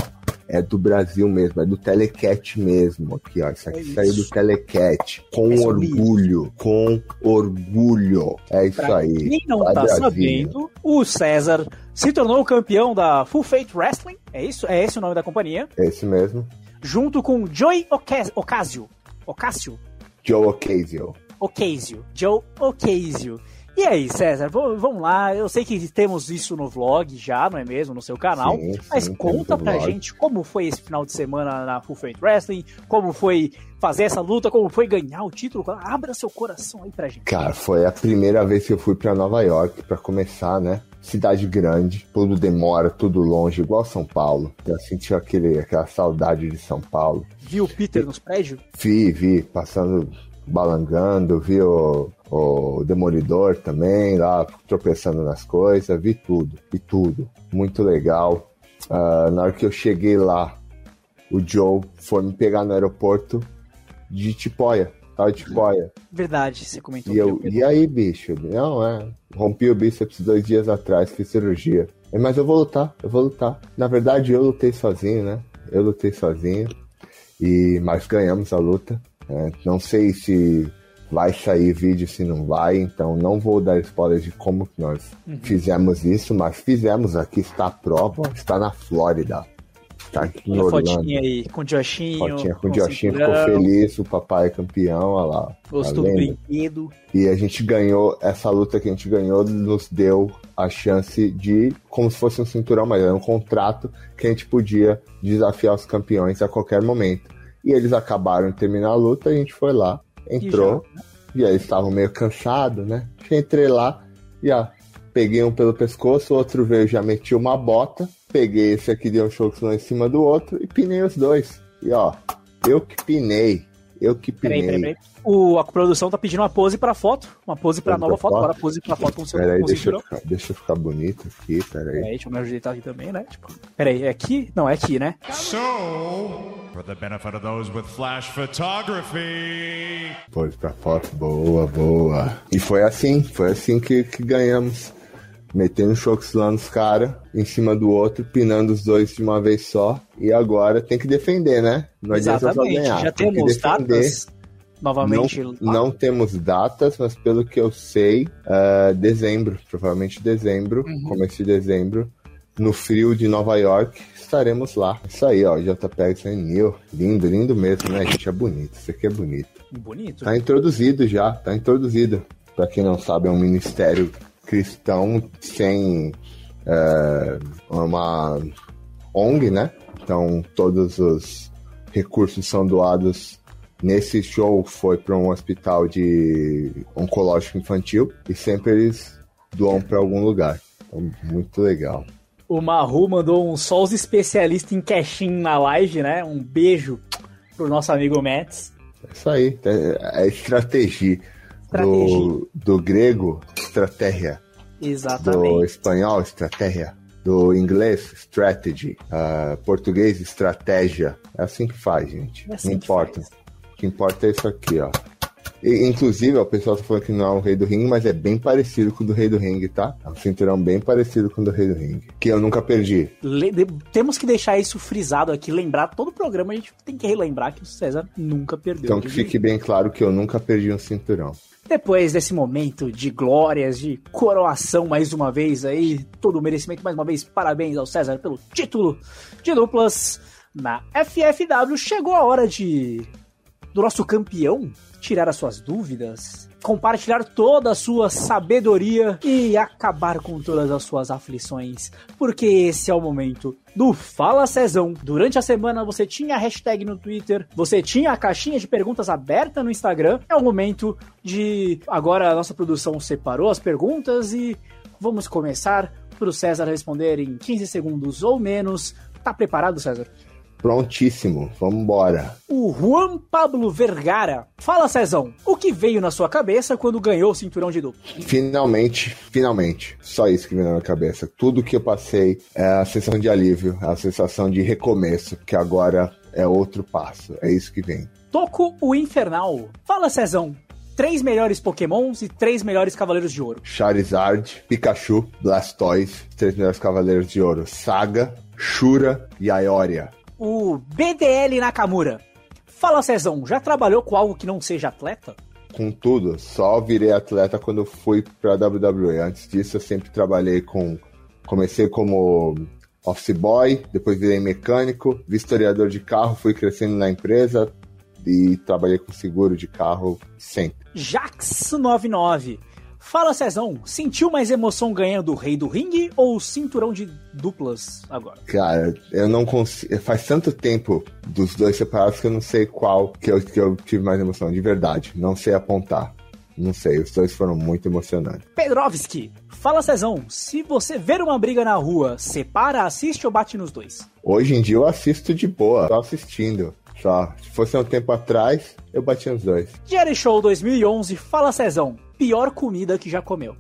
Speaker 2: É do Brasil mesmo, é do Telecat mesmo. Aqui, ó. Isso aqui
Speaker 1: É
Speaker 2: saiu
Speaker 1: isso.
Speaker 2: do Telecat. Com
Speaker 1: É
Speaker 2: orgulho. Com orgulho. É isso
Speaker 1: Pra
Speaker 2: aí.
Speaker 1: Quem não tá
Speaker 2: Brasil.
Speaker 1: sabendo, o César se tornou campeão da Full Fate Wrestling, é isso? É esse o nome da companhia,
Speaker 2: É esse mesmo.
Speaker 1: junto com Joey Oca- Ocasio. Ocasio?
Speaker 2: Joe Ocasio.
Speaker 1: Ocasio. Joe Ocasio. E aí, César, vamos lá. Eu sei que temos isso no vlog já, não é mesmo? No seu canal.
Speaker 2: Sim,
Speaker 1: mas
Speaker 2: sim,
Speaker 1: conta
Speaker 2: temos
Speaker 1: pra
Speaker 2: vlog.
Speaker 1: gente como foi esse final de semana na Full Fate Wrestling, como foi fazer essa luta, como foi ganhar o título. Abra seu coração aí pra gente.
Speaker 2: Cara, foi a primeira vez que eu fui pra Nova York pra começar, né? Cidade grande, tudo demora, tudo longe, igual São Paulo. Eu senti aquele, aquela saudade de São Paulo.
Speaker 1: Viu o Peter nos prédios?
Speaker 2: Vi, vi, passando, balangando, vi o, Demolidor também, lá tropeçando nas coisas, vi tudo, vi tudo. Muito legal. Ah, na hora que eu cheguei lá, o Joe foi me pegar no aeroporto de Tipóia, tava de Tipóia.
Speaker 1: Verdade, você comentou.
Speaker 2: E, eu, e aí, bicho? Não, é. Rompi o bíceps dois dias atrás, fiz cirurgia. Mas eu vou lutar, eu vou lutar. Na verdade, eu lutei sozinho, né? Eu lutei sozinho. E, mas ganhamos a luta. né? Não sei se vai sair vídeo, se não vai. Então não vou dar spoilers de como que nós
Speaker 1: Uhum.
Speaker 2: fizemos isso. Mas fizemos aqui, está a prova, está na Flórida. Tá aqui em
Speaker 1: a
Speaker 2: Orlando.
Speaker 1: fotinha aí com o Joshinho.
Speaker 2: Fotinha com o
Speaker 1: o
Speaker 2: Joshinho, ficou feliz, o papai é campeão, olha lá.
Speaker 1: Gostou
Speaker 2: tá
Speaker 1: do brinquedo.
Speaker 2: E a gente ganhou, essa luta que a gente ganhou nos deu a chance de, como se fosse um cinturão, mas era um contrato que a gente podia desafiar os campeões a qualquer momento. E eles acabaram de terminar a luta, a gente foi lá, entrou, e, aí estavam meio cansados, né? Entrei lá e ó, peguei um pelo pescoço, o outro veio já meti uma bota, peguei esse aqui, dei um chocão em cima do outro e pinei os dois. E ó, eu que pinei, eu que pinei.
Speaker 1: Peraí, peraí, peraí. O, a produção tá pedindo uma pose pra foto. Uma pose pra nova
Speaker 2: pra
Speaker 1: foto.
Speaker 2: foto?
Speaker 1: Agora pose pra foto com o seu
Speaker 2: Peraí, deixa eu, ficar, deixa eu ficar bonito aqui, peraí.
Speaker 1: Peraí, deixa eu me ajeitar aqui também, né? Tipo, peraí, é aqui? Não, é aqui, né?
Speaker 30: So, for the benefit of those with flash photography.
Speaker 2: Pose pra foto, boa, boa. E foi assim, foi assim que, que ganhamos. Metendo chocos lá nos caras, em cima do outro, pinando os dois de uma vez só. E agora tem que defender, né? Não adianta só
Speaker 1: Exatamente.
Speaker 2: ganhar.
Speaker 1: Já
Speaker 2: tem que
Speaker 1: temos
Speaker 2: defender.
Speaker 1: datas novamente.
Speaker 2: Não, não temos datas, mas pelo que eu sei, é, dezembro, provavelmente dezembro,
Speaker 1: Uhum.
Speaker 2: começo de dezembro, no frio de Nova York, estaremos lá. Isso aí, ó, JPEG New. Lindo, lindo mesmo, né, gente? É bonito. Isso aqui é bonito.
Speaker 1: Bonito.
Speaker 2: Tá introduzido já, tá introduzido. Pra quem não sabe, é um ministério cristão sem é, uma ONG, né? Então todos os recursos são doados. Nesse show foi para um hospital de oncológico infantil e sempre eles doam para algum lugar. Então, muito legal.
Speaker 1: O Maru mandou um só os especialistas em caching na live, né? Um beijo pro nosso amigo Mets.
Speaker 2: É isso aí, é, é estratégia. Do, do grego, estratégia. Do
Speaker 1: Exatamente.
Speaker 2: espanhol, estratégia. Do inglês, strategy. Ah, português, estratégia. É assim que faz, gente.
Speaker 1: É assim
Speaker 2: não importa. O que importa é isso aqui, ó. E, inclusive, ó, o pessoal tá falando que não é o Rei do Ringue, mas é bem parecido com o do Rei do Ringue, tá? É um cinturão bem parecido com o do Rei do Ringue. Que eu nunca perdi.
Speaker 1: Le- temos que deixar isso frisado aqui, lembrar todo o programa, a gente tem que relembrar que o César nunca perdeu.
Speaker 2: Então que fique bem claro que eu nunca perdi um cinturão.
Speaker 1: Depois desse momento de glórias, de coroação mais uma vez aí, todo o merecimento mais uma vez, parabéns ao César pelo título de duplas na FFW. Chegou a hora de do nosso campeão tirar as suas dúvidas, compartilhar toda a sua sabedoria e acabar com todas as suas aflições, porque esse é o momento do Fala Cezão. Durante a semana você tinha a hashtag no Twitter, você tinha a caixinha de perguntas aberta no Instagram. É o momento de agora a nossa produção separou as perguntas e vamos começar para o César responder em 15 segundos ou menos. Tá preparado, César?
Speaker 2: Prontíssimo, vambora.
Speaker 1: O Juan Pablo Vergara. Fala, Cezão, o que veio na sua cabeça quando ganhou o cinturão de duplo?
Speaker 2: Finalmente, finalmente. Só isso que veio na minha cabeça. Tudo que eu passei é a sensação de alívio, é a sensação de recomeço, que agora é outro passo. É isso que vem.
Speaker 1: Toco o Infernal. Fala, Cezão. Três melhores Pokémons e três melhores Cavaleiros de Ouro.
Speaker 2: Charizard, Pikachu, Blastoise, três melhores cavaleiros de ouro. Saga, Shura e Aioria.
Speaker 1: O BDL Nakamura. Fala, Cezão, já trabalhou com algo que não seja atleta?
Speaker 2: Com tudo, só virei atleta quando fui pra WWE. Antes disso, eu sempre trabalhei com. Comecei como office boy, depois virei mecânico, vistoriador de carro, fui crescendo na empresa e trabalhei com seguro de carro sempre.
Speaker 1: Jax99. Fala, Cezão, sentiu mais emoção ganhando o Rei do Ringue ou o cinturão de duplas agora?
Speaker 2: Cara, eu não consigo. Faz tanto tempo dos dois separados que eu não sei qual que eu, que eu tive mais emoção, de verdade. Não sei apontar. Não sei, os dois foram muito emocionantes.
Speaker 1: Pedrovski. Fala, Cezão, se você ver uma briga na rua, separa, assiste ou bate nos dois?
Speaker 2: Hoje em dia eu assisto de boa, tô assistindo. Só. Se fosse um tempo atrás, eu batia os dois.
Speaker 1: Jerry Show 2011. Fala, Cezão, pior comida que já comeu.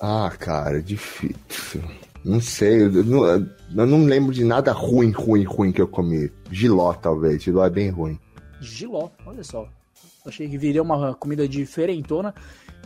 Speaker 2: Ah, cara, difícil. Não sei, eu não, eu não lembro de nada ruim, ruim, ruim que eu comi. Giló, talvez. Giló é bem ruim.
Speaker 1: Giló, olha só. Achei que viria uma comida diferentona.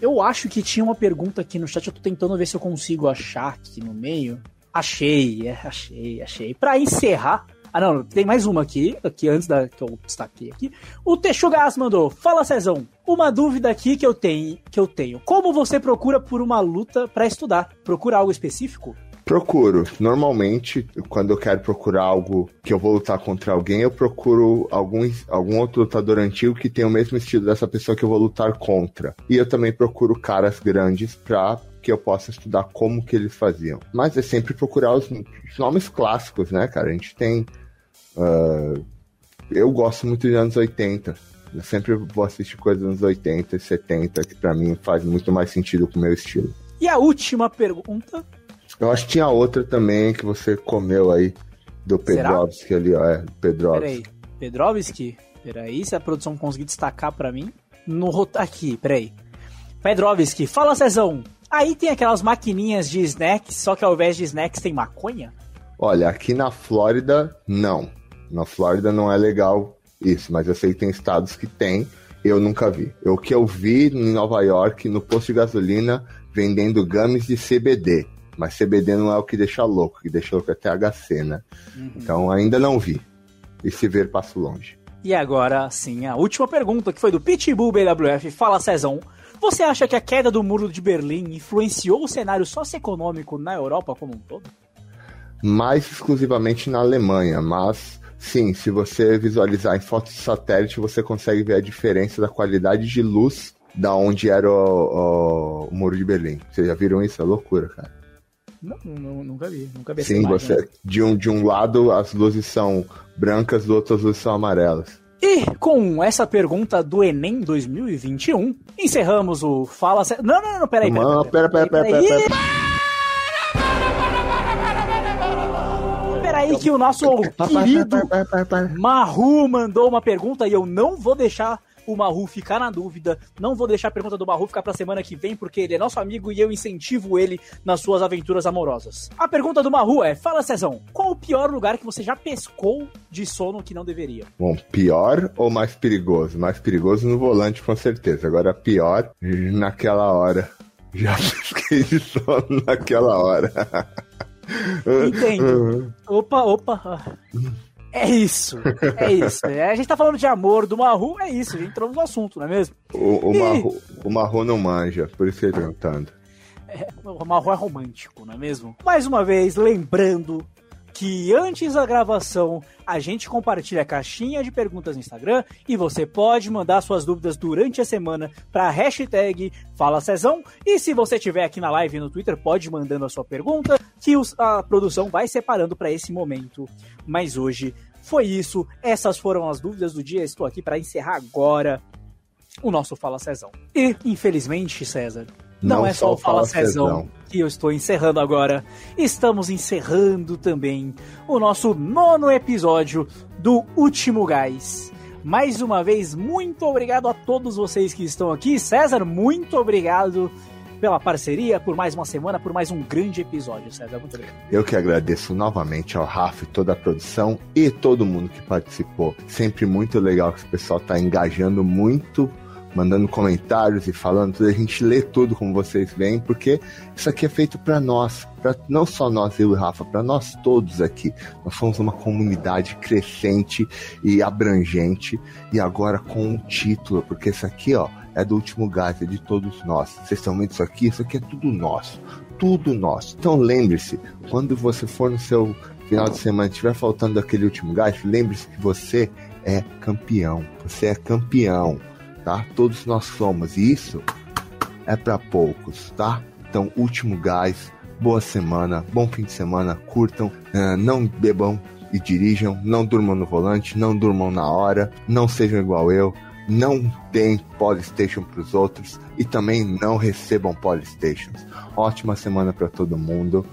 Speaker 1: Eu acho que tinha uma pergunta aqui no chat, eu tô tentando ver se eu consigo achar aqui no meio. Achei, é, achei, achei. Pra encerrar. Ah, não, tem mais uma aqui, aqui antes da que eu destaquei aqui. O Texugas mandou: Fala Cezão, uma dúvida aqui que eu tenho, que eu tenho. Como você procura por uma luta pra estudar? Procura algo específico?
Speaker 2: Procuro. Normalmente, quando eu quero procurar algo que eu vou lutar contra alguém, eu procuro algum, algum outro lutador antigo que tem o mesmo estilo dessa pessoa que eu vou lutar contra. E eu também procuro caras grandes pra que eu possa estudar como que eles faziam. Mas é sempre procurar os, os nomes clássicos, né, cara? A gente tem. Uh, eu gosto muito de anos 80. Eu sempre vou assistir coisas dos anos 80 e 70, que pra mim faz muito mais sentido com o meu estilo.
Speaker 1: E a última pergunta
Speaker 2: eu acho que tinha outra também que você comeu aí, do Pedrovski ali, ó. É, Pedrovski.
Speaker 1: Peraí, Pedrovski? Peraí, se a produção conseguir destacar pra mim. No Aqui, peraí. Pedrovski, fala Cezão. Aí tem aquelas maquininhas de snacks, só que ao invés de snacks tem maconha?
Speaker 2: Olha, aqui na Flórida, não. Na Flórida não é legal isso, mas eu sei que tem estados que tem. Eu nunca vi. O que eu vi em Nova York, no posto de gasolina, vendendo gummies de CBD. Mas CBD não é o que deixa louco, o que deixa louco é THC, né? Uhum. Então ainda não vi. E se ver, passo longe.
Speaker 1: E agora sim, a última pergunta que foi do Pitbull BWF. Fala, Cezão. Você acha que a queda do muro de Berlim influenciou o cenário socioeconômico na Europa como um todo?
Speaker 2: Mais exclusivamente na Alemanha, mas sim, se você visualizar em fotos de satélite, você consegue ver a diferença da qualidade de luz da onde era o, o, o muro de Berlim. Vocês já viram isso? É loucura, cara.
Speaker 1: Não, não, nunca vi, nunca vi
Speaker 2: Sim, você, né? de, um, de um lado as luzes são brancas, do outro as luzes são amarelas.
Speaker 1: E com essa pergunta do Enem 2021, encerramos o Fala Sério. Não, não, não, peraí, peraí. Não, pera, pera, pera, pera, pera. Peraí que o nosso querido Maru mandou uma pergunta e eu não vou deixar o Maru ficar na dúvida. Não vou deixar a pergunta do Maru ficar pra semana que vem, porque ele é nosso amigo e eu incentivo ele nas suas aventuras amorosas. A pergunta do Maru é: Fala, Cezão, qual o pior lugar que você já pescou de sono que não deveria?
Speaker 2: Bom, pior ou mais perigoso? Mais perigoso no volante, com certeza. Agora, pior naquela hora. Já (laughs) pesquei de sono naquela hora. (laughs)
Speaker 1: Entendo. (laughs) Opa, opa. É isso, é isso. É, a gente tá falando de amor do Marru, é isso, a gente entrou no assunto, não é mesmo?
Speaker 2: O, o, e... Marru, o Marru não manja, por isso que ele tá perguntando.
Speaker 1: É, o Marru é romântico, não é mesmo? Mais uma vez, lembrando que antes da gravação a gente compartilha a caixinha de perguntas no Instagram e você pode mandar suas dúvidas durante a semana para a hashtag Fala. E se você estiver aqui na live no Twitter, pode ir mandando a sua pergunta que a produção vai separando para esse momento. Mas hoje foi isso. Essas foram as dúvidas do dia. Estou aqui para encerrar agora o nosso Fala Cezão. E, infelizmente, César, não, não é só o Fala, Cezão que eu estou encerrando agora. Estamos encerrando também o nosso nono episódio do Último Gás. Mais uma vez, muito obrigado a todos vocês que estão aqui. César, muito obrigado pela parceria, por mais uma semana, por mais um grande episódio, César. Muito obrigado.
Speaker 2: Eu que agradeço novamente ao Rafa e toda a produção e todo mundo que participou. Sempre muito legal que o pessoal está engajando muito mandando comentários e falando tudo, a gente lê tudo como vocês veem, porque isso aqui é feito para nós, para não só nós, eu e Rafa, para nós todos aqui. Nós somos uma comunidade crescente e abrangente, e agora com um título, porque isso aqui, ó, é do último gás, é de todos nós. Vocês estão vendo isso aqui? Isso aqui é tudo nosso. Tudo nosso. Então lembre-se, quando você for no seu final de semana estiver faltando aquele último gás, lembre-se que você é campeão. Você é campeão tá? Todos nós somos. E isso é para poucos, tá? Então, último gás, boa semana, bom fim de semana, curtam, uh, não bebam e dirijam, não durmam no volante, não durmam na hora, não sejam igual eu, não deem Polystation para os outros e também não recebam Polystations. Ótima semana para todo mundo.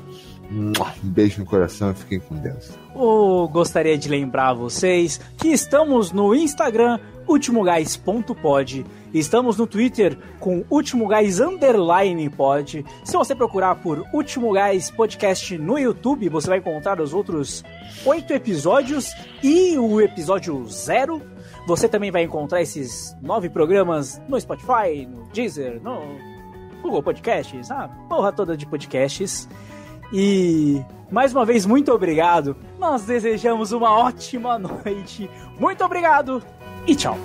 Speaker 2: Um beijo no coração e fiquem com Deus.
Speaker 1: Oh, gostaria de lembrar vocês que estamos no Instagram ultimogás.pod. Estamos no Twitter com ultimogás underline pod. Se você procurar por Último Gás Podcast no YouTube, você vai encontrar os outros oito episódios e o episódio zero. Você também vai encontrar esses nove programas no Spotify, no Deezer, no Google Podcasts, a porra toda de podcasts. E mais uma vez, muito obrigado. Nós desejamos uma ótima noite. Muito obrigado e tchau!